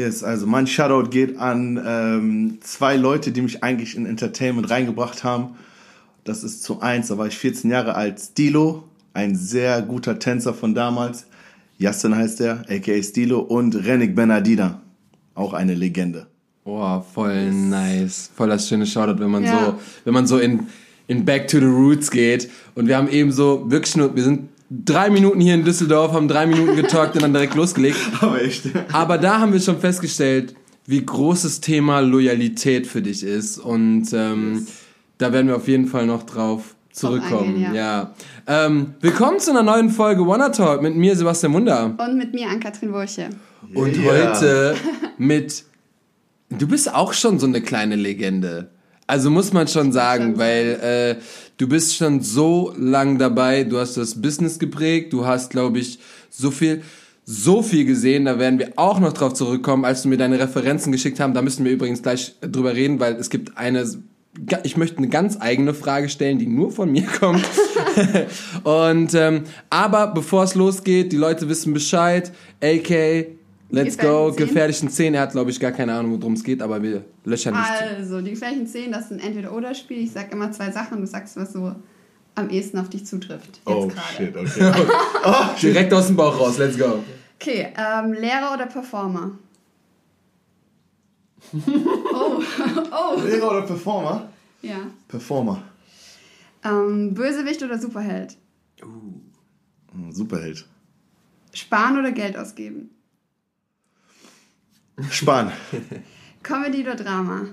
Yes, also mein Shoutout geht an ähm, zwei Leute, die mich eigentlich in Entertainment reingebracht haben. Das ist zu eins, da war ich 14 Jahre alt, Stilo, ein sehr guter Tänzer von damals. Justin heißt er, aka Stilo, und Renik Benadina, auch eine Legende. Boah, voll nice. Voll das schöne Shoutout, wenn man ja. so, wenn man so in, in Back to the Roots geht. Und wir haben eben so wirklich nur, wir sind drei Minuten hier in Düsseldorf, haben drei Minuten getalkt und dann direkt losgelegt. Aber echt. Aber da haben wir schon festgestellt, wie groß das Thema Loyalität für dich ist. Und ähm, yes. da werden wir auf jeden Fall noch drauf zurückkommen. Eingehen, ja. ja. Ähm, willkommen zu einer neuen Folge Wanna Talk mit mir, Sebastian Wunder. Und mit mir, Ann-Kathrin Wurche. Und yeah. heute mit. Du bist auch schon so eine kleine Legende. Also muss man schon sagen, weil äh, du bist schon so lang dabei, du hast das Business geprägt, du hast, glaube ich, so viel so viel gesehen, da werden wir auch noch drauf zurückkommen, als du mir deine Referenzen geschickt haben. Da müssen wir übrigens gleich drüber reden, weil es gibt eine ich möchte eine ganz eigene Frage stellen, die nur von mir kommt. und ähm, aber bevor es losgeht, die Leute wissen Bescheid. AK, let's go, gefährlichen Szenen. Er hat glaube ich gar keine Ahnung, worum es geht, aber wir löchern nicht. Also die gefährlichen Szenen, das sind entweder oder Spiel. Ich sag immer zwei Sachen und du sagst, was so am ehesten auf dich zutrifft. Jetzt oh grade. shit, okay. oh, Direkt aus dem Bauch raus, let's go. Okay, ähm, Lehrer oder Performer? oh, oh. Lehrer oder Performer? Ja. Performer. Ähm, Bösewicht oder Superheld? Uh. Superheld. Sparen oder Geld ausgeben? Sparen. Comedy oder Drama?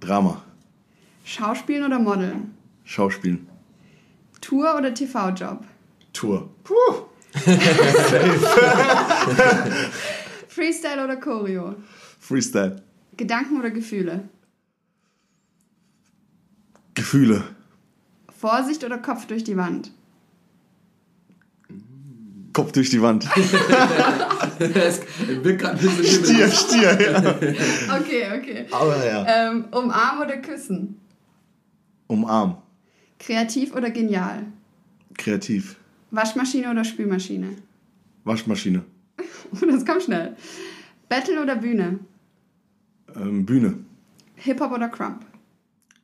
Drama. Schauspielen oder Modeln? Schauspielen. Tour oder TV-Job? Tour. Puh. Freestyle oder Choreo? Freestyle. Gedanken oder Gefühle? Gefühle. Vorsicht oder Kopf durch die Wand? Kopf durch die Wand. Stier, Stier, ja. Okay, okay. Aber ja. Ähm, umarm oder küssen? Umarm. Kreativ oder genial? Kreativ. Waschmaschine oder Spülmaschine? Waschmaschine. das kommt schnell. Battle oder Bühne? Ähm, Bühne. Hip-Hop oder Crump?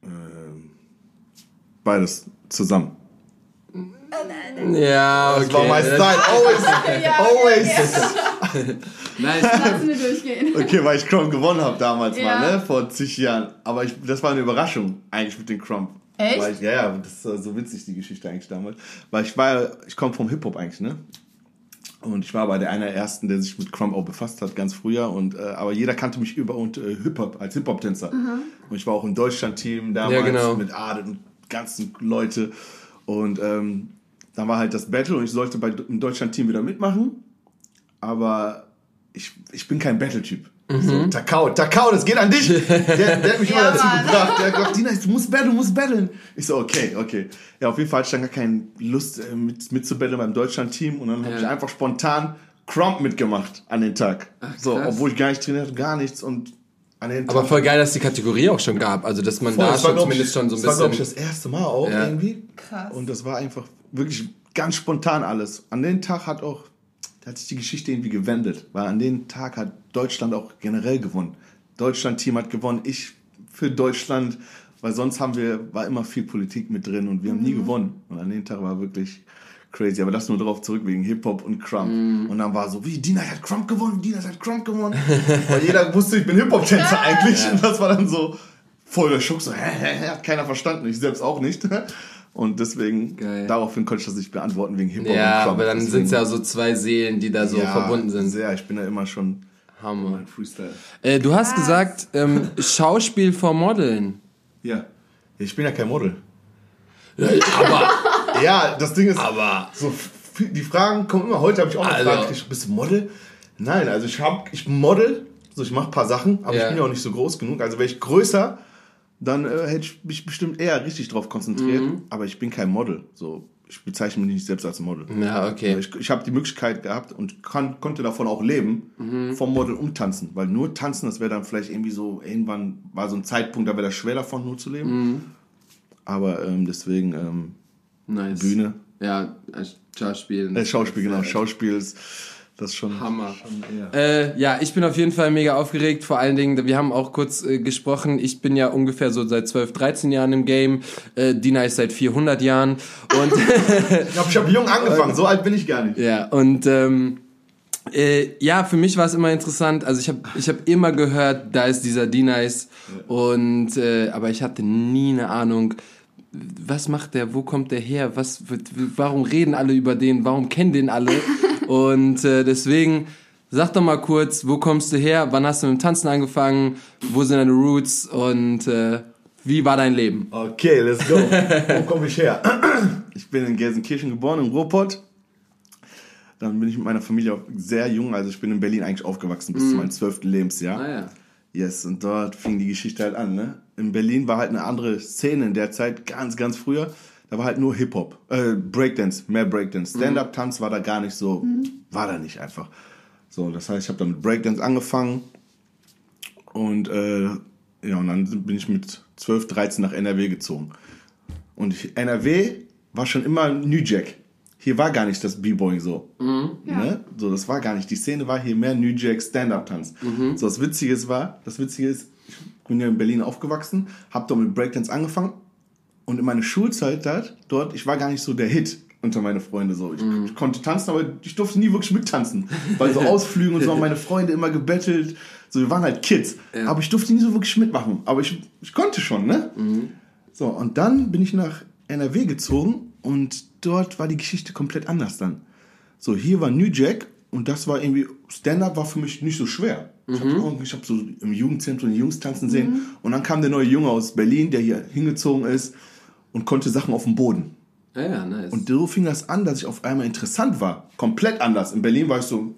Ähm, beides zusammen. Ja, okay. Das war mein Style. Always. ja, always. Ja. nice. Lassen wir durchgehen. Okay, weil ich Crump gewonnen habe damals ja. mal, ne? Vor zig Jahren. Aber ich, das war eine Überraschung, eigentlich mit dem Crump. Echt? Weil ich, ja, ja, das ist so witzig, die Geschichte eigentlich damals. Weil ich war, ich komme vom Hip-Hop eigentlich, ne? Und ich war aber der einer der ersten, der sich mit Crump auch befasst hat, ganz früher. Und, äh, aber jeder kannte mich über und äh, Hip-Hop, als Hip-Hop-Tänzer. Mhm. Und ich war auch im Deutschland-Team damals ja, genau. mit Adet und ganzen Leute. Und ähm, dann war halt das Battle und ich sollte bei, im Deutschland-Team wieder mitmachen. Aber ich, ich bin kein Battle-Typ. Mhm. So, Takao, Takao, das geht an dich. Der, der hat mich ja, immer dazu Mann. gebracht. Der hat gesagt, Dina, du musst battlen, du musst battlen. Ich so, okay, okay. Ja, auf jeden Fall hatte ich dann gar keine Lust äh, mit, mitzubattlen beim Deutschland-Team. Und dann ja. habe ich einfach spontan Crump mitgemacht an den Tag. Ach, so, obwohl ich gar nicht trainiert hatte, gar nichts. Und Aber voll geil, dass die Kategorie auch schon gab. Also, dass man voll, da schon zumindest schon so ein bisschen... Das war, glaube ich, das erste Mal auch ja. irgendwie. Krass. Und das war einfach wirklich ganz spontan alles. An den Tag hat auch da hat sich die Geschichte irgendwie gewendet, weil an dem Tag hat Deutschland auch generell gewonnen. Deutschland-Team hat gewonnen, ich für Deutschland, weil sonst haben wir, war immer viel Politik mit drin und wir haben mhm. nie gewonnen. Und an dem Tag war wirklich crazy. Aber das nur darauf zurück wegen Hip-Hop und Crump. Mm. Und dann war so, wie, Dina hat Crump gewonnen, Dina hat Crump gewonnen. Weil jeder wusste, ich bin Hip-Hop-Tänzer eigentlich. Ja. Und das war dann so voll der Schock, so, hä, hä, hä, hat keiner verstanden, ich selbst auch nicht. Und deswegen, Geil. daraufhin konnte ich das nicht beantworten wegen Hip-Hop ja, und Crump. aber dann sind es ja so zwei Seelen, die da so ja, verbunden sind. Sehr, ich bin ja immer schon Hammer. Freestyle. Äh, du hast gesagt, ähm, Schauspiel vor Modeln. Ja. Ich bin ja kein Model. Ja, aber. Ja, das Ding ist. Aber. So, die Fragen kommen immer. Heute habe ich auch eine also. Frage gekriegt, bist du Model? Nein, also ich habe, ich model, so ich mache ein paar Sachen, aber ja. ich bin ja auch nicht so groß genug. Also wäre ich größer, dann äh, hätte ich mich bestimmt eher richtig drauf konzentriert. Mhm. Aber ich bin kein Model. So, ich bezeichne mich nicht selbst als Model. Ja, okay. Ich, ich habe die Möglichkeit gehabt und kann, konnte davon auch leben, mhm. vom Model umtanzen. Weil nur tanzen, das wäre dann vielleicht irgendwie so, irgendwann war so ein Zeitpunkt, da wäre das schwer davon nur zu leben. Mhm. Aber ähm, deswegen ähm, nice. Bühne. Ja, Schauspiel. Äh, Schauspiel, genau. Schauspiel ist Das ist schon Hammer. Schon äh, ja, ich bin auf jeden Fall mega aufgeregt. Vor allen Dingen, wir haben auch kurz äh, gesprochen. Ich bin ja ungefähr so seit 12, 13 Jahren im Game. Äh, Dina ist seit 400 Jahren. Und ich habe hab jung angefangen. So alt bin ich gar nicht. Ja, und ähm, äh, ja, für mich war es immer interessant. Also ich habe ich hab immer gehört, da ist dieser D-Nice. Und äh, aber ich hatte nie eine Ahnung, was macht der, wo kommt der her, was, warum reden alle über den, warum kennen den alle? Und äh, deswegen, sag doch mal kurz, wo kommst du her, wann hast du mit dem Tanzen angefangen, wo sind deine Roots und äh, wie war dein Leben? Okay, let's go. wo komme ich her? Ich bin in Gelsenkirchen geboren, in Ruhrpott. Dann bin ich mit meiner Familie sehr jung, also ich bin in Berlin eigentlich aufgewachsen bis mm. zu meinem zwölften Lebensjahr. Ah, ja. Yes, und dort fing die Geschichte halt an. Ne? In Berlin war halt eine andere Szene in der Zeit, ganz, ganz früher. Da war halt nur Hip-Hop, äh, Breakdance, mehr Breakdance. Mhm. Stand-Up-Tanz war da gar nicht so, mhm. war da nicht einfach. So, das heißt, ich habe dann mit Breakdance angefangen und äh, ja, und dann bin ich mit 12, 13 nach NRW gezogen. Und ich, NRW war schon immer New Jack hier war gar nicht das B-Boying so. Mhm. Ne? So, das war gar nicht. Die Szene war hier mehr New Jack Stand-Up-Tanz. Mhm. So, das Witzige war, das Witzige ist, ich bin ja in Berlin aufgewachsen, hab dort mit Breakdance angefangen und in meiner Schulzeit dort, ich war gar nicht so der Hit unter meine Freunde so. Ich, mhm. ich, konnte tanzen, aber ich durfte nie wirklich mittanzen. Weil so Ausflügen und so haben meine Freunde immer gebettelt. So, wir waren halt Kids. Ja. Aber ich durfte nie so wirklich mitmachen. Aber ich, ich konnte schon, ne? Mhm. So, und dann bin ich nach NRW gezogen und dort war die Geschichte komplett anders dann. So, hier war New Jack und das war irgendwie, Stand-up war für mich nicht so schwer. Mhm. Ich habe hab so im Jugendzentrum die Jungs tanzen sehen mhm. und dann kam der neue Junge aus Berlin, der hier hingezogen ist und konnte Sachen auf dem Boden. Ja, ja, nice. Und so fing das an, dass ich auf einmal interessant war. Komplett anders. In Berlin war ich so,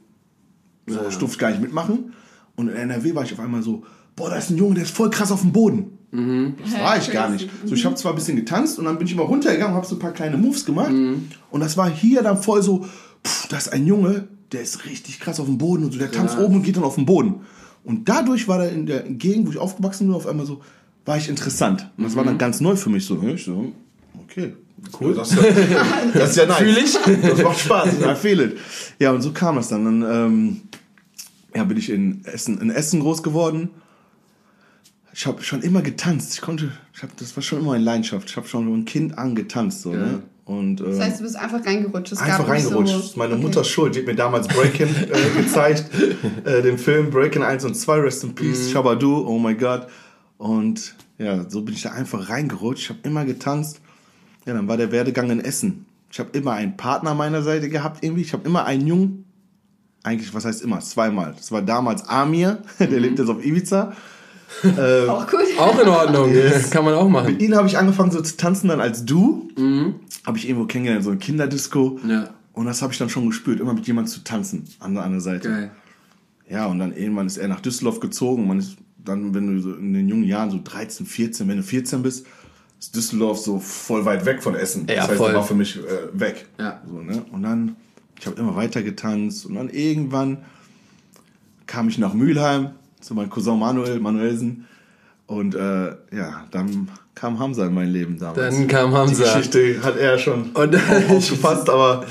so ja. ich durfte gar nicht mitmachen. Und in NRW war ich auf einmal so, boah, da ist ein Junge, der ist voll krass auf dem Boden. Mhm. Das war ich gar nicht. So, ich habe zwar ein bisschen getanzt und dann bin ich mal runtergegangen und habe so ein paar kleine Moves gemacht. Mhm. Und das war hier dann voll so, pff, das ist ein Junge, der ist richtig krass auf dem Boden und so, der tanzt ja. oben und geht dann auf den Boden. Und dadurch war da in der Gegend, wo ich aufgewachsen bin, auf einmal so, war ich interessant. Und das mhm. war dann mhm. ganz neu für mich so. Ich so okay, cool. Das, das ist ja nice. Fühl ich? Das macht Spaß. I feel it. Ja, und so kam das dann. Dann ähm, ja, bin ich in Essen, in Essen groß geworden ich habe schon immer getanzt. Ich konnte, ich habe, das war schon immer eine Leidenschaft. Ich habe schon ein Kind angetanzt so. Ja. Ne? Und, äh, das heißt, du bist einfach reingerutscht. Es einfach reingerutscht. So, das ist meine okay. Mutters Schuld. Die hat mir damals Breaking äh, gezeigt, äh, den Film Breaking 1 und 2, Rest in Peace, mhm. Shabadu, oh my God. Und ja, so bin ich da einfach reingerutscht. Ich habe immer getanzt. Ja, dann war der Werdegang in Essen. Ich habe immer einen Partner an meiner Seite gehabt irgendwie. Ich habe immer einen Jungen, eigentlich, was heißt immer, zweimal. Das war damals Amir, der mhm. lebt jetzt auf Ibiza. Äh, auch gut. Auch in Ordnung. Yes. Kann man auch machen. Mit ihnen habe ich angefangen so zu tanzen dann als du. Mhm. Habe ich irgendwo kennengelernt, so ein Kinderdisco. Ja. Und das habe ich dann schon gespürt, immer mit jemandem zu tanzen an der anderen Seite. Geil. Ja, und dann irgendwann ist er nach Düsseldorf gezogen. Man ist dann, wenn du so in den jungen Jahren so 13, 14, wenn du 14 bist, ist Düsseldorf so voll weit weg von Essen. Ja, das heißt, voll. war für mich äh, weg. Ja. So, ne? Und dann, ich habe immer weiter getanzt und dann irgendwann kam ich nach Mülheim zu meinem Cousin Manuel, Manuelsen. Und äh, ja, dann kam Hamza in mein Leben damals. Dann kam Hamza. Die Geschichte hat er schon und, aufgefasst, aber...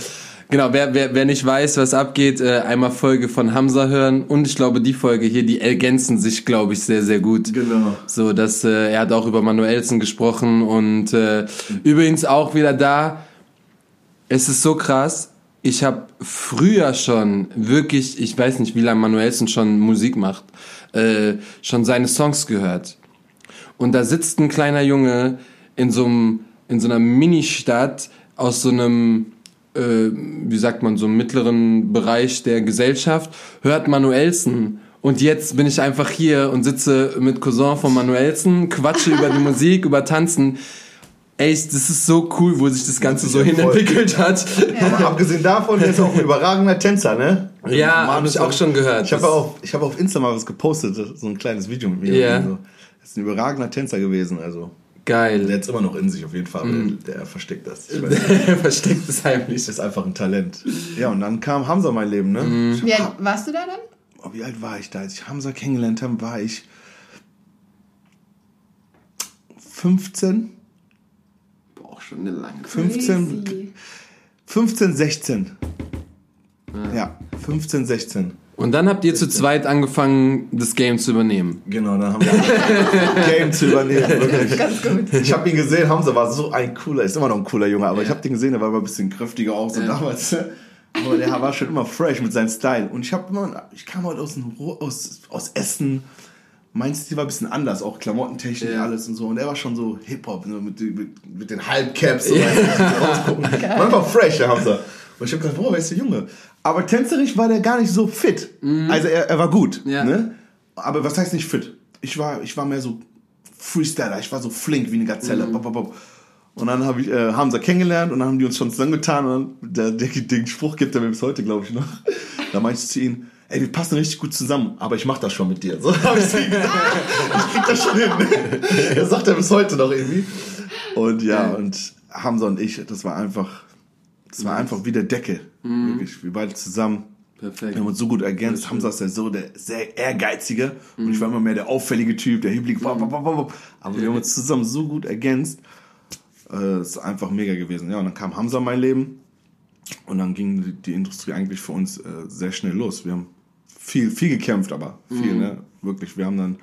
Genau, wer, wer, wer nicht weiß, was abgeht, äh, einmal Folge von Hamza hören. Und ich glaube, die Folge hier, die ergänzen sich, glaube ich, sehr, sehr gut. Genau. So, dass äh, er hat auch über Manuelsen gesprochen und äh, übrigens auch wieder da. Es ist so krass. Ich habe früher schon wirklich, ich weiß nicht, wie lange Manuelsen schon Musik macht, äh, schon seine Songs gehört. Und da sitzt ein kleiner Junge in so einem, in so einer Ministadt aus so einem, äh, wie sagt man, so einem mittleren Bereich der Gesellschaft, hört Manuelsen. Und jetzt bin ich einfach hier und sitze mit Cousin von Manuelsen, quatsche über die Musik, über Tanzen. Ey, das ist so cool, wo sich das Ganze so hin entwickelt hat. Ja. Abgesehen davon, der ist auch ein überragender Tänzer, ne? Ja, habe ich auch schon gehört. Ich habe auf, hab auf Insta mal was gepostet, so ein kleines Video mit mir. Ja. Yeah. Das ist ein überragender Tänzer gewesen, also. Geil. Der hat es immer noch in sich auf jeden Fall, mm. der versteckt das. der versteckt es heimlich. Das ist einfach ein Talent. Ja, und dann kam Hamza mein Leben, ne? Mm. Wie alt warst du da dann? Oh, wie alt war ich da? Als ich Hamza kennengelernt habe, war ich 15 schon eine lange 15, 15, 16. Ja, ja 15, 15, 16. Und dann habt ihr zu zweit angefangen, das Game zu übernehmen. Genau, dann haben wir das Game zu übernehmen. Wirklich. Ganz gut. Ich habe ihn gesehen, Hamza war so ein cooler, ist immer noch ein cooler Junge, aber ja. ich habe den gesehen, der war immer ein bisschen kräftiger auch so ja. damals. Aber der war schon immer fresh mit seinem Style. Und ich habe immer, ich kam halt aus, aus, aus Essen. Mein Stil war ein bisschen anders, auch Klamottentechnik, ja. alles und so. Und er war schon so Hip-Hop, so mit, mit, mit, den Halbcaps und. Man war fresh, der Hamza. Und ich habe gedacht, boah, wer ist der Junge? Aber tänzerisch war der gar nicht so fit. Mhm. Also er, er war gut. Ja. Ne? Aber was heißt nicht fit? Ich war, ich war mehr so Freestyler, ich war so flink wie eine Gazelle. Mhm. Und dann hab ich äh, Hamza kennengelernt und dann haben die uns schon zusammengetan und der, der, den Spruch gibt er mir bis heute, glaube ich, noch. Da meinte ich zu ihm, ey, wir passen richtig gut zusammen, aber ich mach das schon mit dir. So hab ich ich krieg das schon hin. Das sagt er bis heute noch irgendwie. Und ja, und Hamza und ich, das war einfach, das war einfach wie der Decke. Mhm. Wirklich, wir beide zusammen. Perfekt. Wir haben uns so gut ergänzt. Hamza ist ja so der sehr ehrgeizige mhm. und ich war immer mehr der auffällige Typ, der Hibbling. Mhm. Aber wir haben uns zusammen so gut ergänzt. Äh, ist einfach mega gewesen. Ja, und dann kam Hamza in mein Leben und dann ging die Industrie eigentlich für uns äh, sehr schnell los. Wir haben viel, viel gekämpft, aber viel, mhm. ne? Wirklich. Wir haben dann,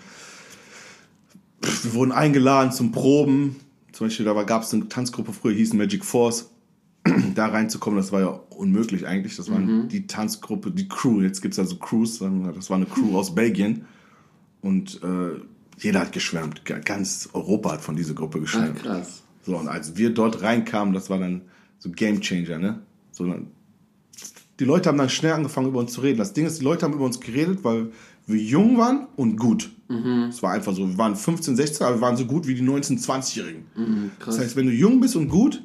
wir wurden eingeladen zum Proben. Zum Beispiel, da gab es eine Tanzgruppe früher, hieß Magic Force. da reinzukommen, das war ja unmöglich eigentlich. Das war mhm. die Tanzgruppe, die Crew. Jetzt gibt es also Crews. Das war eine Crew aus Belgien. Und äh, jeder hat geschwärmt. Ganz Europa hat von dieser Gruppe geschwärmt. Ach, krass. So, und als wir dort reinkamen, das war dann so Game Changer, ne? So, die Leute haben dann schnell angefangen, über uns zu reden. Das Ding ist, die Leute haben über uns geredet, weil wir jung waren und gut. Mhm. Es war einfach so. Wir waren 15, 16, aber wir waren so gut wie die 19, 20-Jährigen. Mhm, das heißt, wenn du jung bist und gut,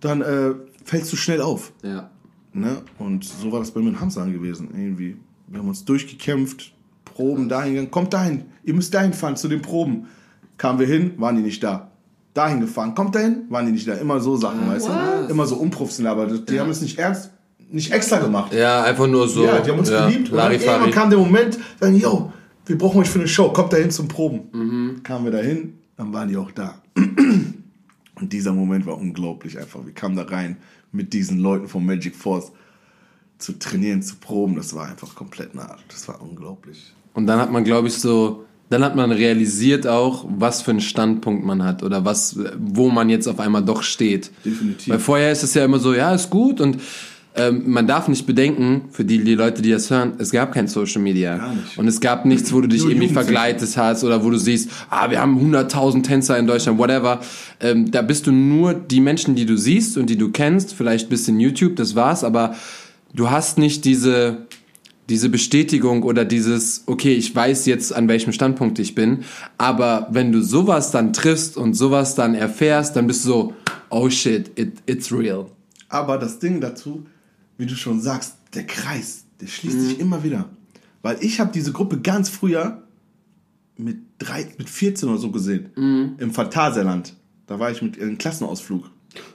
dann äh, fällst du schnell auf. Ja. Ne? Und so war das bei mir in Hamza gewesen. Irgendwie. Wir haben uns durchgekämpft, Proben dahin gegangen. Kommt dahin, ihr müsst dahin fahren zu den Proben. Kamen wir hin, waren die nicht da dahin gefahren, kommt dahin, waren die nicht da. Immer so Sachen, ah, weißt du? Immer so unprofessionell, aber die ja. haben es nicht ernst, nicht extra gemacht. Ja, einfach nur so. Ja, die haben uns ja, geliebt. Und dann irgendwann kam der Moment, sagen, yo, wir brauchen euch für eine Show, kommt dahin zum Proben. Mhm. Kamen wir dahin, dann waren die auch da. Und dieser Moment war unglaublich einfach. Wir kamen da rein mit diesen Leuten von Magic Force zu trainieren, zu proben. Das war einfach komplett nah. Das war unglaublich. Und dann hat man, glaube ich, so dann hat man realisiert auch, was für einen Standpunkt man hat oder was, wo man jetzt auf einmal doch steht. Definitiv. Weil vorher ist es ja immer so, ja, ist gut und ähm, man darf nicht bedenken, für die, die Leute, die das hören, es gab kein Social Media. Gar nicht. Und es gab nichts, wo du dich Nur irgendwie vergleitet hast oder wo du siehst, ah, wir haben 100.000 Tänzer in Deutschland, whatever. Ähm, da bist du nur die Menschen, die du siehst und die du kennst, vielleicht bis in YouTube, das war's, aber du hast nicht diese diese Bestätigung oder dieses, okay, ich weiß jetzt, an welchem Standpunkt ich bin, aber wenn du sowas dann triffst und sowas dann erfährst, dann bist du so, oh shit, it, it's real. Aber das Ding dazu, wie du schon sagst, der Kreis, der schließt mhm. sich immer wieder. Weil ich habe diese Gruppe ganz früher mit, drei, mit 14 oder so gesehen, mhm. im Phantasialand. Da war ich mit einem Klassenausflug.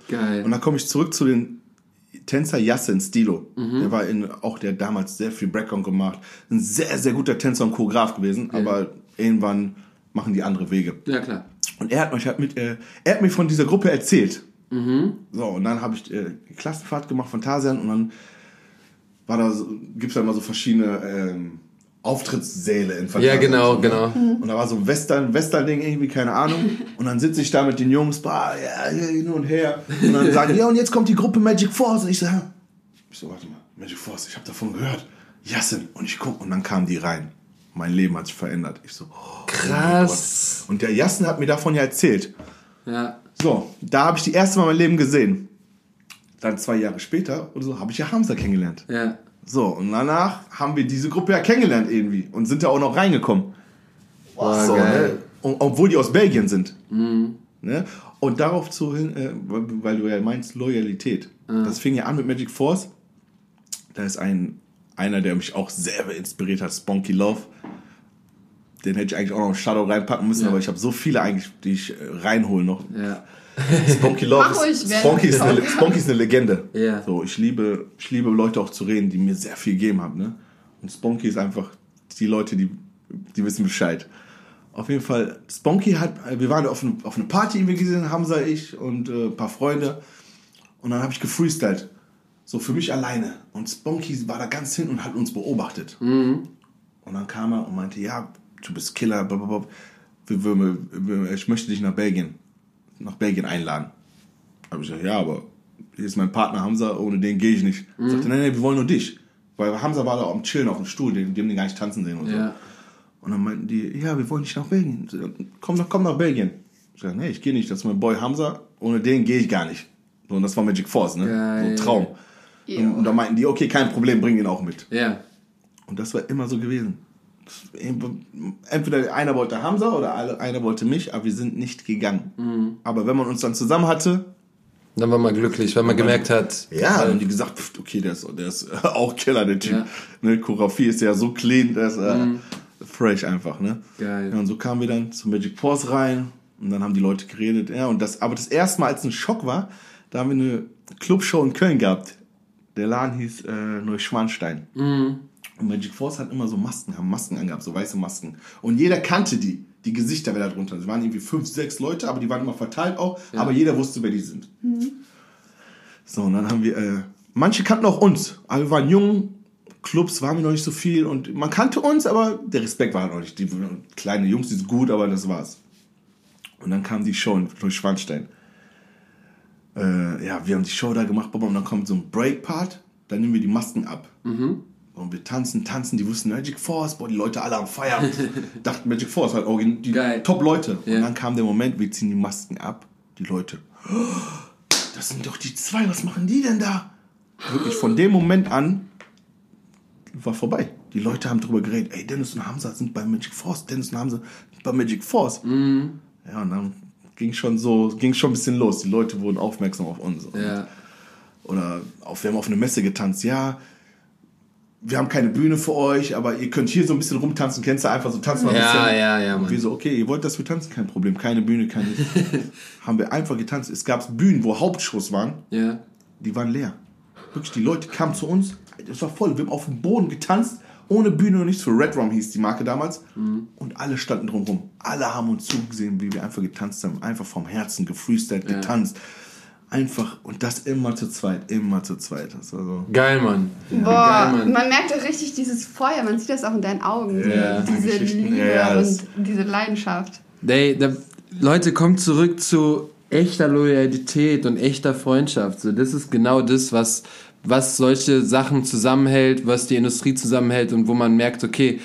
Geil. Und dann komme ich zurück zu den Tänzer Yassin Stilo. Mhm. Der war in, auch der damals sehr viel Breakdown gemacht. Ein sehr, sehr guter Tänzer und Choreograf gewesen, ja. aber irgendwann machen die andere Wege. Ja, klar. Und er hat, mich halt mit, äh, er hat mir von dieser Gruppe erzählt. Mhm. So, und dann habe ich äh, Klassenfahrt gemacht von Tarsian und dann war da so, gibt's da immer so verschiedene ähm, Auftrittssäle in Fantasia. Ja, genau, so, genau. Und da war so ein Western, Western-Ding irgendwie, keine Ahnung. Und dann sitze ich da mit den Jungs, bah, ja, hin und her. Und dann sagen, ja, und jetzt kommt die Gruppe Magic Force. Und ich so, ja. Ich so, warte mal, Magic Force, ich habe davon gehört. Jassen. Und ich guck, und dann kamen die rein. Mein Leben hat sich verändert. Ich so, oh, krass. Oh und der Jassen hat mir davon ja erzählt. Ja. So, da habe ich die erste Mal mein Leben gesehen. Dann zwei Jahre später oder so habe ich ja Hamza kennengelernt. Ja. So, und danach haben wir diese Gruppe ja kennengelernt irgendwie und sind da auch noch reingekommen. Wow, so, ne? und, obwohl die aus Belgien sind. Mhm. Ne? Und darauf zu hin, äh, weil du ja meinst, Loyalität. Mhm. Das fing ja an mit Magic Force. Da ist ein, einer, der mich auch sehr inspiriert hat, Spunky Love. Den hätte ich eigentlich auch noch Shadow reinpacken müssen, ja. aber ich habe so viele eigentlich, die ich äh, reinholen noch. Ja. Spunky Love ist, Spunky ist, eine, ist eine Legende. Yeah. So, ich liebe, ich liebe Leute auch zu reden, die mir sehr viel gegeben haben. Ne? Und Spunky ist einfach die Leute, die, die wissen Bescheid. Auf jeden Fall, Spunky hat, wir waren auf, eine, auf eine Party, wie wir gesehen haben, Hamza, ich und äh, ein paar Freunde. Und dann habe ich gefreestylt. So für mich alleine. Und Spunky war da ganz hin und hat uns beobachtet. Mhm. Und dann kam er und meinte, ja, du bist Killer, blablabla. Ich möchte dich nach Belgien, nach Belgien einladen. Habe ich gesagt, ja, aber hier ist mein Partner Hamza, ohne den gehe ich nicht. Mhm. Sagte, nein, nein, wir wollen nur dich. Weil Hamza war da am Chillen auf dem Stuhl, die, die haben den gar nicht tanzen sehen und so. Ja. Und dann meinten die, ja, wir wollen dich nach Belgien. Komm, doch, komm nach Belgien. Ich sage, nee, ich gehe nicht, das ist mein Boy Hamza, ohne den gehe ich gar nicht. So, und das war Magic Force, ne? Geil. So ein Traum. Und, und da meinten die, okay, kein Problem, bring ihn auch mit. Ja. Und das war immer so gewesen. Entweder einer wollte Hamza oder einer wollte mich, aber wir sind nicht gegangen. Mhm. Aber wenn man uns dann zusammen hatte, dann war man glücklich, weil man gemerkt hat. Ja, dann haben die gesagt, pff, okay, der ist, der ist auch Killer, der Typ. Ja. Ne, Korafi ist ja so clean, der ist äh, mhm. fresh einfach, ne? Geil. Ja, und so kamen wir dann zu Magic Force rein und dann haben die Leute geredet. Ja, und das, aber das erste Mal, als ein Schock war, da haben wir eine Clubshow in Köln gehabt. Der Laden hieß äh, Neuschwanstein. Mhm. Und Magic Force hat immer so Masken, haben Masken angehabt, so weiße Masken. Und jeder kannte die die Gesichter wer da drunter. Es waren irgendwie fünf, sechs Leute, aber die waren immer verteilt auch, ja. aber jeder wusste, wer die sind. Mhm. So, und dann haben wir, äh, manche kannten auch uns, aber wir waren jung, Clubs waren wir noch nicht so viel und man kannte uns, aber der Respekt war halt noch nicht. Die kleinen Jungs, die sind gut, aber das war's. Und dann kam die Show durch Schwanstein. Äh, ja, wir haben die Show da gemacht, und dann kommt so ein Break-Part, dann nehmen wir die Masken ab. Mhm. Und wir tanzen, tanzen, die wussten Magic Force, boah, die Leute alle am Feiern. dachten Magic Force, halt die Top-Leute. Ja. Und dann kam der Moment, wir ziehen die Masken ab, die Leute, oh, das sind doch die zwei, was machen die denn da? Wirklich von dem Moment an war vorbei. Die Leute haben darüber geredet, ey, Dennis und Hamza sind bei Magic Force, Dennis und Hamza sind bei Magic Force. Mhm. Ja, und dann ging schon so, ging schon ein bisschen los. Die Leute wurden aufmerksam auf uns. Ja. Oder auf, wir haben auf eine Messe getanzt, ja, wir haben keine Bühne für euch, aber ihr könnt hier so ein bisschen rumtanzen, kennst du einfach so tanzen ein ja, bisschen. Ja, ja, Und wir so, okay, ihr wollt, dass wir tanzen, kein Problem, keine Bühne, keine. haben wir einfach getanzt. Es gab Bühnen, wo Hauptschuss waren, ja. die waren leer. Wirklich, die Leute kamen zu uns, das war voll. Wir haben auf dem Boden getanzt, ohne Bühne und nichts. Für Red Rum hieß die Marke damals. Mhm. Und alle standen drumherum. Alle haben uns zugesehen, wie wir einfach getanzt haben. Einfach vom Herzen gefreestylt, ja. Einfach und das immer zu zweit, immer zu zweit. Das war so. Geil, Mann. Ja. Boah, Geil, Mann. man merkt auch richtig dieses Feuer, man sieht das auch in deinen Augen, ja, die, diese Liebe ja, und diese Leidenschaft. Hey, da, Leute, kommt zurück zu echter Loyalität und echter Freundschaft. So, das ist genau das, was, was solche Sachen zusammenhält, was die Industrie zusammenhält und wo man merkt, okay,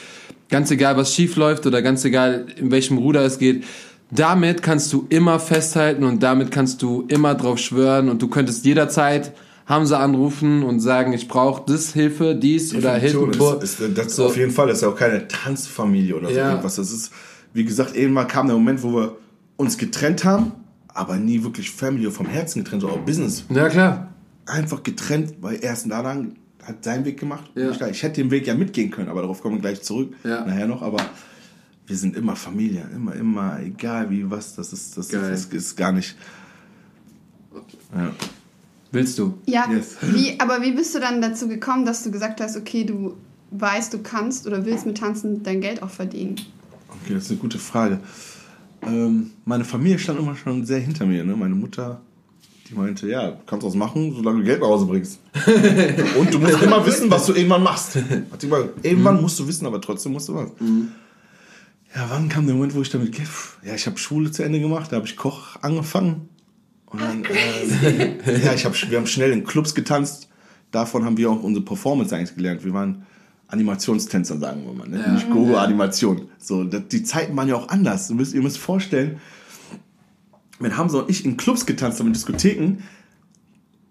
ganz egal, was schief läuft oder ganz egal, in welchem Ruder es geht, damit kannst du immer festhalten und damit kannst du immer drauf schwören und du könntest jederzeit Hamza anrufen und sagen, ich brauche das Hilfe, dies oder Hilfe. Ist, ist, das so. auf jeden Fall, das ist ja auch keine Tanzfamilie oder so ja. irgendwas. Das ist, wie gesagt, irgendwann kam der Moment, wo wir uns getrennt haben, aber nie wirklich Family vom Herzen getrennt, sondern auch Business. Ja, klar. Einfach getrennt, weil erst danach hat seinen Weg gemacht. Ja. Ich hätte den Weg ja mitgehen können, aber darauf kommen wir gleich zurück, ja. nachher noch, aber wir sind immer Familie, immer, immer, egal wie was, das ist, das, das ist, ist, gar nicht. Ja. Willst du? Ja. Yes. Wie, aber wie bist du dann dazu gekommen, dass du gesagt hast, okay, du weißt, du kannst oder willst mit Tanzen dein Geld auch verdienen? Okay, das ist eine gute Frage. Ähm, meine Familie stand immer schon sehr hinter mir. Ne? Meine Mutter, die meinte, ja, du kannst was machen, solange du Geld nach Hause bringst. Und du musst immer wissen, was du irgendwann machst. Hat immer, irgendwann mhm. musst du wissen, aber trotzdem musst du was. Mhm. Ja, wann kam der Moment, wo ich damit, ja, ich habe Schule zu Ende gemacht, da habe ich Koch angefangen. Und dann, äh, ja, ich hab, wir haben schnell in Clubs getanzt. Davon haben wir auch unsere Performance eigentlich gelernt. Wir waren Animationstänzer, sagen wir mal, ne? Ja. nicht Gogo-Animation. So, die Zeiten waren ja auch anders. Ihr müsst, ihr müsst vorstellen, wenn Hamza und ich in Clubs getanzt haben, in Diskotheken,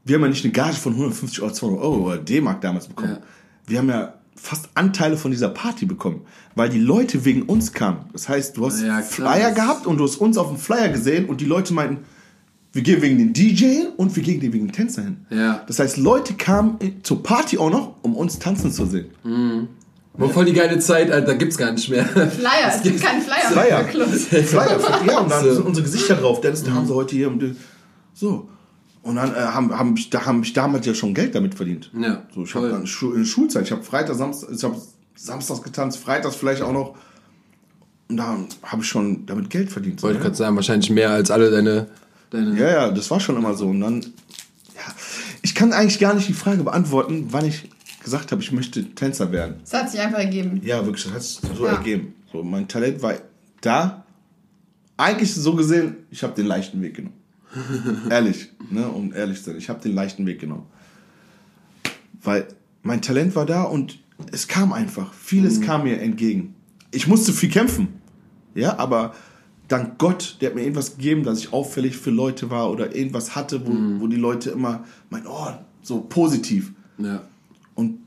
wir haben ja nicht eine Gage von 150 oder 200 Euro oder D-Mark damals bekommen. Ja. Wir haben ja fast Anteile von dieser Party bekommen, weil die Leute wegen uns kamen. Das heißt, du hast ja, Flyer gehabt und du hast uns auf dem Flyer gesehen und die Leute meinten, wir gehen wegen den DJ und wir gehen wegen den Tänzer hin. Ja. Das heißt, Leute kamen zur Party auch noch, um uns tanzen zu sehen. Mhm. War voll die geile Zeit, Alter, gibt's gar nicht mehr. Flyer, es gibt keinen Flyer. Flyer. Flyer, ja, und dann sind unsere Gesichter drauf. Dennis, da haben sie heute hier. So. Und dann äh, haben, haben, da, haben ich damals ja schon Geld damit verdient. Ja. So, ich habe dann in der Schulzeit, ich habe Freitag, Samstag, ich habe Samstags getanzt, Freitags vielleicht auch noch. Und da habe ich schon damit Geld verdient. Wollte ich gerade sagen, wahrscheinlich mehr als alle deine, deine. Ja, ja, das war schon immer so. Und dann, ja, ich, kann eigentlich gar nicht die Frage beantworten, wann ich gesagt habe, ich möchte Tänzer werden. Es hat sich einfach ergeben. Ja, wirklich, das hat sich so ja. ergeben. So, mein Talent war da. Eigentlich so gesehen, ich habe den leichten Weg genommen. ehrlich, ne, um ehrlich zu sein, ich habe den leichten Weg genommen. Weil mein Talent war da und es kam einfach. Vieles mhm. kam mir entgegen. Ich musste viel kämpfen. Ja, aber dank Gott, der hat mir irgendwas gegeben, dass ich auffällig für Leute war oder irgendwas hatte, wo, mhm. wo die Leute immer meinen, oh, so positiv. Ja. Und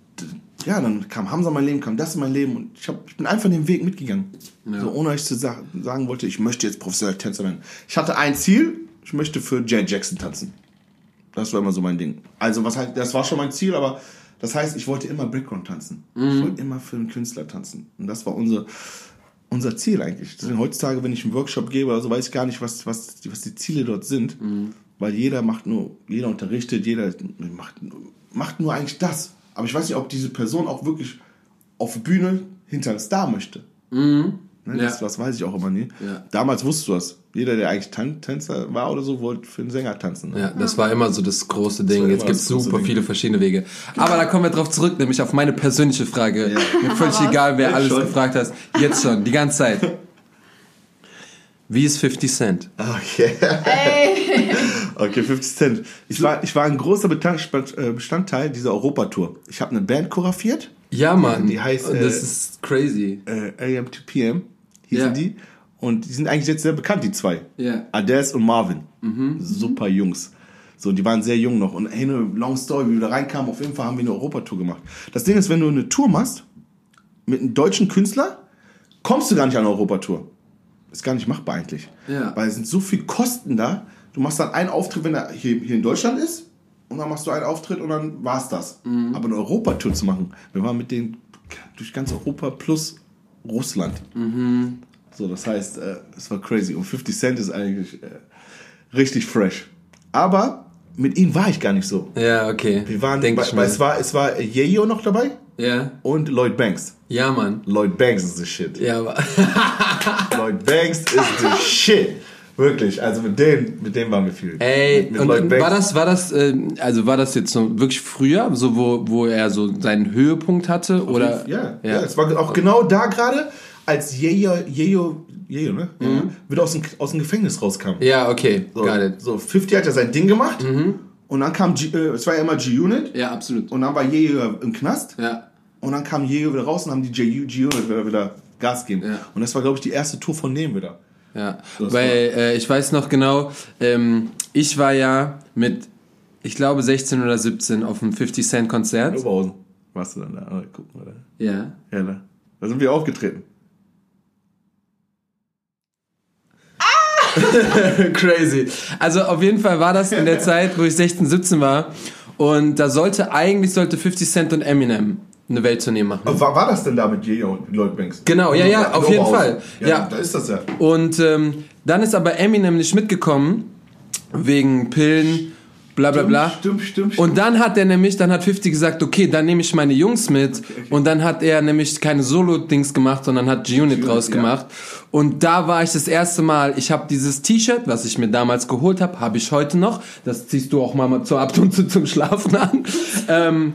ja, dann kam Hamza in mein Leben, kam das in mein Leben und ich, hab, ich bin einfach den Weg mitgegangen. Ja. So, ohne euch zu sa sagen wollte, ich möchte jetzt professioneller Tänzer werden. Ich hatte ein Ziel, ich möchte für Janet Jackson tanzen. Das war immer so mein Ding. Also, was halt, das war schon mein Ziel, aber das heißt, ich wollte immer Background tanzen. Mhm. Ich wollte immer für einen Künstler tanzen. Und das war unser, unser Ziel eigentlich. Deswegen heutzutage, wenn ich einen Workshop gebe oder so, weiß ich gar nicht, was, was, was die Ziele dort sind. Mhm. Weil jeder macht nur, jeder unterrichtet, jeder macht, macht nur eigentlich das. Aber ich weiß nicht, ob diese Person auch wirklich auf Bühne hinter einem Star möchte. Mhm. Ne, das, ja. das weiß ich auch immer nie. Ja. Damals wusstest du das. Jeder, der eigentlich Tan Tänzer war oder so, wollte für einen Sänger tanzen. Ne? Ja, das war immer so das große Ding. Jetzt gibt es super viele verschiedene Wege. Aber da kommen wir drauf zurück, nämlich auf meine persönliche Frage. Ja. Mir völlig egal, wer alles schon. gefragt hat. Jetzt schon, die ganze Zeit. Wie ist 50 Cent? Okay. Hey. okay, 50 Cent. Ich war, ich war ein großer äh, Bestandteil dieser Europatour. Ich habe eine Band choreografiert. Ja, Mann. Die heißt. Äh, das ist crazy. Äh, AM to PM hießen yeah. die. Und die sind eigentlich jetzt sehr bekannt, die zwei. Yeah. Ades und Marvin. Mhm. Super Jungs. So, die waren sehr jung noch. Und hey, eine long story, wie wir da reinkamen, auf jeden Fall haben wir eine Europatour gemacht. Das Ding ist, wenn du eine Tour machst mit einem deutschen Künstler, kommst du gar nicht an eine Europatour. Ist gar nicht machbar eigentlich. Ja. Weil es sind so viele Kosten da. Du machst dann einen Auftritt, wenn er hier, hier in Deutschland ist, und dann machst du einen Auftritt und dann war's das. Mhm. Aber eine Europatour zu machen, wir waren mit denen durch ganz Europa plus Russland. Mhm. So, das heißt, äh, es war crazy. Und 50 Cent ist eigentlich äh, richtig fresh. Aber mit ihm war ich gar nicht so. Ja, okay. Wir waren, Denk weil, es war, es war Yeyo noch dabei. Ja. Und Lloyd Banks. Ja, Mann. Lloyd Banks ist the shit. Ja, aber. Lloyd Banks ist the shit. Wirklich, also mit dem, mit dem waren wir viel. Ey, mit, mit und war das, war das, äh, also war das jetzt so wirklich früher, so wo, wo er so seinen Höhepunkt hatte, oder? Ja, ja, ja, es war auch genau da gerade, als Yeyo, Yeyo, Yeyo, ne? Mhm. Wieder aus dem, aus dem Gefängnis rauskam. Ja, okay, so, got it. So, 50 hat ja sein Ding gemacht. Mhm. Und dann kam, G, äh, es war ja immer G-Unit. Ja, absolut. Und dann war Yeyo im Knast. Ja. Und dann kam Yeyo wieder raus und haben die G-Unit wieder, wieder Gas gegeben. Ja. Und das war, glaube ich, die erste Tour von dem wieder. Ja, das weil äh, ich weiß noch genau, ähm, ich war ja mit, ich glaube 16 oder 17 auf einem 50 Cent Konzert. In Oberhausen warst du dann da? Oh, guck mal da. Ja. Ja, da. Da sind wir aufgetreten. Crazy. Also auf jeden Fall war das in der Zeit, wo ich 16, 17 war. Und da sollte, eigentlich sollte 50 Cent und Eminem eine Welttournee machen. War, war das denn da mit J.O. und Lloyd Banks? Genau, ja, ja, auf jeden Fall. Ja, ja, da ist das ja. Und ähm, dann ist aber Eminem nicht mitgekommen, wegen Pillen, bla bla bla. Stimmt, stimmt, stimmt. Und dann hat er nämlich, dann hat 50 gesagt, okay, dann nehme ich meine Jungs mit. Okay, okay. Und dann hat er nämlich keine Solo-Dings gemacht, sondern hat G-Unit draus gemacht. Ja. Und da war ich das erste Mal, ich habe dieses T-Shirt, was ich mir damals geholt habe, habe ich heute noch. Das ziehst du auch mal zur ab und zu zum Schlafen an. ähm,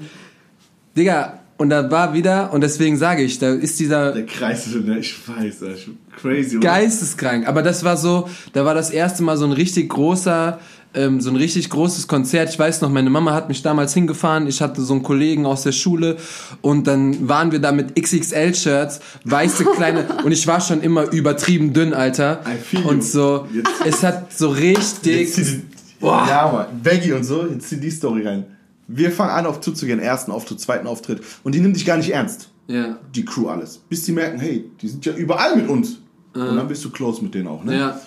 Digga, und da war wieder, und deswegen sage ich, da ist dieser. Der Kreis ist ne? ich weiß, das ist crazy. Oder? Geisteskrank. Aber das war so, da war das erste Mal so ein richtig großer, ähm, so ein richtig großes Konzert. Ich weiß noch, meine Mama hat mich damals hingefahren. Ich hatte so einen Kollegen aus der Schule und dann waren wir da mit XXL-Shirts, weiße kleine, und ich war schon immer übertrieben dünn, Alter. I feel und so, jetzt, es hat so richtig. Boah. Ja, Mann. Baggy und so, jetzt zieh die Story rein. Wir fangen an, auf zuzugehen, ersten Auftritt, zweiten Auftritt. Und die nimmt dich gar nicht ernst. Ja. Die Crew alles. Bis die merken, hey, die sind ja überall mit uns. Mhm. Und dann bist du close mit denen auch, ne? Ja.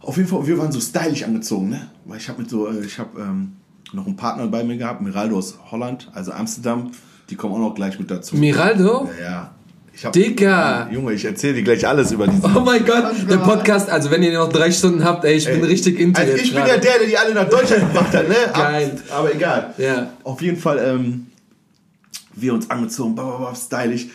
Auf jeden Fall, wir waren so stylisch angezogen, ne? Weil ich habe mit so, äh, ich habe ähm, noch einen Partner bei mir gehabt, Miraldo aus Holland, also Amsterdam. Die kommen auch noch gleich mit dazu. Miraldo? Ja, ja. Ich hab, Digga! Junge, ich erzähle dir gleich alles über diesen. Oh mein Gott, der Podcast, also wenn ihr noch drei Stunden habt, ey, ich ey, bin richtig into also Ich bin ja der, der die alle nach Deutschland gebracht hat, ne? Geil. Aber, aber egal. Ja. Auf jeden Fall, ähm, wir uns angezogen, bababab, stylisch.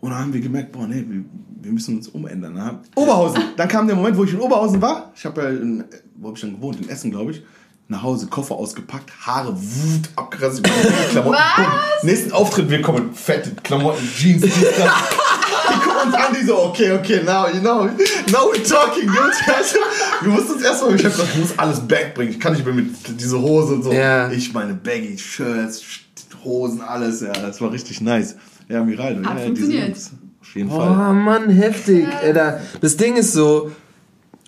Und dann haben wir gemerkt, boah, nee, wir, wir müssen uns umändern. Ne? Oberhausen. Dann kam der Moment, wo ich in Oberhausen war. Ich habe ja, in, wo habe ich dann gewohnt? In Essen, glaube ich. nach Hause, Koffer ausgepackt, Haare wut, abgerissen, Klamotten. Was? Nächsten Auftritt, wir kommen fette Klamotten, Jeans, Jeans, Die gucken uns an, die so, okay, okay, now, you know, now we're talking, dude. Wir mussten uns erstmal, ich hab gesagt, ich muss alles backbringen. Ich kann nicht mehr mit diese Hose und so. Ja. Ich meine Baggy Shirts, Hosen, alles, ja, das war richtig nice. Ja, Miraldo, ja, funktioniert. Auf jeden Fall. Oh Mann, heftig. Ja. Das Ding ist so,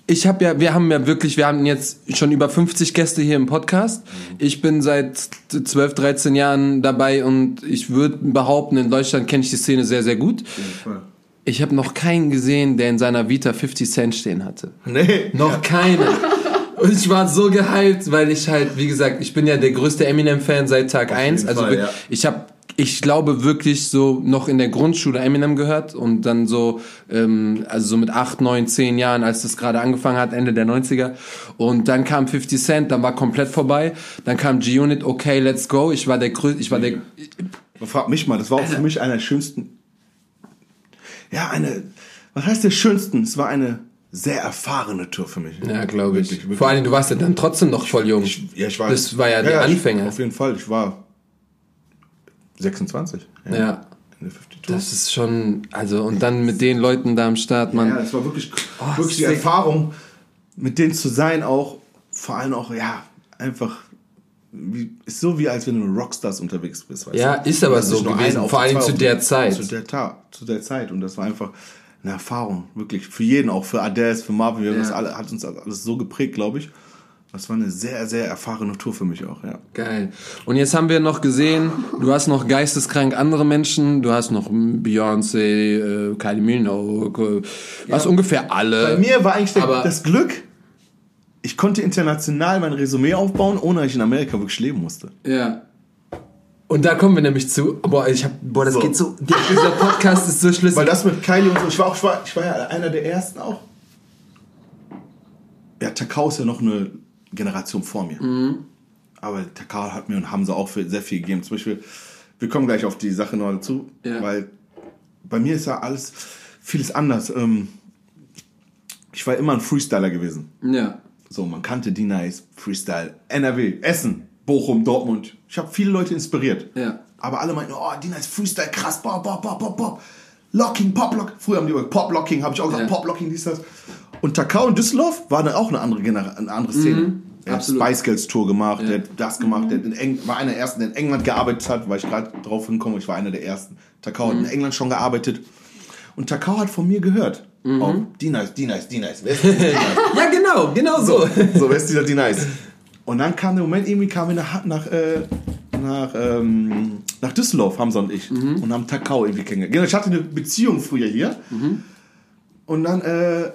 ich habe ja, wir haben ja wirklich, wir haben jetzt schon über 50 Gäste hier im Podcast. Ich bin seit 12, 13 Jahren dabei und ich würde behaupten, in Deutschland kenne ich die Szene sehr, sehr gut. Ich habe noch keinen gesehen, der in seiner Vita 50 Cent stehen hatte. Nee. Noch ja. keinen. Und ich war so gehypt, weil ich halt, wie gesagt, ich bin ja der größte Eminem-Fan seit Tag 1. Also Fall, ja. ich habe ich glaube wirklich so noch in der Grundschule Eminem gehört und dann so, ähm, also so mit acht, neun, zehn Jahren, als das gerade angefangen hat, Ende der 90er. Und dann kam 50 Cent, dann war komplett vorbei. Dann kam G-Unit, okay, let's go. Ich war der größte, ich war der... Frag mich mal, das war auch für mich einer der schönsten... Ja, eine... Was heißt der schönsten? Es war eine sehr erfahrene Tour für mich. Ja, glaube ich. Wirklich, wirklich. Vor allem, du warst ja dann trotzdem noch voll jung. Ich, ja, ich war, das war ja, ja die Anfänge. auf jeden Fall. Ich war 26. Ja. ja. Das ist schon, also und dann mit den Leuten da am Start, man. Ja, das war wirklich, oh, wirklich die Erfahrung, mit denen zu sein, auch vor allem auch, ja, einfach wie, ist so wie als wenn du mit Rockstars unterwegs bist. Weißt ja, du? ist aber so gewesen, vor allem zu der Zeit. Zu der, zu der Zeit und das war einfach eine Erfahrung, wirklich für jeden, auch für Adele, für Marvin, ja. das alle, hat uns alles so geprägt, glaube ich. Das war eine sehr, sehr erfahrene Tour für mich auch, ja. Geil. Und jetzt haben wir noch gesehen, du hast noch geisteskrank andere Menschen, du hast noch Beyoncé, äh, Kylie Minogue, was ja. ungefähr alle. Bei mir war eigentlich der, das Glück, ich konnte international mein Resümee aufbauen, ohne dass ich in Amerika wirklich leben musste. Ja. Und da kommen wir nämlich zu, boah, ich hab, boah, das so. geht so, dieser Podcast ist so schlüssig. Weil das mit Kylie und so, ich war auch, ich war, ich war ja einer der ersten auch. Ja, Takao ist ja noch eine Generation vor mir. Mhm. Aber Takao hat mir und Hamza auch sehr viel gegeben. Zum Beispiel, wir kommen gleich auf die Sache noch dazu, ja. weil bei mir ist ja alles vieles anders. Ähm, ich war immer ein Freestyler gewesen. Ja. So, man kannte die Nice, Freestyle, NRW, Essen, Bochum, Dortmund. Ich habe viele Leute inspiriert. Ja. Aber alle meinten, oh, die Nice Freestyle, krass, pop, pop, pop, pop, pop. Locking, Pop Lock. Früher haben die über Pop Locking, habe ich auch gesagt, ja. Pop Locking, dies, das. Und Takao in Düsseldorf war dann auch eine andere, Gener eine andere Szene. Mhm, er hat Spice Girls Tour gemacht, ja. der hat das gemacht, der in Eng war einer der ersten, der in England gearbeitet hat, weil ich gerade drauf hinkomme, ich war einer der ersten. Takao mhm. hat in mhm. England schon gearbeitet. Und Takao hat von mir gehört. Mhm. Oh, die nice, die nice, die nice. Wer ist die nice? ja, genau, genau so. So, so wer ist dieser die nice? Und dann kam der Moment, irgendwie kamen wir nach, nach, äh, nach, ähm, nach Düsseldorf, Hamza und ich. Mhm. Und haben Takao irgendwie kennengelernt. Genau, ich hatte eine Beziehung früher hier. Mhm. Und dann äh,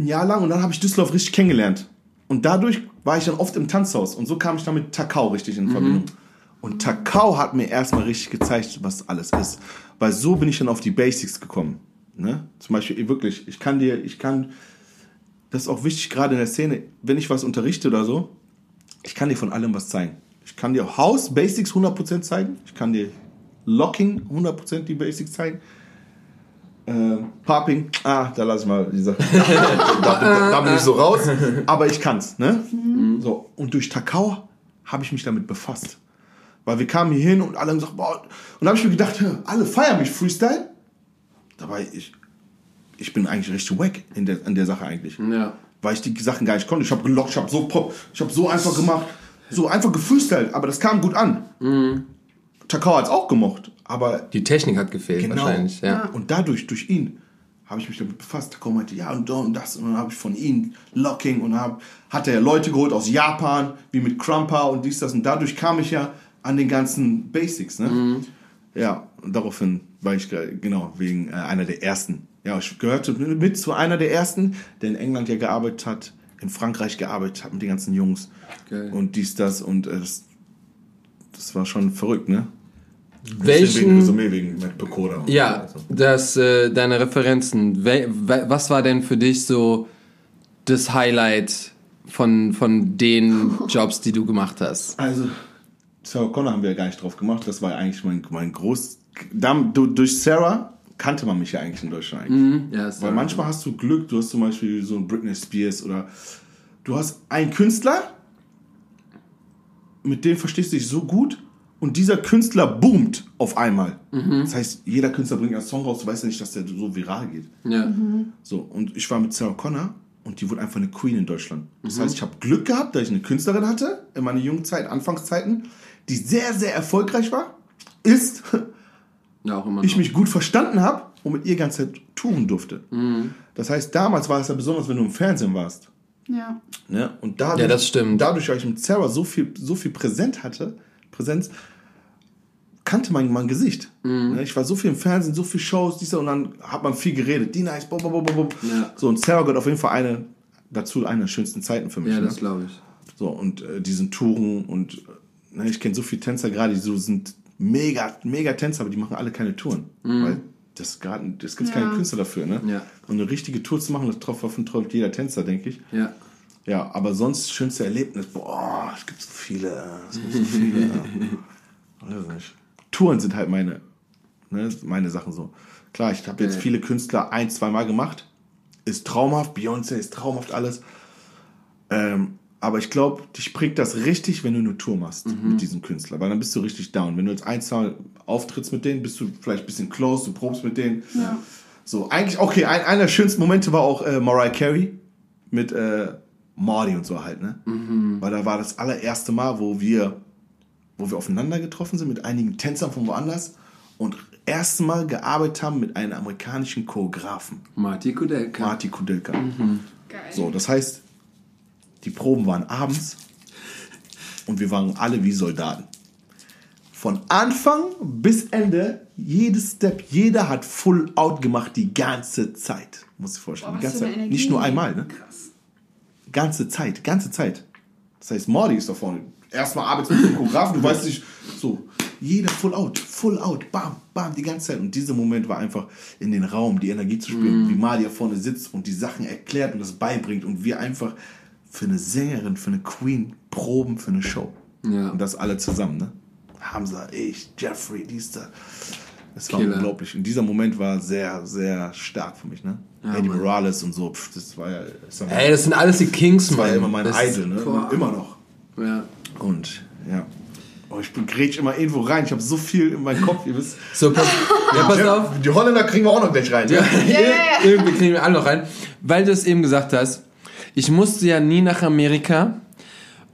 ein Jahr lang und dann habe ich Düsseldorf richtig kennengelernt. Und dadurch war ich dann oft im Tanzhaus und so kam ich dann mit Takao richtig in mhm. Verbindung. Und Takao hat mir erstmal richtig gezeigt, was alles ist. Weil so bin ich dann auf die Basics gekommen. Ne? Zum Beispiel, wirklich, ich kann dir, ich kann, das ist auch wichtig gerade in der Szene, wenn ich was unterrichte oder so, ich kann dir von allem was zeigen. Ich kann dir House Basics 100% zeigen, ich kann dir Locking 100% die Basics zeigen, äh, Popping, ah, da lasse ich mal die Sache. da, da, da, bin ich so raus. Aber ich kann's, ne? Mhm. So. Und durch Takao habe ich mich damit befasst. Weil wir kamen hier hin und alle haben gesagt, boah. Und da habe ich mir gedacht, alle feiern mich Freestyle. Dabei, ich, ich bin eigentlich richtig wack in der, in der Sache eigentlich. Ja. Weil ich die Sachen gar nicht konnte. Ich habe gelockt, ich habe so Pop, ich habe so einfach gemacht. So einfach gefreestylt, aber das kam gut an. Mhm. Takao hat es auch gemocht. Aber die Technik hat gefehlt genau. wahrscheinlich. Ja. Und dadurch, durch ihn, habe ich mich damit befasst. Da meinte, ja und, und das. Und dann habe ich von ihm Locking und hab, hat er Leute geholt aus Japan, wie mit Crumper und dies, das. Und dadurch kam ich ja an den ganzen Basics. Ne? Mhm. Ja, und daraufhin war ich, genau, wegen äh, einer der ersten. Ja, ich gehörte mit zu einer der ersten, der in England ja gearbeitet hat, in Frankreich gearbeitet hat mit den ganzen Jungs. Okay. Und dies, das. Und äh, das, das war schon verrückt, ne? Welchen, Resümee wegen Bekoda. Ja, so. das, äh, deine Referenzen. We, was war denn für dich so das Highlight von, von den Jobs, die du gemacht hast? Also, Sarah Connor haben wir ja gar nicht drauf gemacht. Das war eigentlich mein, mein groß. durch Sarah kannte man mich ja eigentlich in Deutschland eigentlich. Mhm, ja, Weil manchmal hast du Glück, du hast zum Beispiel so ein Britney Spears oder du hast einen Künstler mit dem verstehst du dich so gut und dieser Künstler boomt auf einmal. Mhm. Das heißt, jeder Künstler bringt einen Song raus, du weißt ja nicht, dass der so viral geht. Ja. Mhm. So, und ich war mit Sarah Connor und die wurde einfach eine Queen in Deutschland. Das mhm. heißt, ich habe Glück gehabt, dass ich eine Künstlerin hatte in meiner jungen Zeit, Anfangszeiten, die sehr, sehr erfolgreich war, ist, ja, auch immer ich mich gut verstanden habe und mit ihr ganze Zeit touren durfte. Mhm. Das heißt, damals war es ja besonders, wenn du im Fernsehen warst. Ja. Ne? Und dadurch, ja, das stimmt. Dadurch, weil ich mit Sarah so viel, so viel Präsent hatte, Präsenz, kannte man mein Gesicht. Mhm. Ne? Ich war so viel im Fernsehen, so viele Shows, dieser und dann hat man viel geredet. Dina ist bob, bob, bob, bob. Ja. So, und Sarah gehört auf jeden Fall eine, dazu eine der schönsten Zeiten für mich. Ja, ne? das glaube ich. So, und äh, diesen Touren und ne, ich kenne so viele Tänzer gerade, die so sind mega, mega Tänzer, aber die machen alle keine Touren. Mhm. Weil das, gerade, das gibt ja. keine Künstler dafür, ne? Ja. Und eine richtige Tour zu machen, das davon träumt jeder Tänzer, denke ich. Ja. Ja, aber sonst schönste Erlebnis, boah, es gibt so viele, es gibt so viele. weiß nicht. Touren sind halt meine, ne, meine Sachen so. Klar, ich habe jetzt viele Künstler ein, zwei Mal gemacht. Ist traumhaft, Beyoncé ist traumhaft alles. Ähm, aber ich glaube, dich prägt das richtig, wenn du eine Tour machst mhm. mit diesem Künstler, weil dann bist du richtig down. Wenn du jetzt ein, zwei auftrittst mit denen, bist du vielleicht ein bisschen close, du probst mit denen. Ja. So, eigentlich, okay, ein, einer der schönsten Momente war auch äh, Mariah Carey mit äh, Marty und so halt, ne? Mhm. Weil da war das allererste Mal, wo wir, wo wir aufeinander getroffen sind mit einigen Tänzern von woanders und erste Mal gearbeitet haben mit einem amerikanischen Choreografen. Marty Kudelka. Marty Kudelka. Mhm. So, das heißt, die Proben waren abends und wir waren alle wie Soldaten. Von Anfang bis Ende, jedes Step, jeder hat Full Out gemacht die ganze Zeit. Muss ich vorstellen. Boah, die ganze Zeit. Nicht nur einmal, ne? Krass. Ganze Zeit, ganze Zeit. Das heißt, Mordi ist da vorne. Erstmal arbeitest mit dem Choreografen, du weißt nicht, so, jeder Full Out, Full Out, bam, bam, die ganze Zeit. Und dieser Moment war einfach in den Raum, die Energie zu spüren, mm. wie Mardi vorne sitzt und die Sachen erklärt und das beibringt und wir einfach für eine Sängerin, für eine Queen proben für eine Show. Ja. Und das alle zusammen, ne? Hamza, ich, Jeffrey, dies, da. Das war Killer. unglaublich. Und dieser Moment war sehr, sehr stark für mich, ne? Ja, Eddie Mann. Morales und so, pff, das war ja. Das war Ey, das sind alles die Kings, Mann. Das war ja immer mein das Idol, ne? Immer noch. Ja. Und, ja. Oh, ich grätsch immer irgendwo rein. Ich habe so viel in meinem Kopf, ihr wisst. So, pass, ja, pass auf. Die Holländer kriegen wir auch noch gleich rein. Ja, ja, ja. Irgendwie kriegen wir alle noch rein. Weil du es eben gesagt hast, ich musste ja nie nach Amerika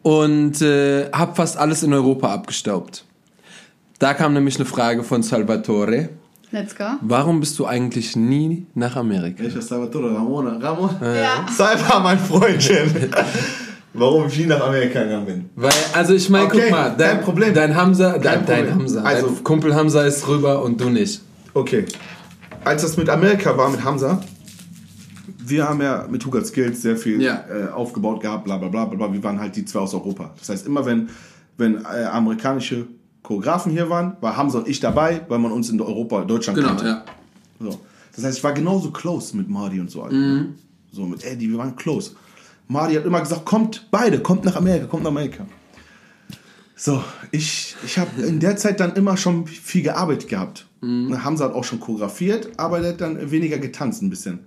und äh, habe fast alles in Europa abgestaubt. Da kam nämlich eine Frage von Salvatore. Let's go. Warum bist du eigentlich nie nach Amerika? Ich Salvatore Ramona. Ramon? Ja. Salva, mein Freundchen. Warum ich nie nach Amerika gegangen bin. Weil, also ich meine, okay, guck mal, dein, Problem. dein Hamza, dein, dein Hamza, also, dein Kumpel Hamza ist rüber und du nicht. Okay. Als das mit Amerika war, mit Hamza, wir haben ja mit Hugat Skills sehr viel ja. äh, aufgebaut gehabt, bla bla bla bla. Wir waren halt die zwei aus Europa. Das heißt, immer wenn, wenn äh, amerikanische Choreografen hier waren, war Hamza und ich dabei, weil man uns in Europa, Deutschland genau, kannte. Ja. So. Das heißt, ich war genauso close mit Mardi und so. Mhm. So mit Eddie, wir waren close. Mardi hat immer gesagt, kommt beide, kommt nach Amerika, kommt nach Amerika. So, ich, ich habe in der Zeit dann immer schon viel gearbeitet gehabt. Mhm. Hamza hat auch schon choreografiert, aber der hat dann weniger getanzt ein bisschen.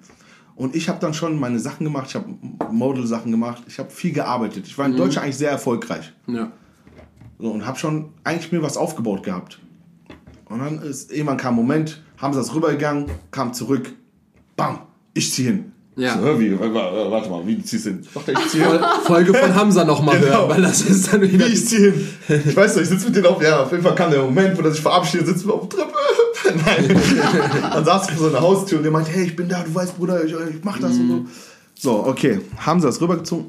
Und ich habe dann schon meine Sachen gemacht, ich habe Model-Sachen gemacht, ich habe viel gearbeitet. Ich war in mhm. Deutschland eigentlich sehr erfolgreich. Ja. So, und habe schon eigentlich mir was aufgebaut gehabt. Und dann ist irgendwann kam ein Moment, sie das rübergegangen, kam zurück, bam, ich ziehe hin. Ja. So, wie, warte mal, wie ziehst du hin? Doch, ich zieh hin. Folge von Hamza nochmal genau. hören, weil das ist dann wieder. Wie ich ziehe hin. Ich weiß nicht, ich sitze mit denen auf, ja, auf jeden Fall kam der Moment, wo er sich verabschiedet, sitzen wir auf der Treppe. Nein. dann saß ich vor so einer Haustür und der meinte, hey, ich bin da, du weißt, Bruder, ich, ich mach das mhm. und so. So, okay, Hamza ist rübergezogen.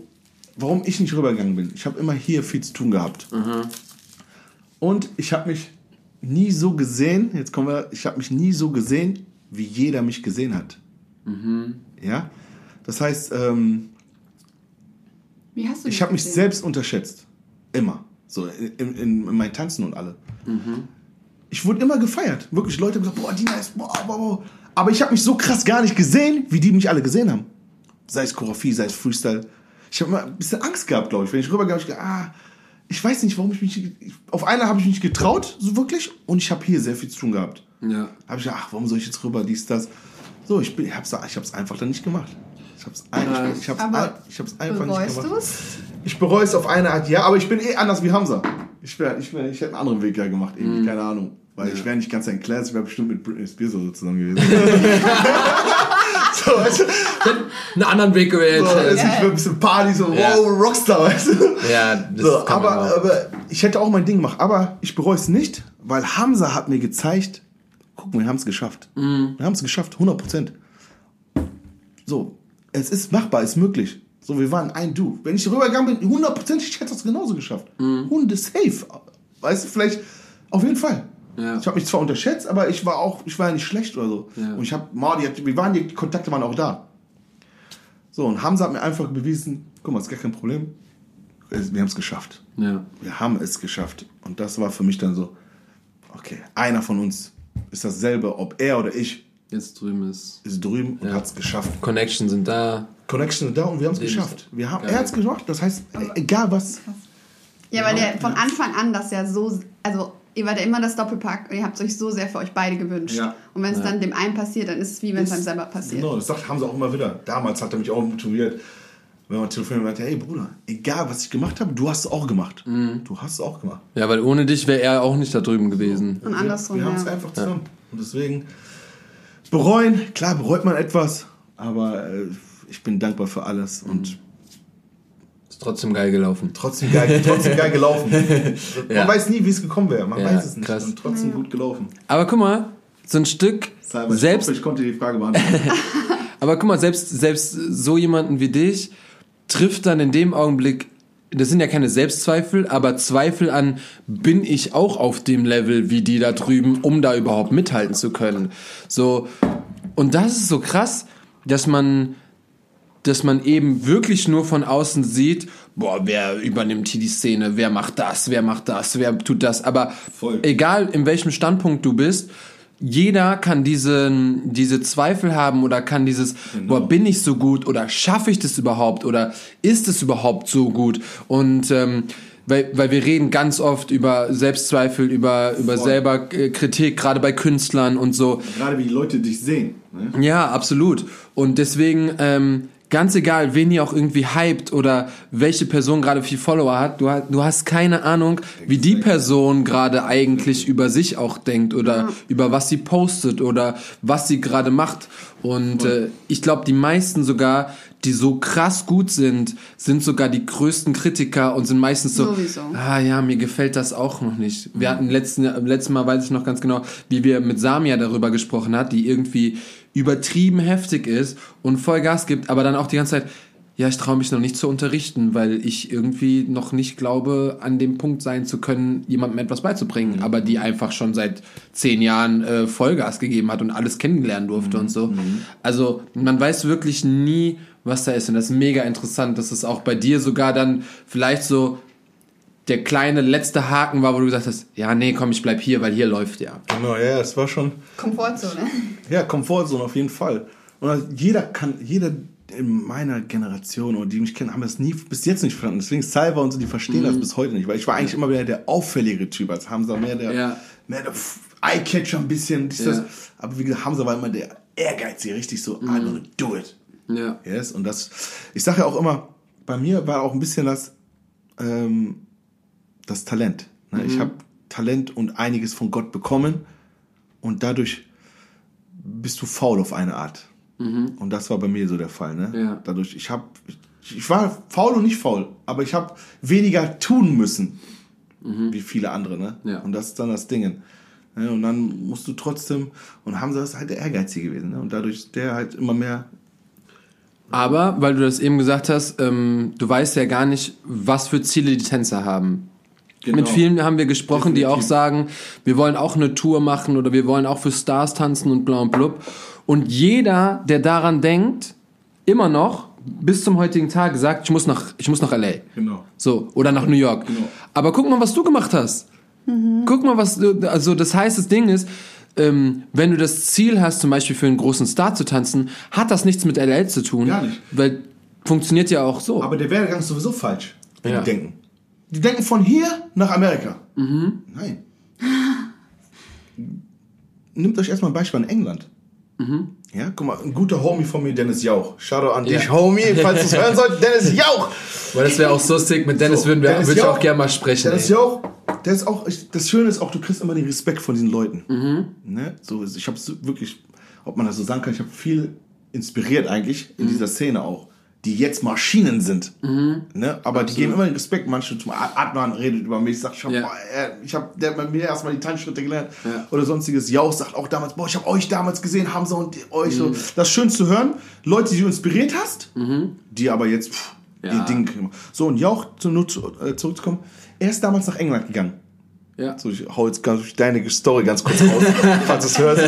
Warum ich nicht rübergegangen bin? Ich habe immer hier viel zu tun gehabt. Mhm. Und ich habe mich nie so gesehen, jetzt kommen wir, ich habe mich nie so gesehen, wie jeder mich gesehen hat. Mhm. Ja? Das heißt, ähm, ich habe mich selbst unterschätzt. Immer. So in, in, in mein Tanzen und alle. Mhm. Ich wurde immer gefeiert. Wirklich, Leute haben gesagt, boah, Dina ist, boah, boah, boah. Aber ich habe mich so krass gar nicht gesehen, wie die mich alle gesehen haben. Sei es Choreografie, sei es Freestyle. Ich habe immer ein bisschen Angst gehabt, glaube ich. Wenn ich rübergehe, habe ich gedacht, ah, ich weiß nicht, warum ich mich. Auf einer habe ich mich nicht getraut, so wirklich. Und ich habe hier sehr viel zu tun gehabt. Ja. Habe ich gedacht, ach, warum soll ich jetzt rüber, dies, das. So, ich, bin, ich habe es ich hab's einfach dann nicht gemacht. Ich habe es ich hab's, ich hab's einfach nicht gemacht. Du's? Ich bereue es auf eine Art, ja, aber ich bin eh anders wie Hamza. Ich, wär, ich, wär, ich hätte einen anderen Weg ja gemacht, irgendwie, mhm. keine Ahnung. Weil ja. ich wäre nicht ganz ein Class, ich wäre bestimmt mit Britney Spears so zusammen gewesen. so, weißt du? Einen anderen Weg gewählt. So, du, ich wäre ein bisschen Party, so, ja. wow, Rockstar, weißt du? Ja, das so, aber, aber ich hätte auch mein Ding gemacht. Aber ich bereue es nicht, weil Hamza hat mir gezeigt, guck mal, wir haben es geschafft. Mhm. Wir haben es geschafft, 100 Prozent. So, es ist machbar, es ist möglich. So, wir waren ein Du. Wenn ich rübergegangen bin, 100 Prozent, ich hätte das genauso geschafft. Mhm. Hunde safe. Weißt du, vielleicht, auf jeden Fall. Ja. Ich habe mich zwar unterschätzt, aber ich war auch, ich war ja nicht schlecht oder so. Ja. Und ich habe, wir waren, die Kontakte waren auch da. So, und Hamza hat mir einfach bewiesen, guck mal, ist gar kein Problem. Wir haben es geschafft. Ja. Wir haben es geschafft. Und das war für mich dann so, okay, einer von uns ist dasselbe, ob er oder ich. Jetzt drüben ist. Ist drüben und hat es geschafft. Connection sind da. Connection sind da und wir haben es geschafft. Wir haben, er hat es geschafft. Das heißt, egal was. Ja, weil der von Anfang an das ja so, also ihr wart ja immer das Doppelpack und ihr habt es euch so sehr für euch beide gewünscht. Ja. Und wenn es ja. dann dem einen passiert, dann ist es wie wenn es einem selber passiert. Genau, das sagt, haben sie auch immer wieder. Damals hat er mich auch motiviert, wenn man telefoniert und meinte, hey Bruder, egal was ich gemacht habe, du hast es auch gemacht. Mhm. Du hast es auch gemacht. Ja, weil ohne dich wäre er auch nicht da drüben gewesen. Und andersrum. Wir, wir haben es einfach zusammen. Und deswegen bereuen, klar bereut man etwas, aber äh, ich bin dankbar für alles und mhm. Trotzdem geil gelaufen. Trotzdem geil, trotzdem geil gelaufen. Man ja. weiß nie, wie es gekommen wäre. Man ja, weiß es nicht. Krass. Und trotzdem gut gelaufen. Aber guck mal, so ein Stück. Cyber, selbst, ich, hoffe, ich konnte die Frage beantworten. Aber guck mal, selbst, selbst so jemanden wie dich trifft dann in dem Augenblick, das sind ja keine Selbstzweifel, aber Zweifel an, bin ich auch auf dem Level wie die da drüben, um da überhaupt mithalten zu können. So, und das ist so krass, dass man, dass man eben wirklich nur von außen sieht, boah, wer übernimmt hier die Szene, wer macht das, wer macht das, wer tut das. Aber Voll. egal in welchem Standpunkt du bist, jeder kann diese, diese Zweifel haben oder kann dieses, genau. boah, bin ich so gut oder schaffe ich das überhaupt oder ist es überhaupt so gut? Und ähm, weil, weil wir reden ganz oft über Selbstzweifel, über, über selber äh, Kritik, gerade bei Künstlern und so. Gerade wie die Leute dich sehen. Ne? Ja, absolut. Und deswegen ähm, ganz egal, wen ihr auch irgendwie hypt oder welche Person gerade viel Follower hat, du, du hast keine Ahnung, wie die Person gerade eigentlich über sich auch denkt oder ja. über was sie postet oder was sie gerade macht. Und äh, ich glaube, die meisten sogar, die so krass gut sind, sind sogar die größten Kritiker und sind meistens so, Sowieso. ah ja, mir gefällt das auch noch nicht. Wir hatten letzten, letzten Mal, weiß ich noch ganz genau, wie wir mit Samia darüber gesprochen hat, die irgendwie übertrieben heftig ist und voll Gas gibt, aber dann auch die ganze Zeit, ja, ich traue mich noch nicht zu unterrichten, weil ich irgendwie noch nicht glaube, an dem Punkt sein zu können, jemandem etwas beizubringen, mhm. aber die einfach schon seit zehn Jahren äh, Vollgas gegeben hat und alles kennenlernen durfte mhm. und so. Mhm. Also man weiß wirklich nie, was da ist und das ist mega interessant, dass es auch bei dir sogar dann vielleicht so der kleine letzte Haken war, wo du gesagt hast, ja, nee, komm, ich bleib hier, weil hier läuft ja. Genau, ja, es war schon. Komfortzone. Ja, Komfortzone auf jeden Fall. Und jeder kann, jeder in meiner Generation oder die mich kennen, haben das nie bis jetzt nicht verstanden. Deswegen Cyber und so, die verstehen mhm. das bis heute nicht, weil ich war eigentlich immer mehr der auffälligere Typ als Hamza, mehr der, ja. mehr der Eyecatcher ein bisschen. Ja. Das. Aber wie gesagt, Hamza war immer der ehrgeizige, richtig so, mhm. I'm gonna do it. Ja. Yes, und das, ich sage ja auch immer, bei mir war auch ein bisschen das, ähm, das Talent. Ne? Mhm. Ich habe Talent und einiges von Gott bekommen und dadurch bist du faul auf eine Art. Mhm. Und das war bei mir so der Fall. Ne? Ja. Dadurch, ich habe, ich, war faul und nicht faul, aber ich habe weniger tun müssen, mhm. wie viele andere. Ne? Ja. Und das ist dann das Ding. Ne? Und dann musst du trotzdem, und Hamza ist halt der Ehrgeizige gewesen. Ne? Und dadurch der halt immer mehr aber, weil du das eben gesagt hast, ähm, du weißt ja gar nicht, was für Ziele die Tänzer haben. Genau. Mit vielen haben wir gesprochen, Definitiv. die auch sagen, wir wollen auch eine Tour machen oder wir wollen auch für Stars tanzen und bla und blub. Und jeder, der daran denkt, immer noch, bis zum heutigen Tag sagt, ich muss nach, ich muss nach LA. Genau. So, oder nach New York. Genau. Aber guck mal, was du gemacht hast. Mhm. Guck mal, was du, also das heißt, das Ding ist, ähm, wenn du das Ziel hast, zum Beispiel für einen großen Star zu tanzen, hat das nichts mit LA zu tun. Gar nicht. Weil funktioniert ja auch so. Aber der Werdegang ist sowieso falsch, wenn ja. die denken. Die denken von hier nach Amerika. Mhm. Nein. Nimmt euch erstmal ein Beispiel in England. Mhm. Ja, guck mal, ein guter Homie von mir, Dennis Jauch. Shoutout an dich, Homie, falls du es hören sollst, Dennis Jauch! Weil das wäre auch so sick, mit Dennis so, würden wir, würde ich auch gerne mal sprechen. Dennis ey. Jauch, der ist auch, ich, das Schöne ist auch, du kriegst immer den Respekt von diesen Leuten. Ne? So, ich habe wirklich, ob man das so sagen kann, ich habe viel inspiriert eigentlich in dieser Szene auch, die jetzt Maschinen sind. Ne? Aber die geben immer den Respekt. Manche zum Ad- Adnan redet über mich, sagt, ich habe Ja. ich hab, der hat bei mir erstmal die Tanzschritte gelernt Ja. oder sonstiges. Jauch sagt auch damals, boah, ich habe euch damals gesehen, Hamza und euch so. Das ist schön zu hören. Leute, die du inspiriert hast, die aber jetzt pff, Ja. ihr Ding kriegen. So, und Jauch, zu, äh, zurückzukommen, er ist damals nach England gegangen. Ja. So, ich hau jetzt ganz deine Story ganz kurz raus, falls du es hörst.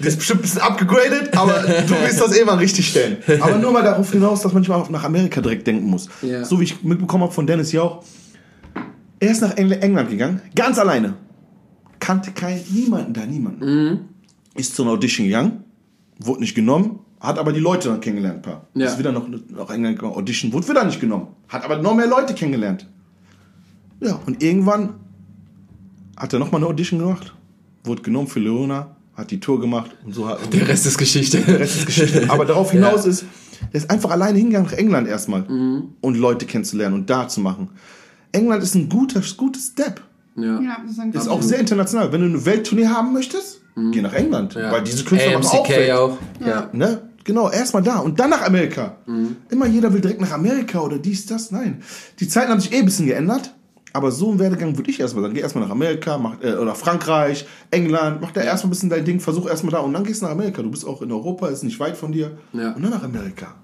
Die ist bestimmt ein bisschen abgegradet, aber du willst das irgendwann richtig stellen. Aber nur mal darauf hinaus, dass man nicht mal nach Amerika direkt denken muss. Ja. So wie ich mitbekommen habe von Dennis Jauch. Er ist nach Engl England gegangen, ganz alleine. Kannte kein, niemanden da, niemanden. Mhm. Ist zu einer Audition gegangen, wurde nicht genommen, hat aber die Leute dann kennengelernt. Paar. Ja. Ist wieder noch nach England gegangen, Audition, wurde wieder nicht genommen. Hat aber noch mehr Leute kennengelernt. Ja, und irgendwann hat er nochmal eine Audition gemacht, wurde genommen für Leona, hat die Tour gemacht und so hat. Der Rest ist Geschichte. Der Rest ist Geschichte. Aber darauf hinaus ist, er ist einfach alleine hingegangen nach England erstmal Mhm. und Leute kennenzulernen und da zu machen. England ist ein guter, gutes Step. Ja. Ja, das ist ein Ist auch sehr international. Wenn du eine Welttournee haben möchtest, geh nach England. Mhm. Ja. Weil diese Künstler machen auch AMCK Welt. auch. Ja. Ne? Genau, erstmal da und dann nach Amerika. Mhm. Immer jeder will direkt nach Amerika oder dies, das. Nein. Die Zeiten haben sich eh ein bisschen geändert. Aber so ein Werdegang würde ich erstmal sagen. Geh erstmal nach Amerika mach, äh, oder Frankreich, England, mach da erstmal ein bisschen dein Ding, versuch erstmal da und dann gehst du nach Amerika. Du bist auch in Europa, ist nicht weit von dir. Ja. Und dann nach Amerika.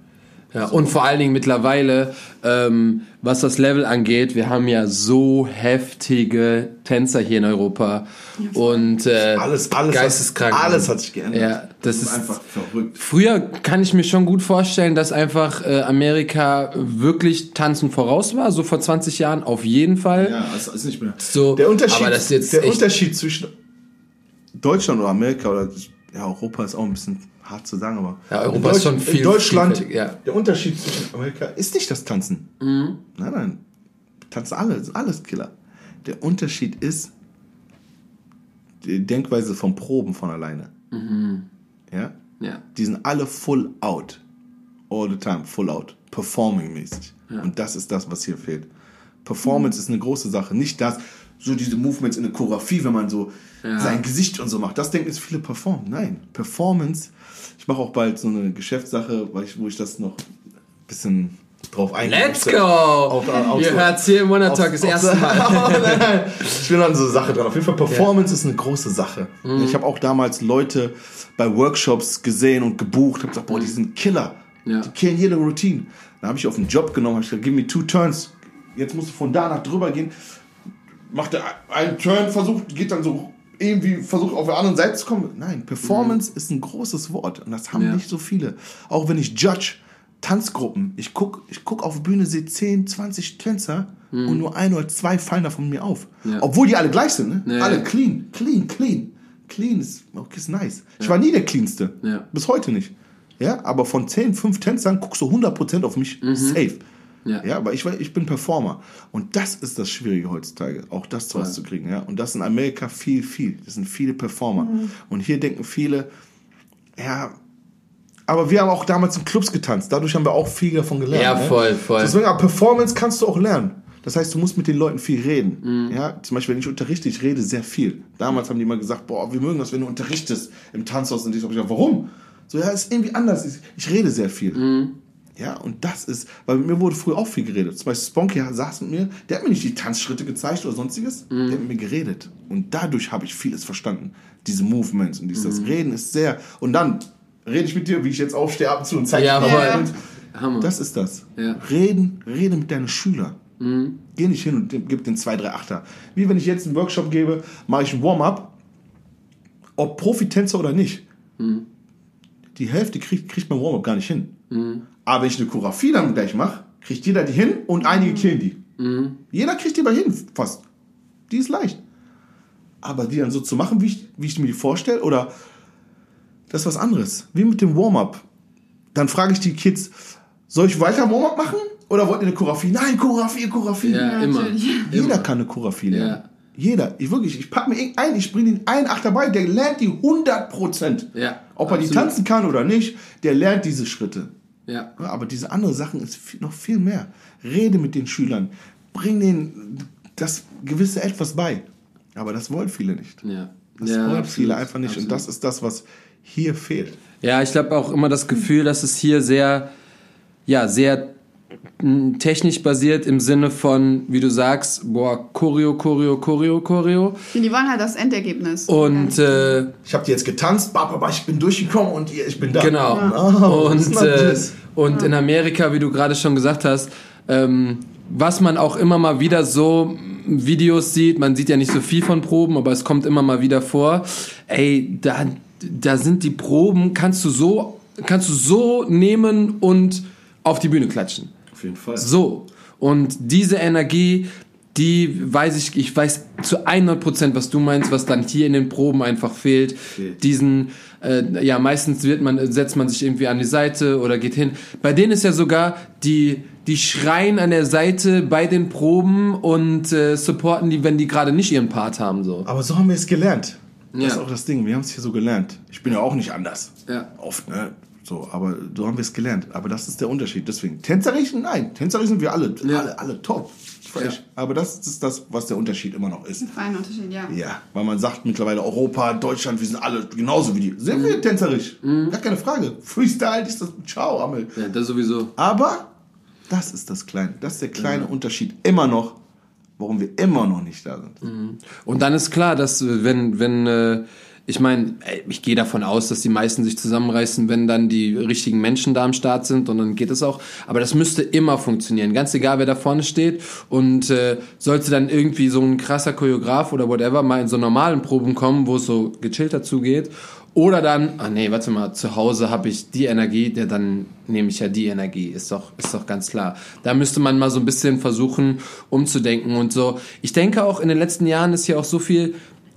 Ja, und vor allen Dingen mittlerweile, ähm, was das Level angeht, wir haben ja so heftige Tänzer hier in Europa und äh, Alles, alles, geisteskrank. Alles hat sich geändert. Ja, das ist einfach verrückt. Früher kann ich mir schon gut vorstellen, dass einfach äh, Amerika wirklich tanzen voraus war, so vor 20 Jahren auf jeden Fall. Ja, es ist nicht mehr. So, der Unterschied, aber das ist jetzt der echt- Unterschied zwischen Deutschland oder Amerika oder ja, Europa ist auch ein bisschen hart zu sagen, aber Ja, Europa in ist schon viel in Deutschland, ja. der Unterschied zwischen Amerika ist nicht das Tanzen. Mhm. Nein, nein, tanzen alle, ist alles Killer. Der Unterschied ist die Denkweise von Proben von alleine. Ja, Ja. die sind alle full out. All the time, full out. Performing-mäßig. Und das ist das, was hier fehlt. Performance ist eine große Sache. Nicht das, so diese Movements in der Choreografie, wenn man so Ja. sein Gesicht und so macht. Das denken jetzt viele performen. Nein, Performance. Ich mache auch bald so eine Geschäftssache, ich, wo ich das noch ein bisschen drauf eingehe. Let's go! Auf, auf, Ihr hört's hier im Wonder Talk das erste Mal. Ich bin an so Sache dran. Auf jeden Fall, Performance ist eine große Sache. Mhm. Ich habe auch damals Leute bei Workshops gesehen und gebucht. habe gesagt, boah, die sind Killer. Ja. Die killen jede Routine. Dann habe ich auf einen Job genommen, habe ich gesagt, give me two turns. Jetzt musst du von da nach drüber gehen. Macht er einen Turn, versucht, geht dann so irgendwie, versucht auf der anderen Seite zu kommen. Nein, Performance ist ein großes Wort und das haben Mhm. Ja. nicht so viele. Auch wenn ich judge, Tanzgruppen, ich guck, ich guck auf die Bühne, sehe 10, 20 Tänzer und nur ein oder zwei fallen da von mir auf. Mhm. Ja. Obwohl die alle gleich sind, ne? Ja, alle clean, clean, clean. Clean ist, okay, ist nice. Ich war nie der cleanste. Bis heute nicht. Ja, aber von 10, 5 Tänzern guckst du 100% auf mich safe. Mhm. Ja. Ja, aber ich, ich bin Performer. Und das ist das Schwierige heutzutage, auch das rauszukriegen. Ja? Und das in Amerika viel, viel. Das sind viele Performer. Und hier denken viele, ja, aber wir haben auch damals in Clubs getanzt. Dadurch haben wir auch viel davon gelernt. Ja, ne? voll, voll. Deswegen, aber Performance kannst du auch lernen. Das heißt, du musst mit den Leuten viel reden. Mhm. Ja, zum Beispiel, wenn ich unterrichte, ich rede sehr viel. Damals haben die immer gesagt, boah, wir mögen das, wenn du unterrichtest im Tanzhaus. Und ich habe gesagt, warum? So, ja, ist irgendwie anders. Ich, ich rede sehr viel. Mhm. Ja, und das ist, weil mit mir wurde früher auch viel geredet. Zum Beispiel Sponky saß mit mir, der hat mir nicht die Tanzschritte gezeigt oder sonstiges, Mhm. der hat mit mir geredet. Und dadurch habe ich vieles verstanden. Diese Movements und dieses Mhm. Reden ist sehr. Und dann rede ich mit dir, wie ich jetzt aufstehe ab und zu und zeige Ja, dir. Und Hammer. Das ist das. Ja. Reden, rede mit deinen Schülern. Geh nicht hin und gib den 2, 3 Achter. Wie wenn ich jetzt einen Workshop gebe, mache ich ein Warm-up, ob Profitänzer oder nicht. Die Hälfte kriegt, kriegt beim Warm-up gar nicht hin. Aber wenn ich eine Choreografie dann gleich mache, kriegt jeder die hin und einige killen die. Jeder kriegt die bei hin, fast. Die ist leicht. Aber die dann so zu machen, wie ich, wie ich mir die vorstelle, oder das ist was anderes. Wie mit dem Warm-up. Dann frage ich die Kids, soll ich weiter Warm-up machen? Oder wollt ihr eine Choreografie? Nein, Choreografie, Choreografie. Ja, immer. natürlich. Jeder Immer. kann eine Choreografie lernen. Ja. Jeder. Ich wirklich, ich packe mir irgendeinen, ich bringe den einen Achter bei, der lernt die 100 Prozent. Ja, Ob er die absolut. tanzen kann oder nicht, der lernt diese Schritte. Ja. Aber diese andere Sachen ist viel, noch viel mehr. Rede mit den Schülern. Bring den, das gewisse Etwas bei. Aber das wollen viele nicht. Ja. Das ja, wollen absolut, viele einfach nicht. absolut. Und das ist das, was hier fehlt. Ja, ich habe auch immer das Gefühl, dass es hier sehr, ja, sehr technisch basiert im Sinne von, wie du sagst, boah, Choreo, Choreo, Choreo, Choreo. Die wollen halt das Endergebnis. Und äh, Ich habe die jetzt getanzt, aber ich bin durchgekommen und ich bin da. Genau. Oh, was ist und äh, und in Amerika, wie du gerade schon gesagt hast, ähm, was man auch immer mal wieder so Videos sieht, man sieht ja nicht so viel von Proben, aber es kommt immer mal wieder vor. Ey, da, da sind die Proben, kannst du so, kannst du so nehmen und auf die Bühne klatschen. Auf jeden Fall. So. Und diese Energie, die weiß ich, ich weiß zu 100 Prozent, was du meinst, was dann hier in den Proben einfach fehlt. Fehlt. Diesen, äh, ja, meistens wird man, setzt man sich irgendwie an die Seite oder geht hin. Bei denen ist ja sogar die, die schreien an der Seite bei den Proben und äh, supporten die, wenn die gerade nicht ihren Part haben, so. Aber so haben wir es gelernt. Das Ja. ist auch das Ding. Wir haben es hier so gelernt. Ich bin ja auch nicht anders. Ja. Oft, ne? So, aber so haben wir es gelernt. Aber das ist der Unterschied. Deswegen, tänzerisch, nein. Tänzerisch sind wir alle, Ja. alle, alle top. Fresh. Ja. Aber das ist das, was der Unterschied immer noch ist. Feiner Unterschied, ja. Ja, weil man sagt mittlerweile Europa, Deutschland, wir sind alle genauso wie die. Sind wir tänzerisch? Gar keine Frage. Freestyle ist das, ciao, Amel. Ja, das sowieso. Aber das ist das Kleine. Das ist der kleine Unterschied immer noch, warum wir immer noch nicht da sind. Und dann ist klar, dass äh, wenn, wenn, äh, ich meine, ich gehe davon aus, dass die meisten sich zusammenreißen, wenn dann die richtigen Menschen da am Start sind und dann geht es auch. Aber das müsste immer funktionieren, ganz egal, wer da vorne steht. Und äh, sollte dann irgendwie so ein krasser Choreograf oder whatever mal in so normalen Proben kommen, wo es so gechillter zugeht. Oder dann, ah nee, warte mal, zu Hause habe ich die Energie, der dann nehme ich ja die Energie, ist doch, ist doch ganz klar. Da müsste man mal so ein bisschen versuchen, umzudenken und so. Ich denke auch, in den letzten Jahren ist ja auch so viel,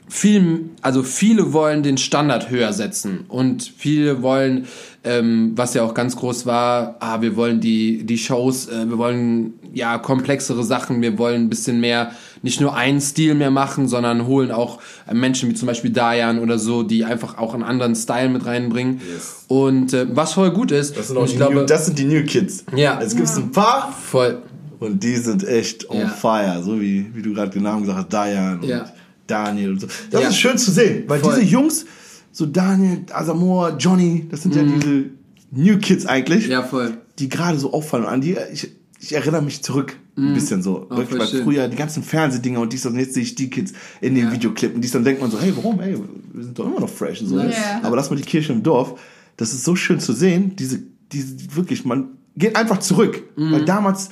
viel, also viele wollen den Standard höher setzen und viele wollen, ähm, was ja auch ganz groß war, ah, wir wollen die, die Shows, äh, wir wollen ja komplexere Sachen, wir wollen ein bisschen mehr, nicht nur einen Stil mehr machen, sondern holen auch äh, Menschen wie zum Beispiel Dayan oder so, die einfach auch einen anderen Style mit reinbringen. Yes. Und äh, was voll gut ist, Das sind, auch ich die glaube, new, das sind die New Kids. Ja. Es gibt ein paar voll, und die sind echt on Ja. fire. So wie, wie du gerade den Namen gesagt hast, Dayan Ja. Daniel und so. Das Ja. ist schön zu sehen, weil Voll. diese Jungs, so Daniel, Asamoah, Johnny, das sind ja diese New Kids eigentlich. Mhm. ja voll. die gerade so auffallen. An die, ich, ich erinnere mich zurück ein bisschen so. Oh, Wirklich, weil schön. früher die ganzen Fernsehdinger und dies und jetzt sehe ich die Kids in den Ja. Videoclippen. Dies dann denkt man so, hey, warum? Hey, wir sind doch immer noch fresh und so. Ja. Aber lass mal die Kirche im Dorf. Das ist so schön zu sehen. Diese, diese wirklich, man geht einfach zurück. Mhm. Weil damals,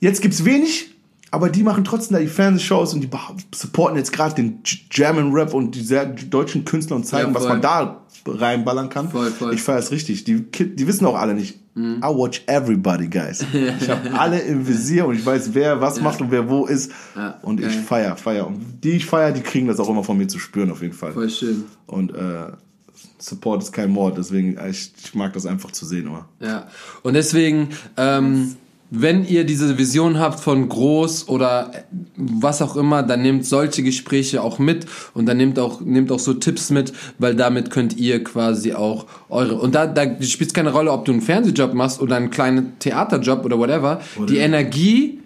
jetzt gibt's wenig, aber die machen trotzdem da die Fernsehshows und die supporten jetzt gerade den German Rap und die sehr deutschen Künstler und zeigen, Ja, was man da reinballern kann. Voll, voll. Ich feiere es richtig. Die, die wissen auch alle nicht. I watch everybody, guys. Ich habe alle im Visier und ich weiß, wer was macht und wer wo ist. Ja, und ich geil. feier, feier. Und die ich feier, die kriegen das auch immer von mir zu spüren, auf jeden Fall. Voll schön. Und äh, Support ist kein Mord, deswegen ich, ich mag das einfach zu sehen immer. Ja. Und deswegen, ähm, wenn ihr diese Vision habt von groß oder was auch immer, dann nehmt solche Gespräche auch mit und dann nehmt auch, nehmt auch so Tipps mit, weil damit könnt ihr quasi auch eure, und da, da spielt es keine Rolle, ob du einen Fernsehjob machst oder einen kleinen Theaterjob oder whatever. Die Energie,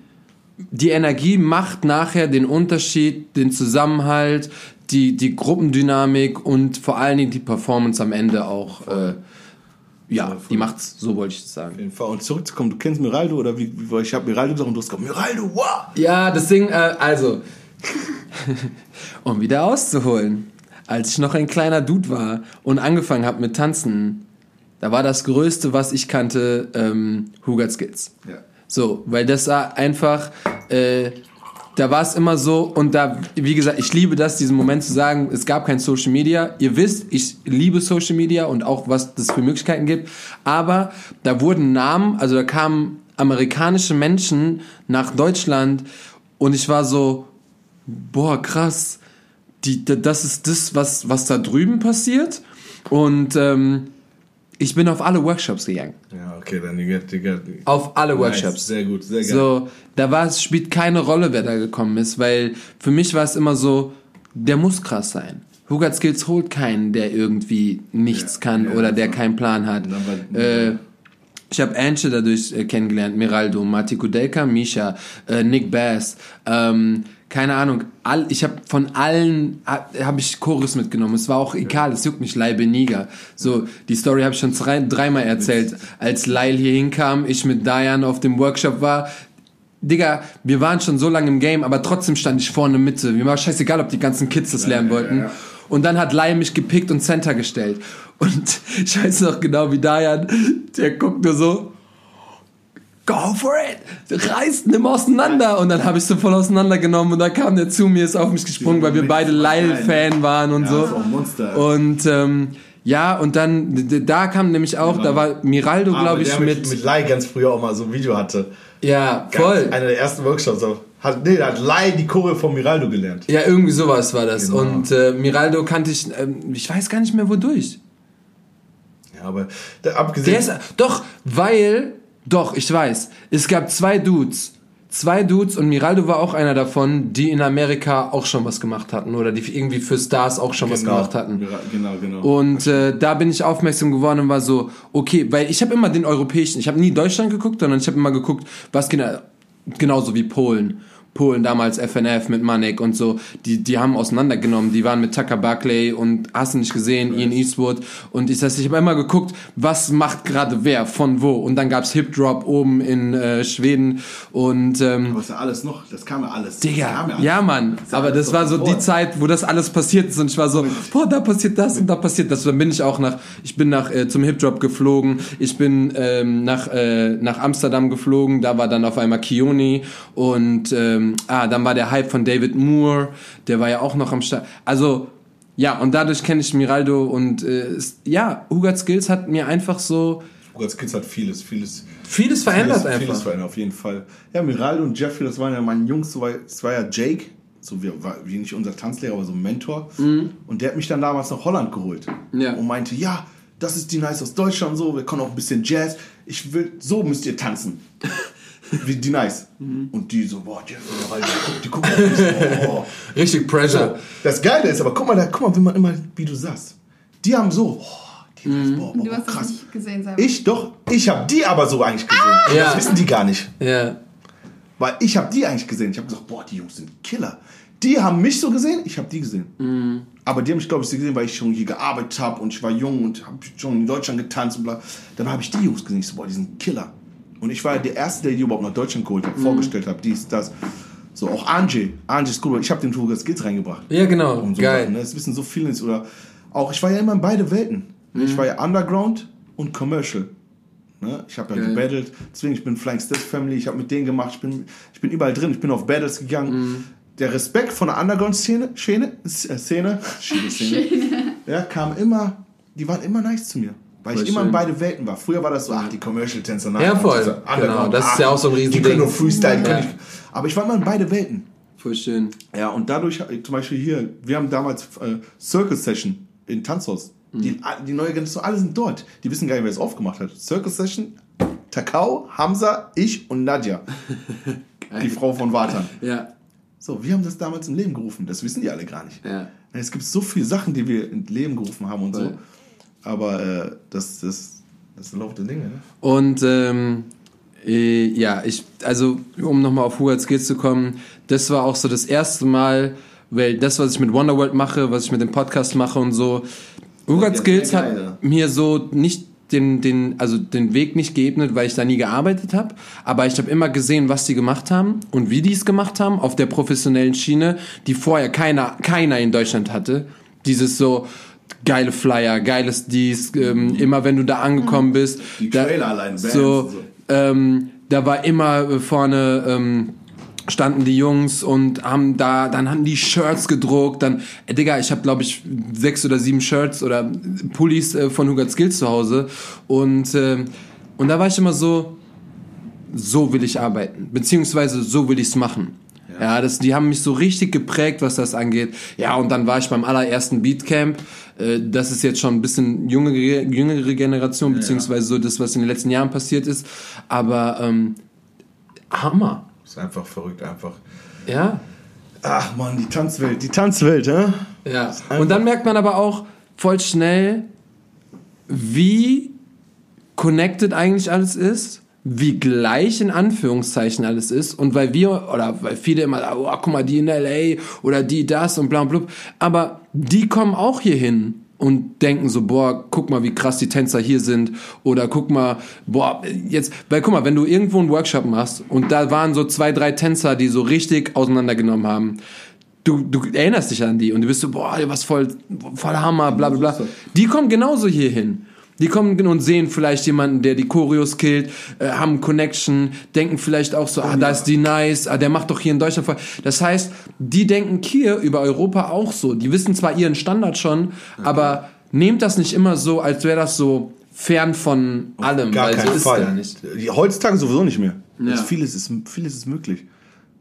die Energie macht nachher den Unterschied, den Zusammenhalt, die, die Gruppendynamik und vor allen Dingen die Performance am Ende auch. Äh, ja, die macht's, so wollte ich das Auf sagen. jeden Fall. Und zurückzukommen, du kennst Miraldo oder wie, wie ich habe Miraldo gesagt und du hast gesagt, Miraldo, wow! Ja, das Ding, äh, also, um wieder auszuholen, als ich noch ein kleiner Dude war und angefangen habe mit Tanzen, da war das Größte, was ich kannte, ähm, Hugat Skills. Ja. So, weil das war einfach, äh, da war es immer so und da, wie gesagt, ich liebe das, diesen Moment zu sagen, es gab kein Social Media. Ihr wisst, ich liebe Social Media und auch was das für Möglichkeiten gibt. Aber da wurden Namen, also da kamen amerikanische Menschen nach Deutschland und ich war so, boah, krass, die, da- das ist das, was, was da drüben passiert. Und ähm, ich bin auf alle Workshops gegangen. Ja, okay, dann die get, die get. Auf alle Nice, Workshops. Sehr gut, sehr geil. So, da war es, spielt keine Rolle, wer da gekommen ist, weil für mich war es immer so, der muss krass sein. Hugat Skills holt keinen, der irgendwie nichts Ja, kann ja, oder der voll. keinen Plan hat. Äh, ich habe Anche dadurch äh, kennengelernt, Miraldo, Mati Kudelka, Misha, äh, Nick Bass, ähm, keine Ahnung, all, ich habe von allen habe ich Chorus mitgenommen. Es war auch egal, es juckt mich Leibe Niger. So, die Story habe ich schon drei, dreimal erzählt. Als Lyle hier hinkam, ich mit Diane auf dem Workshop war, Digga, wir waren schon so lange im Game, aber trotzdem stand ich vorne Mitte. Mir war scheißegal, ob die ganzen Kids das lernen wollten. Und dann hat Lai mich gepickt und Center gestellt. Und ich weiß noch genau, wie Dayan, der guckt nur so, go for it, reißt, nimm auseinander. Und dann habe ich so voll auseinandergenommen und dann kam der zu mir, ist auf mich gesprungen, weil wir beide Lyle-Fan waren und ja, so. Monster. Und ähm, ja, und dann, da kam nämlich auch, ja, da war Miraldo, ah, glaube ich, mit... Mit Lai ganz früher auch mal so ein Video hatte. Ja, voll. Ganz, einer der ersten Workshops. So. Hat, nee, hat Lai die Choreo von Miraldo gelernt. Ja, irgendwie sowas war das. Genau. Und äh, Miraldo kannte ich, äh, ich weiß gar nicht mehr wodurch. Ja, aber der, abgesehen. Der ist, doch, weil, doch, ich weiß. Es gab zwei Dudes. Zwei Dudes und Miraldo war auch einer davon, die in Amerika auch schon was gemacht hatten oder die irgendwie für Stars auch schon genau, was gemacht hatten. Genau, genau. Und äh, da bin ich aufmerksam geworden und war so, okay, weil ich habe immer den europäischen, ich habe nie Deutschland geguckt, sondern ich habe immer geguckt, was genau, genauso wie Polen. Polen damals FNF mit Manek und so, die, die haben auseinandergenommen. Die waren mit Tucker Buckley und hast du nicht gesehen, Ian Eastwood. Und ich, ich habe immer geguckt, was macht gerade wer, von wo. Und dann gab's Hip Drop oben in äh, Schweden und ähm, Was ja alles noch, das kam ja alles. Digga, ja, alles. ja Mann, das aber das war so die Zeit, wo das alles passiert ist und ich war so, boah, da passiert das und da passiert das. Dann bin ich auch nach, ich bin nach äh, zum Hip Drop geflogen, ich bin ähm, nach, äh, nach Amsterdam geflogen, da war dann auf einmal Kioni und ähm, ähm, ah, dann war der Hype von David Moore, der war ja auch noch am Start. Also, ja, und dadurch kenne ich Miraldo und äh, ja, Hugat Skills hat mir einfach so. Hugat Skills hat vieles, vieles. Vieles verändert vieles, einfach. Vieles verändert, auf jeden Fall. Ja, Miraldo und Jeffrey, das waren ja meine Jungs, das war ja Jake, so wie, wie nicht unser Tanzlehrer, aber so ein Mentor. Mhm. Und der hat mich dann damals nach Holland geholt. Ja. Und meinte, ja, das ist die Nice aus Deutschland, so, wir können auch ein bisschen Jazz. Ich will, so müsst ihr tanzen. Wie die nice. Mhm. Und die so, boah, Jeff, die gucken auf so, oh. Richtig Pressure. So, das Geile ist, aber guck mal, da, guck mal, wie man immer, wie du sagst. Die haben so, oh, die nice, boah, boah, du hast krass. Das nicht gesehen, selber. Ich doch, ich habe die aber so eigentlich gesehen. Ah! Ja. Das wissen die gar nicht. Ja. Weil ich habe die eigentlich gesehen. Ich habe gesagt, boah, die Jungs sind Killer. Die haben mich so gesehen, ich habe die gesehen. Mhm. Aber die haben mich, glaube ich, gesehen, weil ich schon hier gearbeitet habe und ich war jung und habe schon in Deutschland getanzt und bla. Dann habe ich die Jungs gesehen. Ich so, boah, die sind Killer. Und ich war der Erste, der die überhaupt nach Deutschland geholt hat, mhm. vorgestellt habe, dies, das. So, auch Angie, Angie School, ich habe den Tour Skills reingebracht. Ja, genau. So Geil. Sachen, ne? Wissen so viele, oder auch, ich war ja immer in beide Welten. Mhm. Ich war ja Underground und Commercial. Ne? Ich habe ja Geil. gebattelt, deswegen ich bin Flying Steps Family, ich habe mit denen gemacht, ich bin, ich bin überall drin, ich bin auf Battles gegangen. Mhm. Der Respekt von der Underground-Szene, Szene, äh, Szene, Szene, Szene, ja, kam immer, die waren immer nice zu mir. Weil voll ich immer in beide Welten war. Früher war das so, ach, die Commercial-Tänzer. Ja, voll. Genau, das ach, ist ja auch so ein Riesending. Die können nur Freestyle. Ja. Aber ich war immer in beide Welten. Voll schön. Ja, und dadurch, zum Beispiel hier, wir haben damals äh, Circus Session in Tanzhaus. Mhm. Die, die neue Generation, alle sind dort. Die wissen gar nicht, wer es aufgemacht hat. Circus Session, Takao, Hamza, ich und Nadja. die Frau von Watan. Ja. So, wir haben das damals ins Leben gerufen. Das wissen die alle gar nicht. Ja. Es gibt so viele Sachen, die wir ins Leben gerufen haben und voll. so. Aber äh, das, das, das ist Lauf der Dinge. Ne? Und ähm, äh, ja, ich, also um nochmal auf Who Skills zu kommen, das war auch so das erste Mal, weil das, was ich mit Wonderworld mache, was ich mit dem Podcast mache und so, Who Skills hat mir so nicht den, den, also den Weg nicht geebnet, weil ich da nie gearbeitet habe. Aber ich habe immer gesehen, was die gemacht haben und wie die es gemacht haben auf der professionellen Schiene, die vorher keiner, keiner in Deutschland hatte. Dieses so, geile Flyer, geiles dies, ähm, immer wenn du da angekommen bist. Die da, Trailer allein, Bands so, so. Ähm, da war immer vorne ähm, standen die Jungs und haben da, dann haben die Shirts gedruckt, dann, äh, Digga, ich habe glaube ich sechs oder sieben Shirts oder Pullis äh, von Hugat Skills zu Hause und äh, und da war ich immer so, so will ich arbeiten, beziehungsweise so will ich's machen. Ja, das, die haben mich so richtig geprägt, was das angeht. Ja, und dann war ich beim allerersten Beatcamp. Äh, das ist jetzt schon ein bisschen jüngere, jüngere Generation, beziehungsweise so das, was in den letzten Jahren passiert ist. Aber ähm, Hammer. Ist einfach verrückt, einfach. Ja. Ach man, die Tanzwelt, die Tanzwelt, hä? Ja. Und dann merkt man aber auch voll schnell, wie connected eigentlich alles ist, wie gleich in Anführungszeichen alles ist und weil wir oder weil viele immer, oh, guck mal, die in LA oder die das und bla und blub, aber die kommen auch hier hin und denken so, boah, guck mal, wie krass die Tänzer hier sind oder guck mal, boah, jetzt, weil guck mal, wenn du irgendwo einen Workshop machst und da waren so zwei, drei Tänzer, die so richtig auseinandergenommen haben, du, du erinnerst dich an die und du bist so, boah, was voll, voll Hammer, bla bla bla. Die kommen genauso hier hin. Die kommen und sehen vielleicht jemanden, der die Choreos killt, äh, haben Connection, denken vielleicht auch so, ah, da ist die nice, ah, der macht doch hier in Deutschland voll. Das heißt, die denken hier über Europa auch so. Die wissen zwar ihren Standard schon, okay. aber nehmt das nicht immer so, als wäre das so fern von allem. Gar weil keinen so ist Fall. ja nicht. Heutzutage sowieso nicht mehr. Ja. Vieles, ist, vieles ist möglich.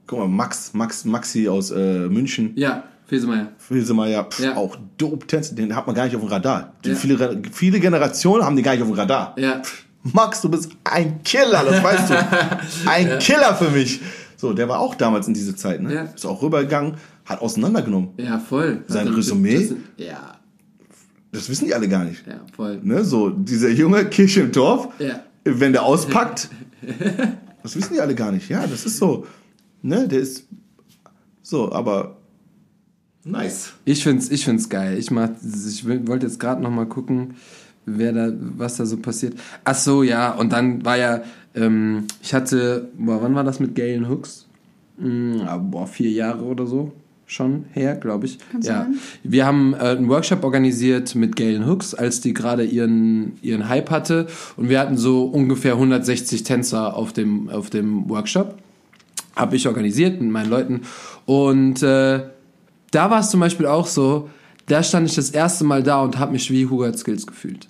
Guck mal, Max, Max, Maxi aus äh, München. Ja, Fesemeyer. Fesemeyer, Ja. auch dope Tänzer, den hat man gar nicht auf dem Radar. Die Ja. viele, viele Generationen haben die gar nicht auf dem Radar. Ja. Max, du bist ein Killer, das weißt du. Ein Killer für mich. So, der war auch damals in dieser Zeit, ne? Ja. Ist auch rübergegangen, hat auseinandergenommen. Ja, voll. Sein Also, Resümee? das Ja, Das wissen die alle gar nicht. ja, voll. Ne? So, dieser junge Kirche im Dorf, Ja. wenn der auspackt, das wissen die alle gar nicht. Ja, das ist so. Ne, der ist so, aber nice. Ich find's, ich find's geil. Ich mach, ich wollte jetzt gerade noch mal gucken, wer da, was da so passiert. Ach so, ja. Und dann war ja, ähm, ich hatte, boah, wann war das mit Galen Hooks? Hm, ah, boah, vier Jahre oder so schon her, glaube ich. Kann ja. sein. Wir haben äh, einen Workshop organisiert mit Galen Hooks, als die gerade ihren ihren Hype hatte und wir hatten so ungefähr 160 Tänzer auf dem auf dem Workshop. Habe ich organisiert mit meinen Leuten und äh, da war es zum Beispiel auch so, da stand ich das erste Mal da und habe mich wie Hubert Skills gefühlt.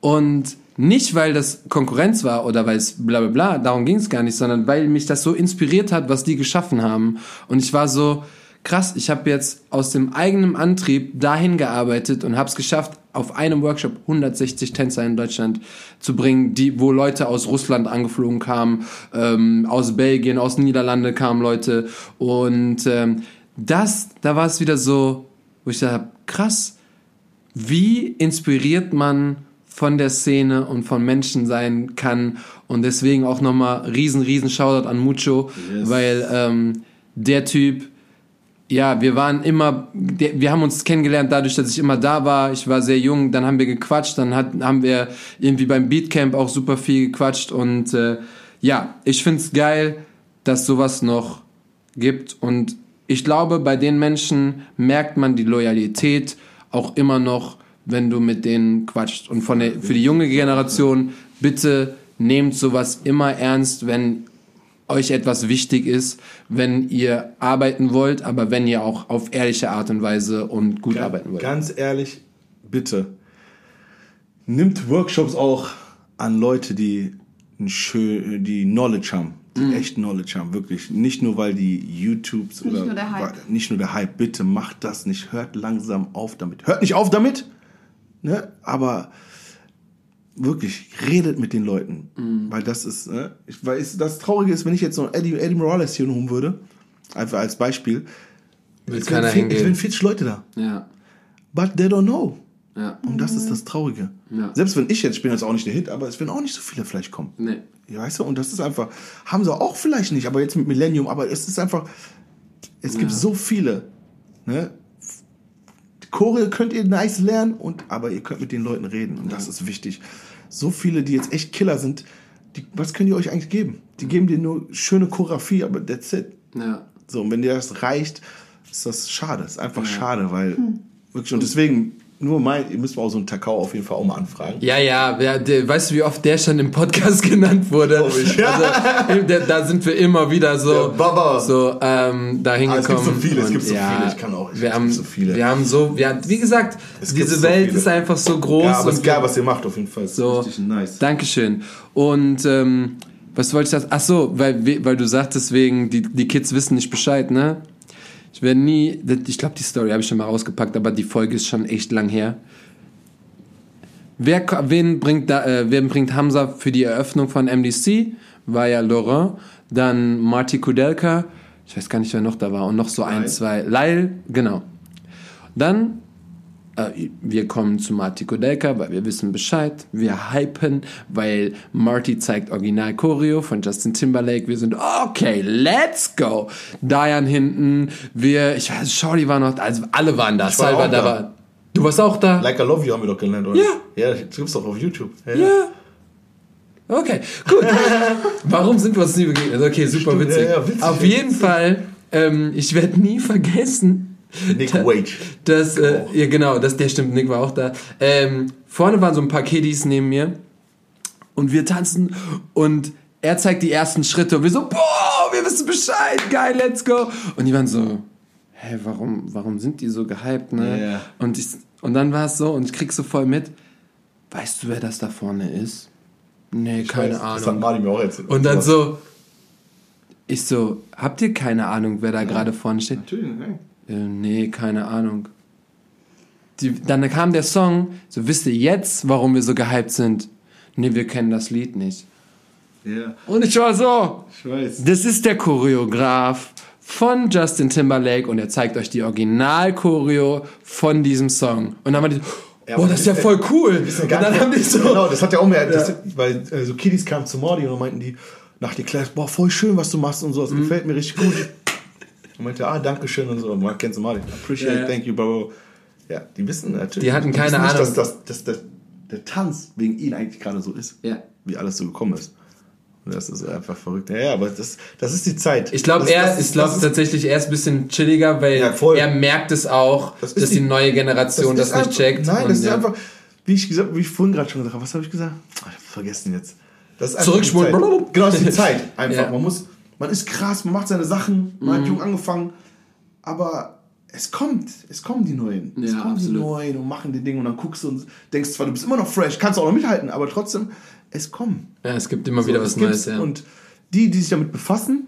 Und nicht, weil das Konkurrenz war oder weil es bla bla bla, darum ging es gar nicht, sondern weil mich das so inspiriert hat, was die geschaffen haben. Und ich war so, krass, ich habe jetzt aus dem eigenen Antrieb dahin gearbeitet und habe es geschafft, auf einem Workshop 160 Tänzer in Deutschland zu bringen, die, wo Leute aus Russland angeflogen kamen, ähm, aus Belgien, aus Niederlande kamen Leute. Und ähm, das, da war es wieder so, wo ich dachte, krass, wie inspiriert man von der Szene und von Menschen sein kann. Und deswegen auch nochmal riesen, riesen Shoutout an Mucho, Yes. weil ähm, der Typ, ja, wir waren immer, wir haben uns kennengelernt dadurch, dass ich immer da war. Ich war sehr jung, dann haben wir gequatscht, dann hat, haben wir irgendwie beim Beatcamp auch super viel gequatscht. Und äh, ja, ich find's geil, dass sowas noch gibt. Und ich glaube, bei den Menschen merkt man die Loyalität auch immer noch, wenn du mit denen quatscht. Und von der, für die junge Generation, bitte nehmt sowas immer ernst, wenn euch etwas wichtig ist, wenn ihr arbeiten wollt, aber wenn ihr auch auf ehrliche Art und Weise und gut arbeiten wollt. Ganz ehrlich, bitte, nimmt Workshops auch an Leute, die, ein schön, die Knowledge haben, die Mhm. echt Knowledge haben, wirklich. Nicht nur, weil die YouTubes Nicht oder nur der Hype. nicht nur der Hype, bitte macht das nicht, hört langsam auf damit. Hört nicht auf damit, ne? aber wirklich, redet mit den Leuten. Mhm. Weil das ist, ne? ich weiß, das Traurige ist, wenn ich jetzt so Eddie, Eddie Morales hier holen würde, einfach als Beispiel, Will keiner wären es hingehen. wären 40 Leute da. Ja, But they don't know. ja, Und das ist das Traurige. Ja. Selbst wenn ich jetzt, ich bin jetzt auch nicht der Hit, aber es werden auch nicht so viele vielleicht kommen. nee. Ja, weißt du, und das ist einfach, haben sie auch vielleicht nicht, aber jetzt mit Millennium, aber es ist einfach, es gibt Ja. so viele. Ne? Choreo könnt ihr nice lernen, und, aber ihr könnt mit den Leuten reden und das ist wichtig. So viele, die jetzt echt Killer sind, die, was können die euch eigentlich geben? Die geben dir nur schöne Choreografie, aber that's it. Ja. So, und wenn dir das reicht, ist das schade. Ist einfach Ja. schade, weil wirklich, und deswegen, nur mein, ihr müsst mal auch so einen Takao auf jeden Fall auch mal anfragen. Ja, ja, ja der, weißt du, wie oft der schon im Podcast genannt wurde? Ich. Also, der, da sind wir immer wieder so, Baba. so ähm, da hingekommen. Ah, es gibt so viele, es gibt so viele, ich kann auch- es wir haben so viele. Wir haben so, wir, wie gesagt, Es diese so Welt viele. ist einfach so groß. Ja, aber es ist geil, was ihr macht, auf jeden Fall. Ist So, richtig nice. Dankeschön. Und ähm, was wollte ich das? Ach so, weil, weil du sagtest wegen, die, die Kids wissen nicht Bescheid, ne? Ich werde nie, ich glaube, die Story habe ich schon mal rausgepackt, aber die Folge ist schon echt lang her. Wer, wen bringt, da, äh, wen bringt Hamza für die Eröffnung von MDC? War ja Laurent, dann Marty Kudelka, ich weiß gar nicht, wer noch da war, und noch so ein, Lyle. zwei, Lyle, genau. Dann wir kommen zu Marty Kodelka, weil wir wissen Bescheid. Wir hypen, weil Marty zeigt Original Choreo von Justin Timberlake. Wir sind, okay, let's go. Diane hinten, wir, ich weiß, Shorty war noch, also alle waren da. Ich war Salva auch da war. Du warst auch da? Like I Love You haben wir doch gelernt, oder? Ja. Ja, das gibt's doch auf YouTube. Ja. Ja. Okay, gut. Warum sind wir uns nie begegnet? Okay, super Stimmt, witzig. ja, ja, witzig, Auf jeden Fall, ähm, ich werde nie vergessen, Nick Wage. dass, äh, ja genau, das, der stimmt, Nick war auch da. Ähm, vorne waren so ein paar Kiddies neben mir und wir tanzen und er zeigt die ersten Schritte und wir so, boah, wir wissen Bescheid, geil, let's go. Und die waren so, hä, warum, warum sind die so gehypt, ne? Ja, ja. Und, ich, und dann war es so und ich krieg so voll mit, weißt du, wer das da vorne ist? Nee, keine Weiß, Ahnung. Das hat Marty mir auch erzählt. Und dann so, ich so, habt ihr keine Ahnung, wer da gerade vorne steht? Natürlich, nein. Äh, nee, keine Ahnung. Die, dann kam der Song, so wisst ihr jetzt, warum wir so gehypt sind? Nee, wir kennen das Lied nicht. Ja, Und ich war so, ich weiß. das ist der Choreograf von Justin Timberlake und er zeigt euch die Original-Choreo von diesem Song. Und dann war die so, Ja, boah, das ist ja voll cool. Ja Und dann haben die so, Genau, das hat ja auch mehr, das, weil äh, so Kiddies kamen zu Morty und meinten die nach der Class, boah, voll schön, was du machst und so, Mhm. das gefällt mir richtig gut. Und meinte, ah, danke schön und so. Man kennt so Marty. Appreciate, Ja, ja. thank you, bro. Ja, die wissen natürlich. Die hatten keine wissen nicht, Ahnung. Dass, dass, dass, der- der Tanz wegen ihnen eigentlich gerade so ist. Ja. Wie alles so gekommen ist. Und das ist einfach verrückt. Ja, ja, aber das, das ist die Zeit. Ich glaube, Das- er, das- ich glaube das ist- tatsächlich, er ist ein bisschen chilliger, weil Ja, voll. er merkt es auch, Das ist dass die, die- neue Generation das, ist nicht einfach- checkt. Nein, Und das ist ja. einfach, wie ich, gesagt, wie ich vorhin gerade schon gesagt habe, was habe ich gesagt? Ach, ich hab vergessen jetzt. Das ist Zurückspulen. die. Genau, das ist die Zeit. Einfach. Ja. Man muss, man ist krass, man macht seine Sachen, man Mhm. hat jung angefangen, aber es kommt, es kommen die Neuen. es Ja, kommen absolut. die Neuen und machen die Dinge und dann guckst du und denkst zwar, du bist immer noch fresh, kannst auch noch mithalten, aber trotzdem, es kommen. ja, es gibt immer wieder So, was es gibt's. Neues, ja. Und die, die sich damit befassen,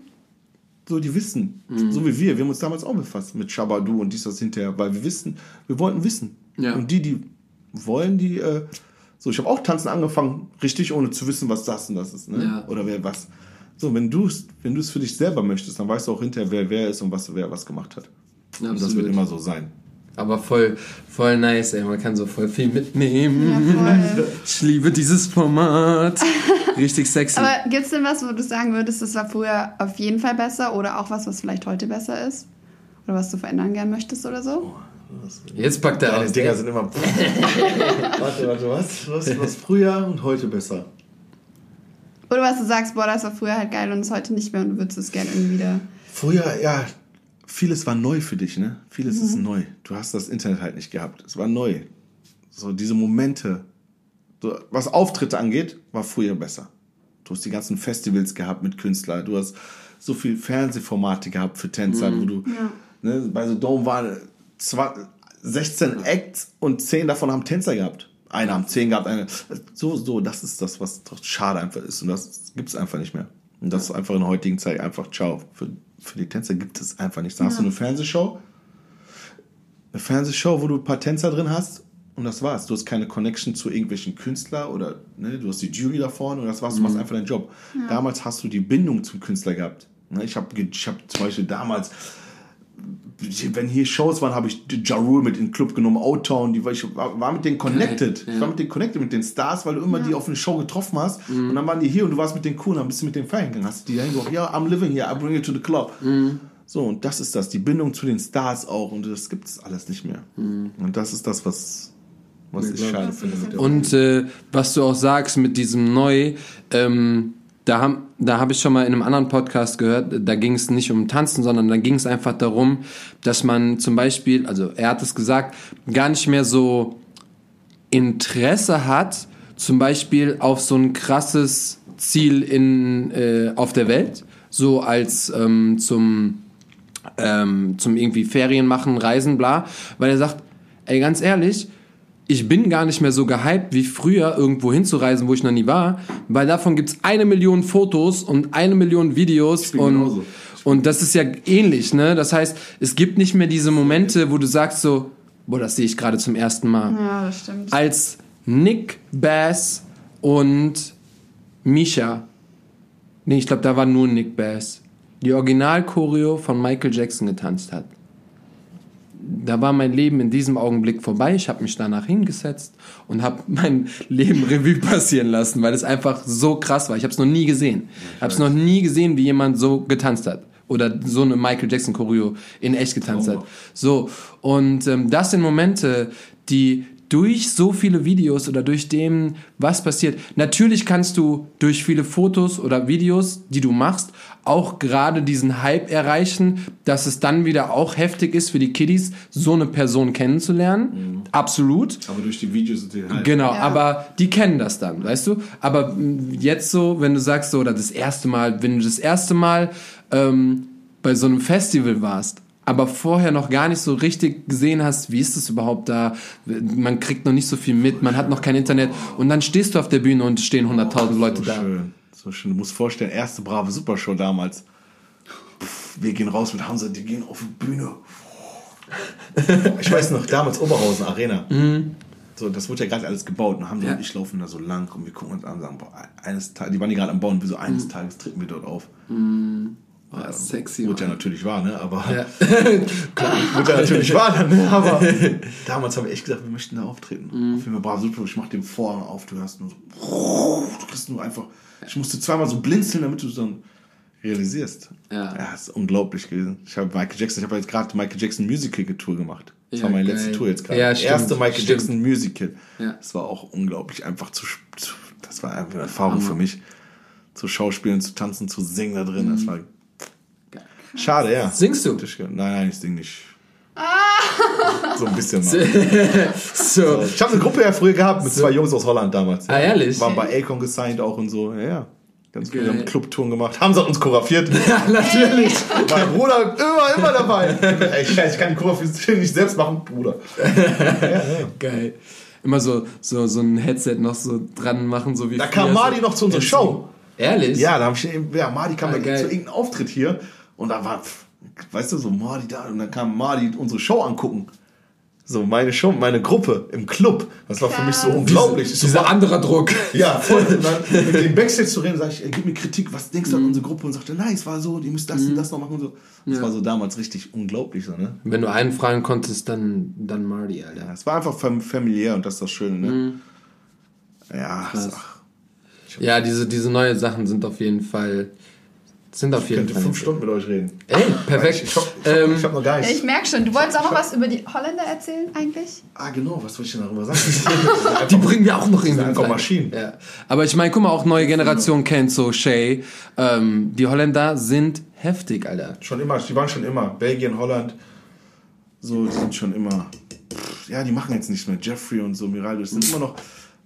so, die wissen. Mhm. So wie wir. Wir haben uns damals auch befasst mit Shabadu und dies, das hinterher, weil wir wissen, wir wollten wissen. Ja. Und die, die wollen, die, äh, so, ich habe auch tanzen angefangen, richtig, ohne zu wissen, was das und das ist, ne? Oder wer was. So, wenn du es wenn du's für dich selber möchtest, dann weißt du auch hinterher, wer wer ist und was, wer was gemacht hat. Ja, und das absolut. wird immer so sein. Aber voll, voll nice, ey. Man kann so voll viel mitnehmen. Ja, voll. Ich liebe dieses Format. Richtig sexy. Aber gibt es denn was, wo du sagen würdest, das war früher auf jeden Fall besser oder auch was, was vielleicht heute besser ist? Oder was du verändern gern möchtest oder so? Jetzt packt er aus. Dinger sind immer. warte, warte, was? was? Was früher und heute besser? Oder was du sagst, boah, das war früher halt geil und ist heute nicht mehr und du würdest es gerne irgendwie wieder. Früher, ja, vieles war neu für dich, ne? Vieles ist neu. Du hast das Internet halt nicht gehabt. Es war neu. So diese Momente, so, was Auftritte angeht, war früher besser. Du hast die ganzen Festivals gehabt mit Künstlern. Du hast so viel Fernsehformate gehabt für Tänzer, wo du, ne, bei so Dome waren zwei, 16 Acts und 10 davon haben Tänzer gehabt. Einer haben 10 gehabt, eine. So, so, das ist das, was doch schade einfach ist. Und das gibt's einfach nicht mehr. Und das ist einfach in der heutigen Zeit einfach ciao. Für, für die Tänzer gibt es einfach nichts. Da hast du eine Fernsehshow, eine Fernsehshow, wo du ein paar Tänzer drin hast und das war's. Du hast keine Connection zu irgendwelchen Künstlern oder ne, du hast die Jury da vorne und das war's. Du machst einfach deinen Job. Damals hast du die Bindung zum Künstler gehabt. Ne, ich habe ich hab zum Beispiel damals wenn hier Shows waren, habe ich Ja Rule mit in den Club genommen, O-Town, die war, ich war, mit denen connected. Ja. Ich war mit denen connected, mit den Stars, weil du immer die auf eine Show getroffen hast und dann waren die hier und du warst mit denen cool und dann bist du mit denen feiern gegangen. Hast die dahin gesagt, ja, I'm living here, I bring you to the club. So, und das ist das, die Bindung zu den Stars auch und das gibt es alles nicht mehr. Und das ist das, was, was ich schade finde. Mit der Und äh, was du auch sagst mit diesem Neu, ähm, da habe da hab ich schon mal in einem anderen Podcast gehört, da ging es nicht um Tanzen, sondern da ging es einfach darum, dass man zum Beispiel, also er hat es gesagt, gar nicht mehr so Interesse hat, zum Beispiel auf so ein krasses Ziel in, äh, auf der Welt, so als ähm, zum, ähm, zum irgendwie Ferien machen, Reisen, bla, weil er sagt, ey, ganz ehrlich, ich bin gar nicht mehr so gehypt wie früher, irgendwo hinzureisen, wo ich noch nie war, weil davon gibt's eine Million Fotos und eine Million Videos und, genauso. und das ist ja ähnlich, ne? Das heißt, es gibt nicht mehr diese Momente, wo du sagst so, boah, das sehe ich gerade zum ersten Mal. Ja, das stimmt. Als Nick Bass und Misha, nee, ich glaube, da war nur Nick Bass, die Original-Choreo von Michael Jackson getanzt hat. Da war mein Leben in diesem Augenblick vorbei. Ich habe mich danach hingesetzt und habe mein Leben Revue passieren lassen, weil es einfach so krass war. Ich habe es noch nie gesehen. Ich habe es noch nie gesehen, wie jemand so getanzt hat oder so eine Michael Jackson Choreo in echt getanzt oh. hat. So und ähm, das sind Momente, die durch so viele Videos oder durch dem, was passiert. Natürlich kannst du durch viele Fotos oder Videos, die du machst, auch gerade diesen Hype erreichen, dass es dann wieder auch heftig ist für die Kiddies, so eine Person kennenzulernen. Mhm. Absolut. Aber durch die Videos sind die halt. Genau, ja. aber die kennen das dann, weißt du? Aber jetzt so, wenn du sagst so, oder das erste Mal, wenn du das erste Mal ähm, bei so einem Festival warst aber vorher noch gar nicht so richtig gesehen hast, wie ist es überhaupt da? Man kriegt noch nicht so viel mit, man hat noch kein Internet und dann stehst du auf der Bühne und stehen 100.000 oh, Leute so da. Schön, so schön. Du musst vorstellen, erste brave Supershow damals. Pff, wir gehen raus mit Hansa, die gehen auf die Bühne. Ich weiß noch, damals Oberhausen Arena. Mhm. So, das wurde ja gerade alles gebaut und Hamza ja. und ich laufen da so lang und wir gucken uns an und sagen, boah, eines Tages, die waren die gerade am Bauen, wie so eines mhm. Tages treten wir dort auf. Mhm. Oh, sexy. Wurde ja natürlich wahr, ne? Aber ja. klar, wurde ja natürlich wahr dann, ne? Aber damals haben wir echt gesagt, wir möchten da auftreten. Mhm. Auf jeden Fall brav super. Ich mach den Vorhang auf, du hörst nur so, du kriegst nur einfach. Ich musste zweimal so blinzeln, damit du es dann realisierst. Ja. Ja, ist unglaublich gewesen. Ich habe Michael Jackson, ich habe jetzt gerade Michael Jackson Musical Tour gemacht. Das ja, war meine geil. letzte Tour jetzt gerade. Ja, stimmt, Erste Michael stimmt. Jackson Musical. Ja. Das war auch unglaublich einfach zu, zu das war einfach eine Erfahrung Hammer. für mich. Zu schauspielen, zu tanzen, zu singen da drin. Mhm. Das war Schade, ja. Singst du? Nein, nein, ich sing nicht. Ah. So ein bisschen mal. so. Ich habe eine Gruppe ja früher gehabt mit so. zwei Jungs aus Holland damals. Ah, ehrlich? Waren bei Akon gesigned auch und so. Ja, ja. Ganz okay. haben Clubtouren gemacht. Haben sie uns choreografiert. Ja, natürlich. Mein Bruder immer, immer dabei. Ey, ich, kann die Choreografie nicht selbst machen, Bruder. Ja, ja. Geil. Immer so, so, so ein Headset noch so dran machen, so wie Da kam Mardi so noch zu unserer Show. Ehrlich? Ja, da habe ich, ja, Mardi kam ah, zu irgendeinem Auftritt hier und da war, weißt du, so Mardi da. Und dann kam Mardi unsere Show angucken. So meine Show, meine Gruppe im Club. Das war für mich so unglaublich. Diese, dieser so, anderer Druck. Ja, voll. Und dann mit dem Backstage zu reden, sag ich, ey, gib mir Kritik, was denkst du an mhm. unsere Gruppe? Und sagte, nein, es war so, die müsst das und mhm. das noch machen und so. Das ja. war so damals richtig unglaublich. So, ne? Wenn du einen fragen konntest, dann, dann Marty, Alter. Ja, es war einfach familiär und das ist das Schöne, ne? Mhm. Ja, ach, ja, diese, diese neue Sachen sind auf jeden Fall sind auf jeden Fall. Ich könnte fünf Stunden mit euch reden. Ey, perfekt. Ich, ich, ich, ähm, ich habe noch gar nichts. Ja, ich merke schon. Du wolltest auch noch was über die Holländer erzählen, eigentlich? Ah, genau. Was soll ich denn darüber sagen? die bringen wir auch noch in einfach Maschinen. Ja. Aber ich meine, guck mal, auch neue Generation kennt so Shay. Ähm, die Holländer sind heftig, Alter. Schon immer. Die waren schon immer. Belgien, Holland. So, die sind schon immer. Ja, die machen jetzt nichts mehr. Jeffrey und so, Miraldo. Das sind immer noch.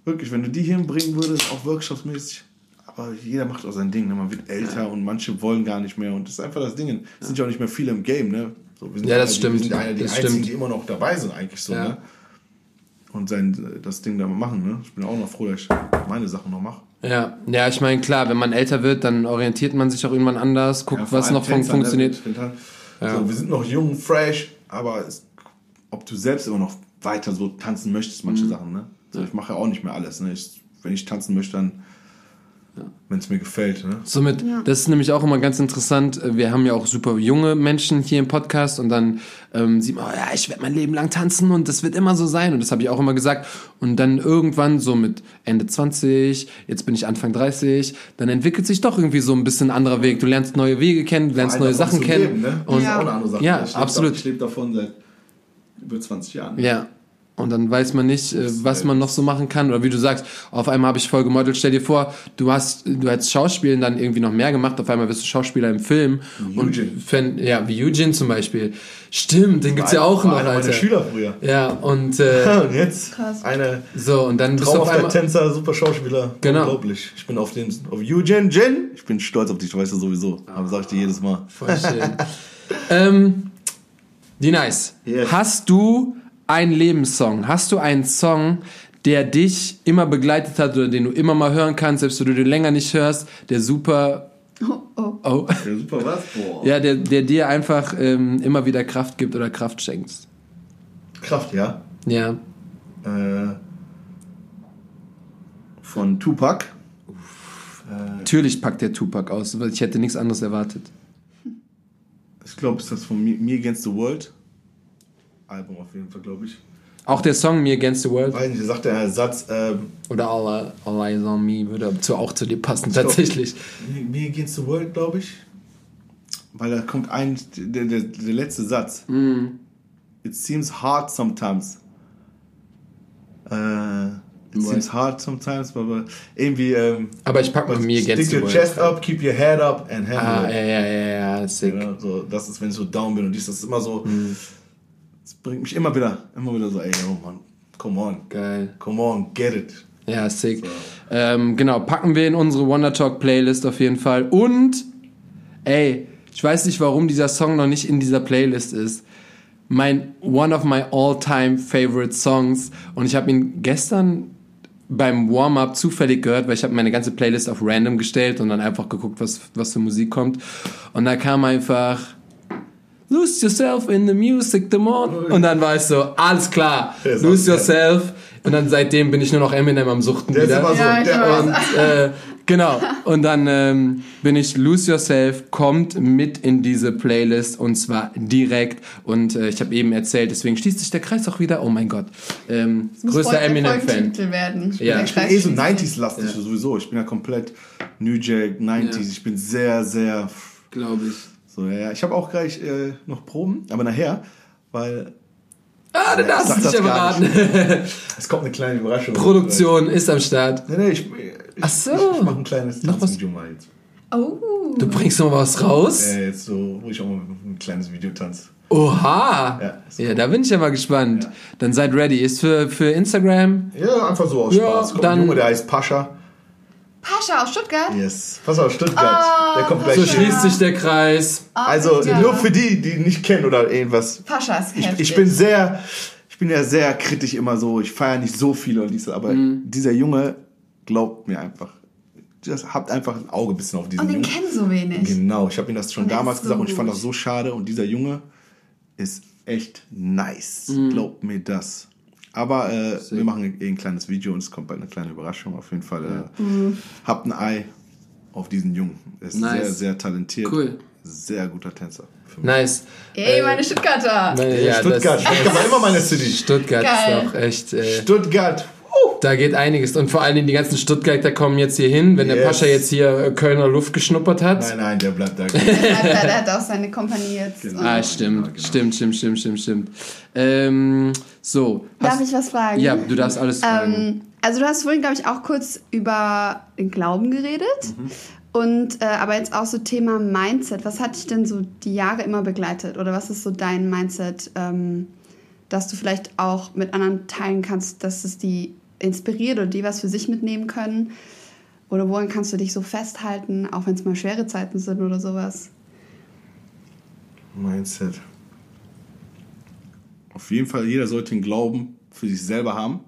Wirklich, wenn du die hinbringen würdest, auch workshopsmäßig aber jeder macht auch sein Ding. Ne? Man wird älter ja. und manche wollen gar nicht mehr. Und das ist einfach das Ding. Es sind ja auch nicht mehr viele im Game. Ne? So, ja, das die, stimmt. Wir sind einer der einzigen, stimmt. die immer noch dabei sind, eigentlich so. Ja. Ne? Und sein, das Ding da mal machen. Ne? Ich bin auch noch froh, dass ich meine Sachen noch mache. Ja, ja, ich meine, klar, wenn man älter wird, dann orientiert man sich auch irgendwann anders, guckt, ja, was noch Tänzer, ne? funktioniert. Halt, ja. so, wir sind noch jung, fresh, aber es, ob du selbst immer noch weiter so tanzen möchtest, manche mhm. Sachen. Ne? So, ich mache ja auch nicht mehr alles. Ne? Ich, wenn ich tanzen möchte, dann. Wenn es mir gefällt. Ne? Somit, ja. das ist nämlich auch immer ganz interessant. Wir haben ja auch super junge Menschen hier im Podcast und dann ähm, sieht man, oh ja, ich werde mein Leben lang tanzen und das wird immer so sein. Und das habe ich auch immer gesagt. Und dann irgendwann so mit Ende 20, jetzt bin ich Anfang 30, dann entwickelt sich doch irgendwie so ein bisschen ein anderer Weg. Du lernst neue Wege kennen, du lernst neue Sachen kennen. Leben, ne? Und ja. Auch eine andere Sache. Ja, ich absolut. Davon, ich lebe davon seit über 20 Jahren. Ja. Und dann weiß man nicht, äh, was man noch so machen kann. Oder wie du sagst, auf einmal habe ich voll gemodelt. Stell dir vor, du hast, du hättest Schauspielen dann irgendwie noch mehr gemacht. Auf einmal bist du Schauspieler im Film. Eugene. Und fan, ja, wie Eugene zum Beispiel. Stimmt, den gibt's ja auch noch, einer Alter. Schüler früher. Ja, und, äh, und jetzt Krass. eine so und dann bist du auf einmal Tänzer, super Schauspieler. Genau. Unglaublich. Ich bin auf den auf Eugene Jin. Ich bin stolz auf dich, weißt du sowieso. Aber sag ich dir jedes Mal. Voll schön. ähm, die nice. Yes. Hast du ein Lebenssong? Hast du einen Song, der dich immer begleitet hat oder den du immer mal hören kannst, selbst wenn du den länger nicht hörst, der super Oh, oh. oh. Der super was? Boah. Ja, der, der dir einfach ähm, immer wieder Kraft gibt oder Kraft schenkt. Kraft, ja? Ja. Äh, von Tupac. Äh, Natürlich packt der Tupac aus, weil ich hätte nichts anderes erwartet. Ich glaube, ist das von Me Against the World. Album auf jeden Fall, glaube ich. Auch der Song Me Against the World. Weil, sagt der Satz, ähm, Oder All, All Eyes on Me würde zu, auch zu dir passen, tatsächlich. Glaub, Me Against the World, glaube ich. Weil da kommt ein, der, der, der letzte Satz. Mm. It seems hard sometimes. Äh, it seems hard sometimes, aber irgendwie. Ähm, aber ich pack mal Me Against the World. Stick your chest up, keep your head up and handle ah, it. Ja, ja, ja, sick. Ja, so, das ist, wenn ich so down bin und dies, das ist immer so. Mm. Das bringt mich immer wieder, immer wieder so, ey, oh Mann, come on. Geil. Come on, get it. Ja, sick. So. Ähm, genau, packen wir in unsere Wonder Talk Playlist auf jeden Fall. Und, ey, ich weiß nicht, warum dieser Song noch nicht in dieser Playlist ist. Mein one of my all-time favorite Songs. Und ich habe ihn gestern beim Warm-up zufällig gehört, weil ich habe meine ganze Playlist auf random gestellt und dann einfach geguckt, was, was für Musik kommt. Und da kam einfach Lose yourself in the music the more. Und dann war ich so, alles klar, lose yourself. Und dann seitdem bin ich nur noch Eminem am Suchten der wieder. Ist immer so, ja, der und, äh, genau. Und dann ähm, bin ich Lose Yourself kommt mit in diese Playlist und zwar direkt. Und äh, ich habe eben erzählt, deswegen schließt sich der Kreis auch wieder. Oh mein Gott. Ähm, größter Eminem-Fan. werden. Ich ja. Ich bin eh so 90s-lastig ja. sowieso. Ich bin ja komplett New Jack, 90s. Ja. Ich bin sehr, sehr... Glaube ich. So, ja, ja. Ich habe auch gleich äh, noch Proben, aber nachher, weil Ah, du darfst es nicht verraten. es kommt eine kleine Überraschung. Produktion ist am Start. Nee, nee, ich, ich, Ach so. ich, ich mache ein kleines Tanzvideo mal jetzt. Oh. Du bringst noch was raus? Ja, jetzt so, wo ich auch mal ein kleines Video tanze. Oha! Ja, ja da bin ich ja mal gespannt. Ja. Dann seid ready. Ist für, für Instagram? Ja, einfach so aus ja, Spaß. Kommt dann, ein Junge, der heißt Pascha. Pascha aus Stuttgart? Yes. Pascha aus Stuttgart. Oh, der kommt gleich. So schließt sich der Kreis. Oh, also ja. nur für die, die nicht kennen oder irgendwas. Pascha ist ich, ich bin sehr, ich bin ja sehr kritisch immer so. Ich feiere nicht so viel und dies, aber mhm. dieser Junge glaubt mir einfach. Das habt einfach ein Auge ein bisschen auf diesen Und den Jungen. kennen so wenig. Genau, ich habe ihm das schon Und damals ist gesagt so und ich fand das so schade. Und dieser Junge ist echt nice. Mhm. Glaubt mir das. Aber äh, wir machen eh ein kleines Video und es kommt bald eine kleine Überraschung. Auf jeden Fall äh, Mhm. habt ein Ei auf diesen Jungen. Er ist Nice. sehr, sehr talentiert. Cool. Sehr guter Tänzer. Nice. Ey, meine Stuttgarter. Meine- Ja, Stuttgart. Stuttgart war immer meine City. Stuttgart Geil. ist auch echt. Äh, Stuttgart. Da geht einiges. Und vor allen Dingen die ganzen Stuttgarter kommen jetzt hier hin. Wenn der Yes. Pascha jetzt hier Kölner Luft geschnuppert hat. Nein, nein, der bleibt da. Der, der hat auch seine Kompanie jetzt. Genau. Ah, stimmt, Ja, genau. stimmt, stimmt, stimmt, stimmt, stimmt. Ähm, so. Darf ich was fragen? Ja, du darfst alles fragen. Ähm, also du hast vorhin, glaube ich, auch kurz über den Glauben geredet. Mhm. Und äh, aber jetzt auch so Thema Mindset. Was hat dich denn so die Jahre immer begleitet? Oder was ist so dein Mindset, ähm, dass du vielleicht auch mit anderen teilen kannst, dass es die inspiriert oder die was für sich mitnehmen können? Oder woran kannst du dich so festhalten, auch wenn es mal schwere Zeiten sind oder sowas? Mindset. Auf jeden Fall, jeder sollte den Glauben für sich selber haben.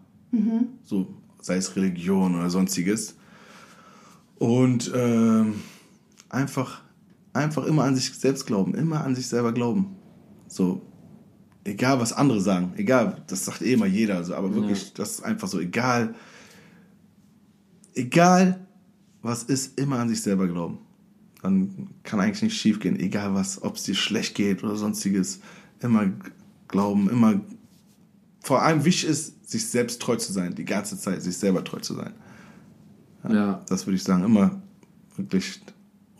So, sei es Religion oder sonstiges. Und ähm, einfach, einfach immer an sich selbst glauben, immer an sich selber glauben. So, egal was andere sagen, egal, das sagt eh immer jeder, also, aber wirklich, das ist einfach so, egal, egal was ist, immer an sich selber glauben. Dann kann eigentlich nicht schief gehen, egal was, ob es dir schlecht geht oder sonstiges. Immer glauben, immer. Vor allem wichtig ist, sich selbst treu zu sein, die ganze Zeit, sich selber treu zu sein. ja. Das würde ich sagen, immer wirklich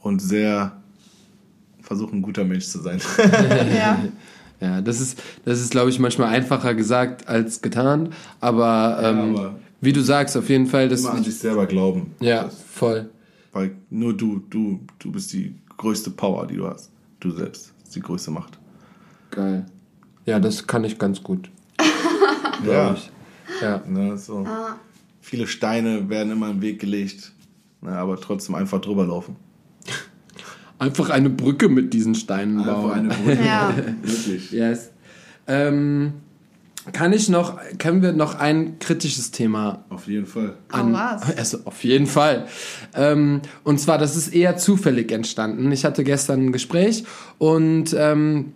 und sehr versuchen, ein guter Mensch zu sein. ja. Ja, das ist, das ist, glaube ich, manchmal einfacher gesagt als getan. Aber, ähm, aber- wie du sagst, auf jeden Fall, das. immer an sich selber glauben. Ja, Das, voll. weil nur du, du, du bist die größte Power, die du hast. Du selbst. Das ist die größte Macht. Geil. Ja, das kann ich ganz gut. Ja. ich. Ja. Ne, so. Viele Steine werden immer im Weg gelegt, ne, aber trotzdem einfach drüber laufen. Einfach eine Brücke mit diesen Steinen bauen. Brücke. Ja. Wirklich. Yes. Ähm, kann ich noch, können wir noch ein kritisches Thema Auf jeden Fall. Oh, was? Also auf jeden Fall. Ähm, und zwar, das ist eher zufällig entstanden. Ich hatte gestern ein Gespräch und ähm,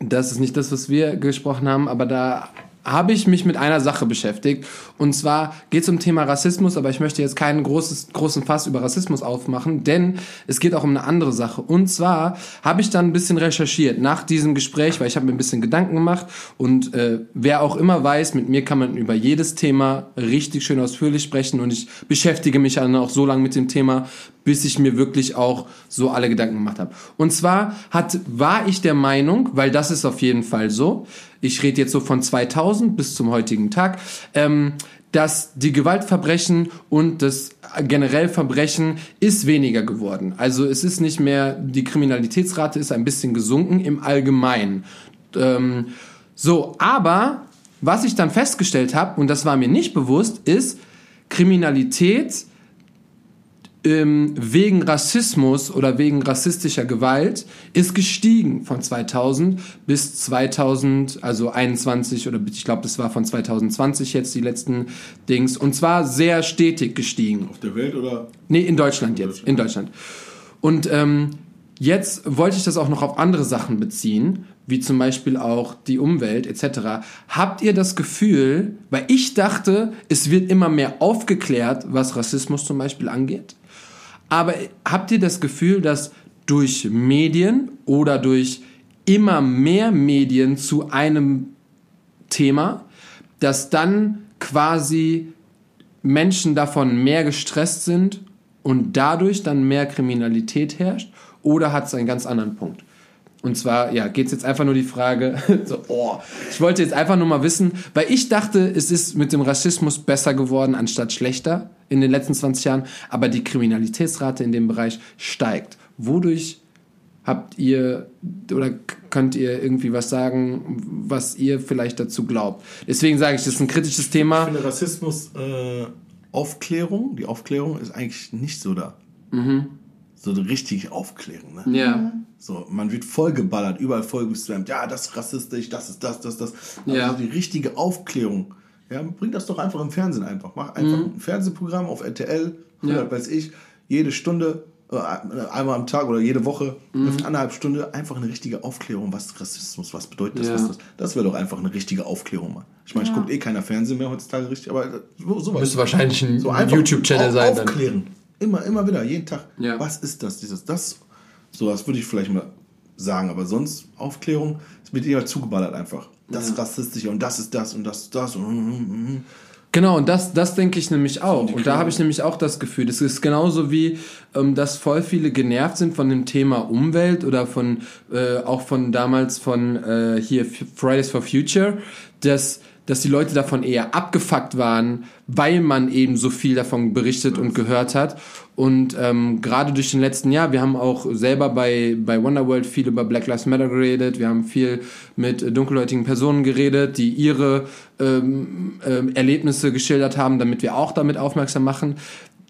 das ist nicht das, was wir gesprochen haben, aber da habe ich mich mit einer Sache beschäftigt. Und zwar geht es um Thema Rassismus, aber ich möchte jetzt keinen großes, großen Fass über Rassismus aufmachen, denn es geht auch um eine andere Sache. Und zwar habe ich dann ein bisschen recherchiert nach diesem Gespräch, weil ich habe mir ein bisschen Gedanken gemacht. Und äh, wer auch immer weiß, mit mir kann man über jedes Thema richtig schön ausführlich sprechen. Und ich beschäftige mich dann auch so lange mit dem Thema, bis ich mir wirklich auch so alle Gedanken gemacht habe. Und zwar hat, war ich der Meinung, weil das ist auf jeden Fall so, ich rede jetzt so von 2000 bis zum heutigen Tag, ähm, dass die Gewaltverbrechen und das generell Verbrechen ist weniger geworden. Also es ist nicht mehr, die Kriminalitätsrate ist ein bisschen gesunken im Allgemeinen. Ähm, so, aber was ich dann festgestellt habe, und das war mir nicht bewusst, ist, Kriminalität ähm, wegen Rassismus oder wegen rassistischer Gewalt ist gestiegen von 2000 bis 2000, also 21 oder ich glaube, das war von 2020 jetzt die letzten Dings und zwar sehr stetig gestiegen. Auf der Welt oder? Nee, in Deutschland jetzt, in Deutschland. Und ähm, jetzt wollte ich das auch noch auf andere Sachen beziehen, wie zum Beispiel auch die Umwelt etc. Habt ihr das Gefühl, weil ich dachte, es wird immer mehr aufgeklärt, was Rassismus zum Beispiel angeht? Aber habt ihr das Gefühl, dass durch Medien oder durch immer mehr Medien zu einem Thema, dass dann quasi Menschen davon mehr gestresst sind und dadurch dann mehr Kriminalität herrscht? Oder hat es einen ganz anderen Punkt? Und zwar, ja, geht es jetzt einfach nur die Frage, so, oh, ich wollte jetzt einfach nur mal wissen, weil ich dachte, es ist mit dem Rassismus besser geworden anstatt schlechter in den letzten 20 Jahren, aber die Kriminalitätsrate in dem Bereich steigt. Wodurch habt ihr oder könnt ihr irgendwie was sagen, was ihr vielleicht dazu glaubt? Deswegen sage ich, das ist ein kritisches Thema. Ich finde Rassismus äh, Aufklärung, die Aufklärung ist eigentlich nicht so da. Mhm. So richtig Aufklärung, ne? Ja. So, man wird vollgeballert, überall vollgespammt. Ja, das ist rassistisch, das ist das, das, das. Aber Ja. die richtige Aufklärung, ja, bring das doch einfach im Fernsehen einfach. Mach einfach ein Fernsehprogramm auf RTL, Mhm. Ja. weiß ich, jede Stunde, äh, einmal am Tag oder jede Woche, Mhm. eineinhalb Stunde einfach eine richtige Aufklärung, was ist Rassismus, was bedeutet das, Ja. was ist das. Das wäre doch einfach eine richtige Aufklärung, Mann. Ich meine, ich Ja. gucke eh keiner Fernsehen mehr heutzutage richtig, aber äh, so, sowas. Müsste wahrscheinlich ein So YouTube-Channel sein. Dann. Aufklären. Immer, immer wieder, jeden Tag. Ja. Was ist das, dieses, das? Sowas würde ich vielleicht mal sagen, aber sonst Aufklärung ist mit ihr zugeballert einfach. Das ist rassistisch und das ist das und das ist das. Und, mm, mm, mm. Genau, und das, das denke ich nämlich auch. Und da habe ich nämlich auch das Gefühl, das ist genauso wie, ähm, dass voll viele genervt sind von dem Thema Umwelt oder von, äh, auch von damals von äh, hier Fridays for Future, dass, dass die Leute davon eher abgefuckt waren, weil man eben so viel davon berichtet und gehört hat. Und ähm, gerade durch den letzten Jahr, wir haben auch selber bei, bei Wonderworld viel über Black Lives Matter geredet, wir haben viel mit äh, dunkelhäutigen Personen geredet, die ihre ähm, ähm, Erlebnisse geschildert haben, damit wir auch damit aufmerksam machen.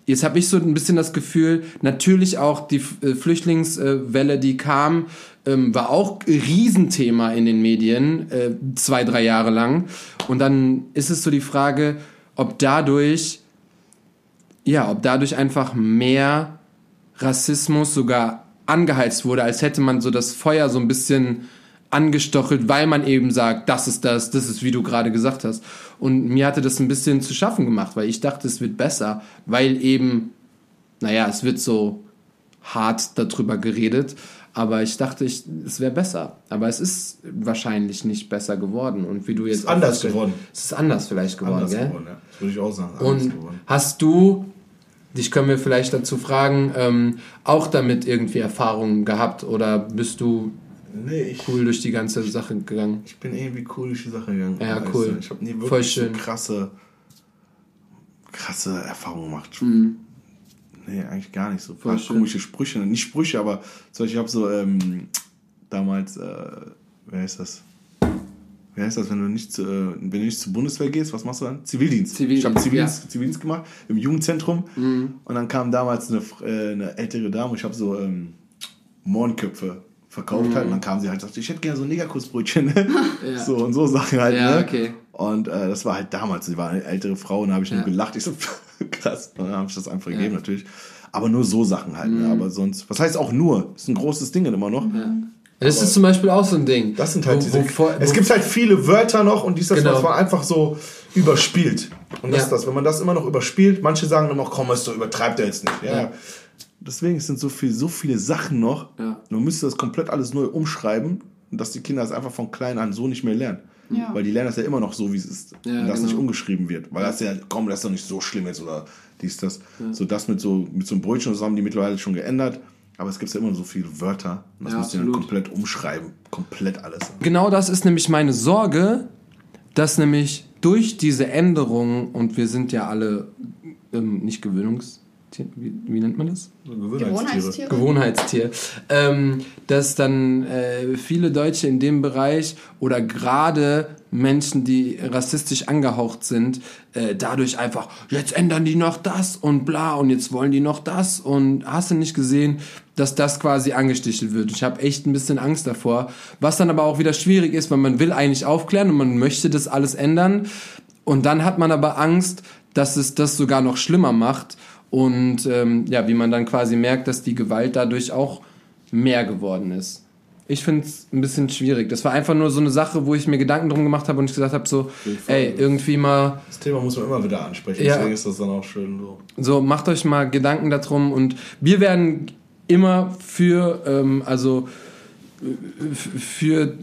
Jetzt habe ich so ein bisschen das Gefühl, natürlich auch die äh, Flüchtlingswelle, die kam, ähm, war auch Riesenthema in den Medien, äh, zwei, drei Jahre lang. Und dann ist es so die Frage, ob dadurch, ja, ob dadurch einfach mehr Rassismus sogar angeheizt wurde, als hätte man so das Feuer so ein bisschen angestochelt, weil man eben sagt, das ist das, das ist, wie du gerade gesagt hast. Und mir hatte das ein bisschen zu schaffen gemacht, weil ich dachte, es wird besser, weil eben, naja, es wird so hart darüber geredet, aber ich dachte, ich, es wäre besser. Aber es ist wahrscheinlich nicht besser geworden. Und wie du jetzt Ist anders geworden. Es ist anders vielleicht geworden, Anders gell? geworden, ja. Das würde ich auch sagen. Und hast du, dich können wir vielleicht dazu fragen, ähm, auch damit irgendwie Erfahrungen gehabt oder bist du Nee, ich, cool durch die ganze Sache gegangen? ich bin irgendwie cool durch die Sache gegangen. Ja, du, cool. Ich habe nie Voll wirklich schön. so krasse, krasse Erfahrungen gemacht. Nee, eigentlich gar nicht so. Mhm. Voll komische Sprüche. Nicht Sprüche, aber zum Beispiel, ich habe so ähm, damals, äh, wer ist das? Wer ist das, wenn du nicht zu, äh, wenn du nicht zur Bundeswehr gehst, was machst du dann? Zivildienst. Zivildienst, ich habe Zivildienst, ja. Mhm. Zivildienst gemacht im Jugendzentrum und dann kam damals eine, äh, eine ältere Dame, ich habe so ähm, Mohrenköpfe verkauft halt und dann kam sie halt und sagte, ich hätte gerne so ein Negerkussbrötchen. Mhm. Ja. So und so Sachen halt. Ja, ne? okay. Und äh, das war halt damals, sie war eine ältere Frau und da habe ich nur gelacht. Ich so, krass, und dann habe ich das einfach gegeben natürlich. Aber nur so Sachen halt, Mhm. ne? aber sonst, was heißt auch nur, ist ein großes Ding immer noch. Das Aber ist zum Beispiel auch so ein Ding. Das sind halt wo, diese. wo, vor- es wo- gibt halt viele Wörter noch und dies, das, Genau. was man einfach so überspielt. Und das Ja. ist das. Wenn man das immer noch überspielt, manche sagen dann noch, komm, so übertreibt er jetzt nicht. Ja. Ja. Deswegen es sind so viel, so viele Sachen noch. Ja. Man müsste das komplett alles neu umschreiben und dass die Kinder das einfach von klein an so nicht mehr lernen. Ja. Weil die lernen das ja immer noch so, wie es ist. Ja, und das genau. nicht umgeschrieben wird. Weil das ja, komm, das ist doch nicht so schlimm jetzt oder dies, das. So das mit so, mit so einem Brötchen zusammen, die mittlerweile schon geändert. Aber es gibt ja immer noch so viele Wörter. Und das Ja, müsst ihr dann komplett umschreiben. Komplett alles. Genau das ist nämlich meine Sorge, dass nämlich durch diese Änderungen, und wir sind ja alle ähm, nicht Gewöhnungstier, wie, wie nennt man das? Gewohnheitstiere. Gewohnheitstier, ähm, dass dann äh, viele Deutsche in dem Bereich oder gerade Menschen, die rassistisch angehaucht sind, äh, dadurch einfach, jetzt ändern die noch das und bla und jetzt wollen die noch das und hast du nicht gesehen, dass das quasi angestichelt wird. Ich habe echt ein bisschen Angst davor, was dann aber auch wieder schwierig ist, weil man will eigentlich aufklären und man möchte das alles ändern und dann hat man aber Angst, dass es das sogar noch schlimmer macht und ähm, ja, wie man dann quasi merkt, dass die Gewalt dadurch auch mehr geworden ist. Ich finde es ein bisschen schwierig. Das war einfach nur so eine Sache, wo ich mir Gedanken drum gemacht habe und ich gesagt habe so, ey, irgendwie mal Das Thema muss man immer wieder ansprechen. Ja. Deswegen ist das dann auch schön so. so, macht euch mal Gedanken darum und wir werden immer für, ähm, also für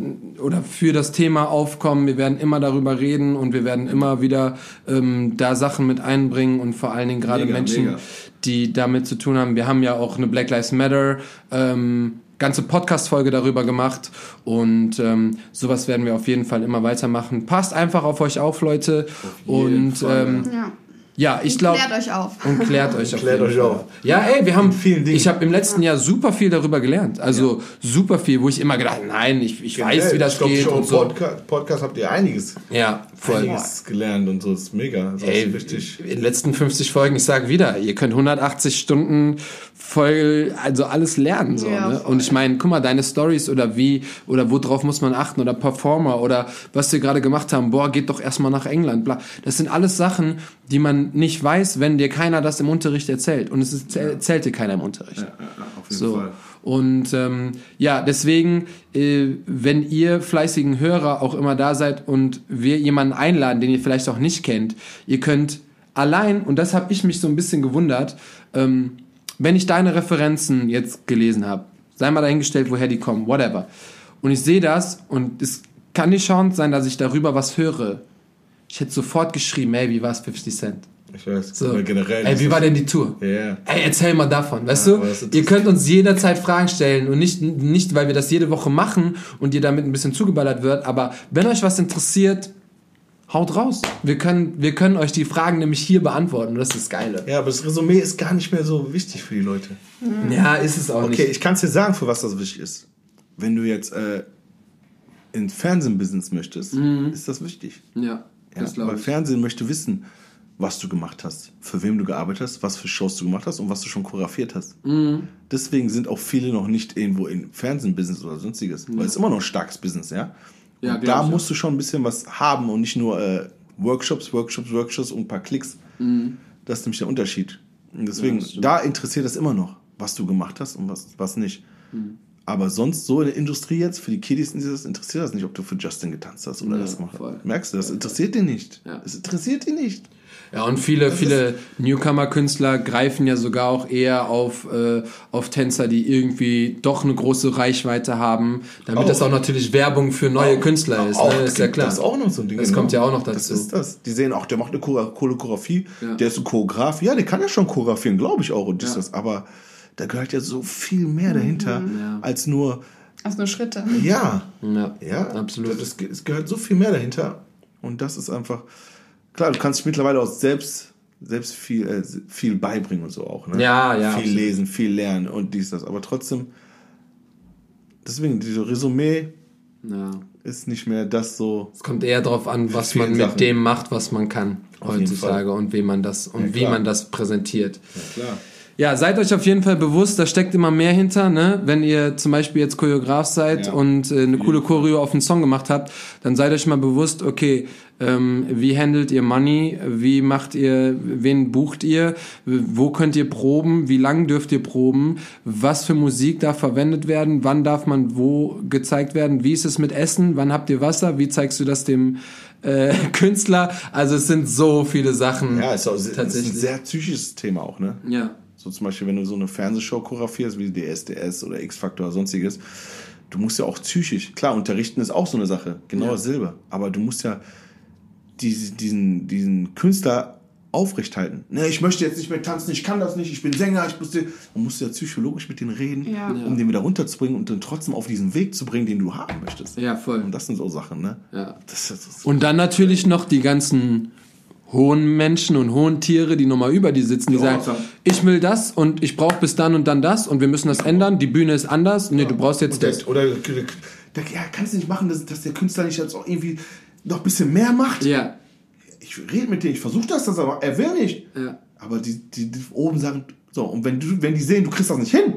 oder für das Thema aufkommen. Wir werden immer darüber reden und wir werden immer wieder ähm, da Sachen mit einbringen und vor allen Dingen gerade Mega, Menschen, mega. die damit zu tun haben. Wir haben ja auch eine Black Lives Matter ähm, ganze Podcast-Folge darüber gemacht und ähm, sowas werden wir auf jeden Fall immer weitermachen. Passt einfach auf euch auf, Leute. jeden und Fall, ähm, Ja. Ja, ich glaube Klärt euch auf. und klärt euch auf Klärt euch auf. Ja, ey, wir haben vielen Dingen. Ich habe im letzten Jahr super viel darüber gelernt. Also super viel, wo ich immer gedacht, nein, ich, ich weiß, wie das ich glaub, geht schon und so. Podcast, Podcast habt ihr einiges, Ja, voll. einiges gelernt und so. Das ist mega. Das Ey, ist richtig. in den letzten 50 Folgen, ich sag wieder, ihr könnt 180 Stunden voll, also alles lernen so. Ja, ne? Und ich meine, guck mal, deine Stories oder wie oder worauf muss man achten oder Performer oder was wir gerade gemacht haben, boah, geht doch erstmal nach England, bla. Das sind alles Sachen, die man nicht weiß, wenn dir keiner das im Unterricht erzählt. Und es ist, erzählt dir keiner im Unterricht. auf jeden So. Fall. Und ähm, ja, deswegen, äh, wenn ihr fleißigen Hörer auch immer da seid und wir jemanden einladen, den ihr vielleicht auch nicht kennt, ihr könnt allein, und das habe ich mich so ein bisschen gewundert, ähm, wenn ich deine Referenzen jetzt gelesen habe, sei mal dahingestellt, woher die kommen, whatever. Und ich sehe das und es kann die Chance sein, dass ich darüber was höre. Ich hätte sofort geschrieben, ey, wie war's 50 Cent? Ich weiß. So. Generell. Ey, wie war denn die Tour? Ja, ja. Ey, erzähl mal davon, weißt Ja, du? Ihr könnt uns jederzeit Fragen stellen und nicht, nicht, weil wir das jede Woche machen und ihr damit ein bisschen zugeballert wird, aber wenn euch was interessiert, haut raus. Wir können, wir können euch die Fragen nämlich hier beantworten und das ist das Geile. Ja, aber das Resümee ist gar nicht mehr so wichtig für die Leute. Ja, ist es auch Okay, nicht. ich kann es dir sagen, für was das wichtig ist. Wenn du jetzt äh, in Fernsehen-Business möchtest, ist das wichtig. Ja, Ja, Mhm. das glaube weil ich. Fernsehen möchte wissen, was du gemacht hast, für wem du gearbeitet hast, was für Shows du gemacht hast und was du schon choreografiert hast. Mhm. Deswegen sind auch viele noch nicht irgendwo im Fernsehen-Business oder sonstiges, weil es ist immer noch ein starkes Business, ja. Ja, und da musst du schon ein bisschen was haben und nicht nur äh, Workshops, Workshops, Workshops und ein paar Klicks. Das ist nämlich der Unterschied. Und deswegen, Mhm. Ja, das da interessiert es immer noch, was du gemacht hast und was, was nicht. Mhm. Aber sonst so in der Industrie jetzt, für die Kiddies das interessiert das nicht, ob du für Justin getanzt hast oder Ja, das gemacht hast. Merkst du, das interessiert die nicht. Ja. Es interessiert die nicht. Ja, und viele, viele Newcomer-Künstler greifen ja sogar auch eher auf, äh, auf Tänzer, die irgendwie doch eine große Reichweite haben, damit Auch. das auch natürlich Werbung für neue Auch- Künstler ist. auch, Ne? Ist ja klar. Das ist auch noch so ein Ding. Das genau. kommt ja auch noch Das dazu. ist das. Die sehen auch, der macht eine Choreografie, Ja. der ist ein Choreograf. Ja, der kann ja schon choreografieren, glaube ich auch. Und das, Ja. das. Aber da gehört ja so viel mehr dahinter, Ja. als nur, Also nur Schritte. ja, Ja, ja, absolut. Das, es gehört so viel mehr dahinter. Und das ist einfach, klar, du kannst dich mittlerweile auch selbst, selbst viel, äh, viel beibringen und so auch. Ne? Ja, ja, Viel absolut. lesen, viel lernen und dies, das. Aber trotzdem, deswegen, diese Resümee ja. ist nicht mehr das so. Es kommt eher darauf an, was man mit Sachen. dem macht, was man kann heutzutage und wie man das und Ja, wie man das präsentiert. Ja, klar. Ja, seid euch auf jeden Fall bewusst, da steckt immer mehr hinter, ne? Wenn ihr zum Beispiel jetzt Choreograf seid Ja. und äh, eine coole Choreo auf einen Song gemacht habt, dann seid euch mal bewusst, okay, Ähm, wie handelt ihr Money? Wie macht ihr, wen bucht ihr? Wo könnt ihr proben? Wie lang dürft ihr proben? Was für Musik darf verwendet werden? Wann darf man wo gezeigt werden? Wie ist es mit Essen? Wann habt ihr Wasser? Wie zeigst du das dem äh, Künstler? Also es sind so viele Sachen. Ja, ist, auch, ist ein tatsächlich. sehr psychisches Thema auch, ne? Ja. So zum Beispiel, wenn du so eine Fernsehshow choreografierst, wie DSDS oder X-Factor oder sonstiges, du musst ja auch psychisch, klar, unterrichten ist auch so eine Sache, genau Ja. dasselbe, aber du musst ja diese, diesen, diesen Künstler aufrechthalten. Ne, ich möchte jetzt nicht mehr tanzen, ich kann das nicht, ich bin Sänger, ich muss dir, man muss ja psychologisch mit denen reden, Ja. Um den wieder runterzubringen und dann trotzdem auf diesen Weg zu bringen, den du haben möchtest. Ja, voll. Und das sind so Sachen, ne? Ja. Das, das ist, Und dann natürlich noch die ganzen hohen Menschen und hohen Tiere, die nochmal über die sitzen, die sagen, ich will das und ich brauche bis dann und dann das und wir müssen das ändern, die Bühne ist anders, nee, du brauchst jetzt das. oder der, ja, kannst du nicht machen, dass, dass der Künstler nicht jetzt auch irgendwie noch ein bisschen mehr macht? Ja, Ich rede mit dem, ich versuche das, das, aber er will nicht. ja. Aber die, die, die oben sagen, so, und wenn, du, wenn die sehen, du kriegst das nicht hin,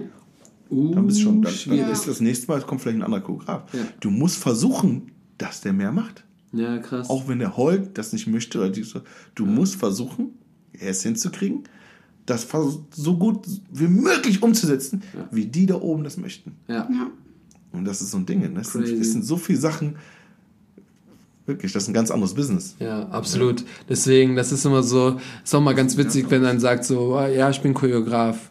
dann bist du schon, dann, dann schwierig. ist das nächste Mal, kommt vielleicht ein anderer Choreograf. Ja. Du musst versuchen, dass der mehr macht. Ja, krass. Auch wenn der heult, das nicht möchte, oder die, so, du musst versuchen, es hinzukriegen, das so gut wie möglich umzusetzen, wie die da oben das möchten. ja. Ja. Und das ist so ein Ding. Ne? Es sind, es sind so viele Sachen, wirklich, das ist ein ganz anderes Business. Ja, absolut. Deswegen, das ist immer so, ist auch mal ganz witzig, wenn dann sagt so, oh, ja, ich bin Choreograf.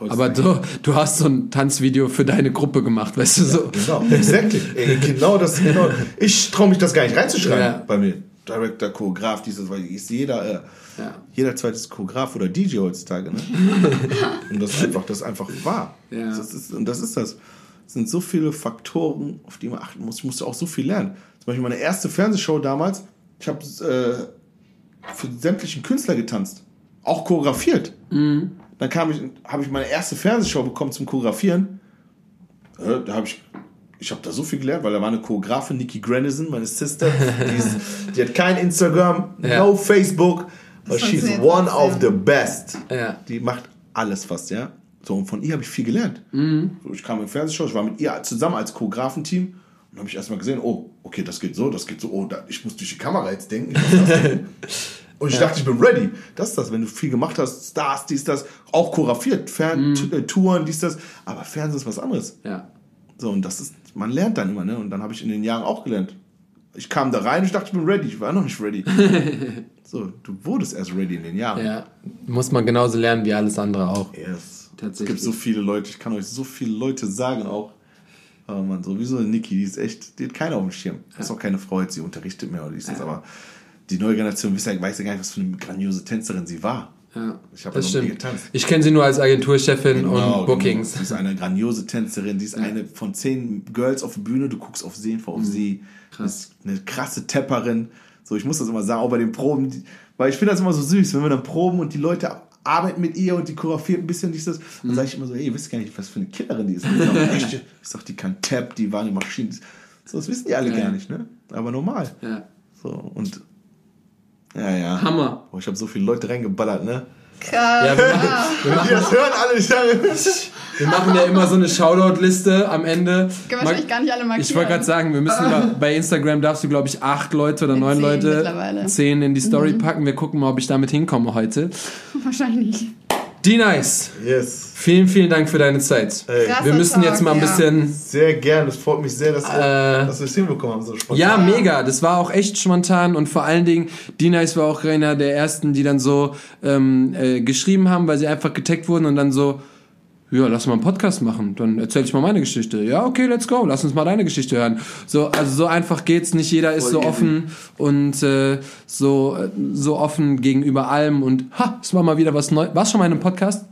Aber du, du hast so ein Tanzvideo für deine Gruppe gemacht, weißt du so. Genau, exactly. Ey, genau das, genau. Ich traue mich das gar nicht reinzuschreiben Ja. bei mir. Director, Choreograf, dieses, weil ist jeder, äh, Ja. jeder zweite ist Choreograf oder DJ heutzutage, ne? und das ist einfach, das ist einfach wahr. Ja. Das ist, und das ist das. Es sind so viele Faktoren, auf die man achten muss. Ich musste auch so viel lernen. Zum Beispiel meine erste Fernsehshow damals, ich habe äh, für sämtlichen Künstler getanzt. Auch choreografiert. Dann kam ich, habe ich meine erste Fernsehshow bekommen zum Choreografieren. Äh, da habe ich, ich habe da so viel gelernt, weil da war eine Choreografin, Nikki Granison, meine Sister. Die, ist, die hat kein Instagram, Ja. no Facebook, but Das she's ist one of the best. Ja. Die macht alles fast, ja. So, und von ihr habe ich viel gelernt. So, ich kam in Fernsehshow, ich war mit ihr zusammen als Choreografenteam und habe ich erstmal gesehen, oh, okay, das geht so, das geht so, oh, da, ich muss durch die Kamera jetzt denken. Und ich dachte, ich bin ready. Das ist das, wenn du viel gemacht hast, Stars, dies, das, auch choreografiert, Fern äh, Touren, dies, das. Aber Fernsehen ist was anderes. Ja. So, und das ist, man lernt dann immer, ne? Und dann habe ich in den Jahren auch gelernt. Ich kam da rein und ich dachte, ich bin ready. Ich war noch nicht ready. so, du wurdest erst ready in den Jahren. Ja. Muss man genauso lernen wie alles andere auch. Yes. Tatsächlich. Es gibt so viele Leute, ich kann euch so viele Leute sagen auch. Aber man, sowieso Niki, die ist echt, die hat keiner auf dem Schirm. Das ist auch keine Frau, jetzt sie unterrichtet mehr oder ist das, aber die neue Generation weiß ja, weiß ja gar nicht, was für eine grandiose Tänzerin sie war. Ja. Ich habe ja noch nie getanzt. Ich kenne sie nur als Agenturchefin Genau, und Bookings. Genau. Sie ist eine grandiose Tänzerin. Die ist eine von zehn Girls auf der Bühne. Du guckst auf sie, einfach auf sie. Krass. Ist eine krasse Tapperin. So, ich muss das immer sagen, auch bei den Proben. Die, weil ich finde das immer so süß, wenn wir dann proben und die Leute arbeiten mit ihr und die choreografiert ein bisschen dieses. Dann sage ich immer so, ey, ihr wisst gar nicht, was für eine Killerin die ist. Und sagen, echt? Ich sag, die kann Tap, die war eine Maschine. So, das wissen die alle Ja. gar nicht, ne? Aber normal. Ja. So, und ja, ja. Hammer. Boah, ich habe so viele Leute reingeballert, ne? Krass. Ja, wir machen, wir Die machen, das hören alle. Ich sage, wir machen ja immer so eine Shoutout-Liste am Ende. Können wir wahrscheinlich gar nicht alle markieren. Ich wollte gerade sagen, wir müssen bei Instagram darfst du, glaube ich, acht Leute oder neun Zehn Leute, zehn in die Story Mhm. packen. Wir gucken mal, ob ich damit hinkomme heute. Wahrscheinlich. D-Nice, yes. vielen, vielen Dank für deine Zeit. Ey. Wir müssen jetzt mal ein bisschen Sehr gern, es freut mich sehr, dass wir Äh, dass wir es hinbekommen haben. So spontan. Ja, mega. Das war auch echt spontan und vor allen Dingen, D-Nice war auch einer der ersten, die dann so ähm, äh, geschrieben haben, weil sie einfach getaggt wurden und dann so, ja, lass mal einen Podcast machen. Dann erzähl ich mal meine Geschichte. Ja, okay, let's go. Lass uns mal deine Geschichte hören. So, also so einfach geht's. Nicht jeder ist Voll so easy. offen und äh, so äh, so offen gegenüber allem und ha, es war mal wieder was Neues. Warst schon mal in einem Podcast?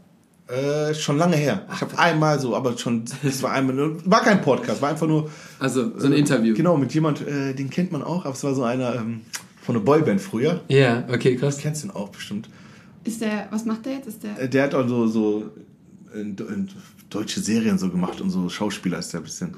Äh, schon lange her. Ich habe einmal so, aber schon, das war einmal, nur- war kein Podcast, war einfach nur. Also so ein Interview. Genau, mit jemand, äh, den kennt man auch, aber es war so einer ähm, von einer Boyband früher. Ja, okay, krass. Kennst du ihn auch bestimmt. Ist der, was macht der jetzt? Ist der. Äh, Der hat auch so, so in, in deutsche Serien so gemacht und so Schauspieler ist der ein bisschen.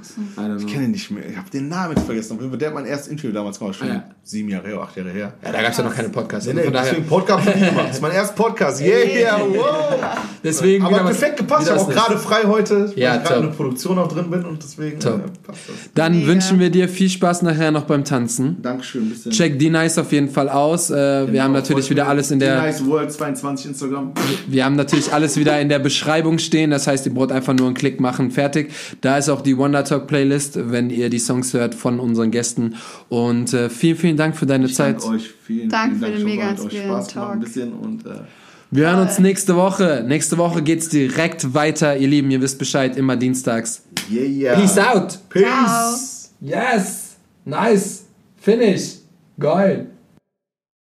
Ich kenne ihn nicht mehr. Ich habe den Namen jetzt vergessen. Auf jeden Fall, Der hat mein erstes Interview damals gemacht. Schon Ah, ja. sieben Jahre her, acht Jahre her. Ja, da gab es ja noch keine Podcasts. Nee, Also nee, von daher, deswegen Podcast ich gemacht. Das ist mein erster Podcast. Yeah, yeah, wow. deswegen Aber perfekt gepasst. Ich habe auch gerade frei heute, weil Ja, ich gerade in der Produktion auch drin bin und deswegen Top. Äh, passt das. Dann Mega. wünschen wir dir viel Spaß nachher noch beim Tanzen. Dankeschön. Ein bisschen. Check D-Nice auf jeden Fall aus. Äh, wir haben natürlich wieder alles in der, Nice World 22 Instagram. wir haben natürlich alles wieder in der Beschreibung stehen. Das heißt, ihr braucht einfach nur einen Klick machen, fertig. Da ist auch die Wonder Talk Playlist, wenn ihr die Songs hört von unseren Gästen. Und äh, vielen, vielen Dank für deine Ich Zeit. danke euch. Vielen, Danke vielen für Dank den schon mega euch Spaß Talk. ein bisschen und äh, Wir hören uns nächste Woche. Nächste Woche geht's direkt weiter. Ihr Lieben, ihr wisst Bescheid, immer dienstags. yeah. Peace out. Peace. Ciao. Yes. Nice. Finish. Geil.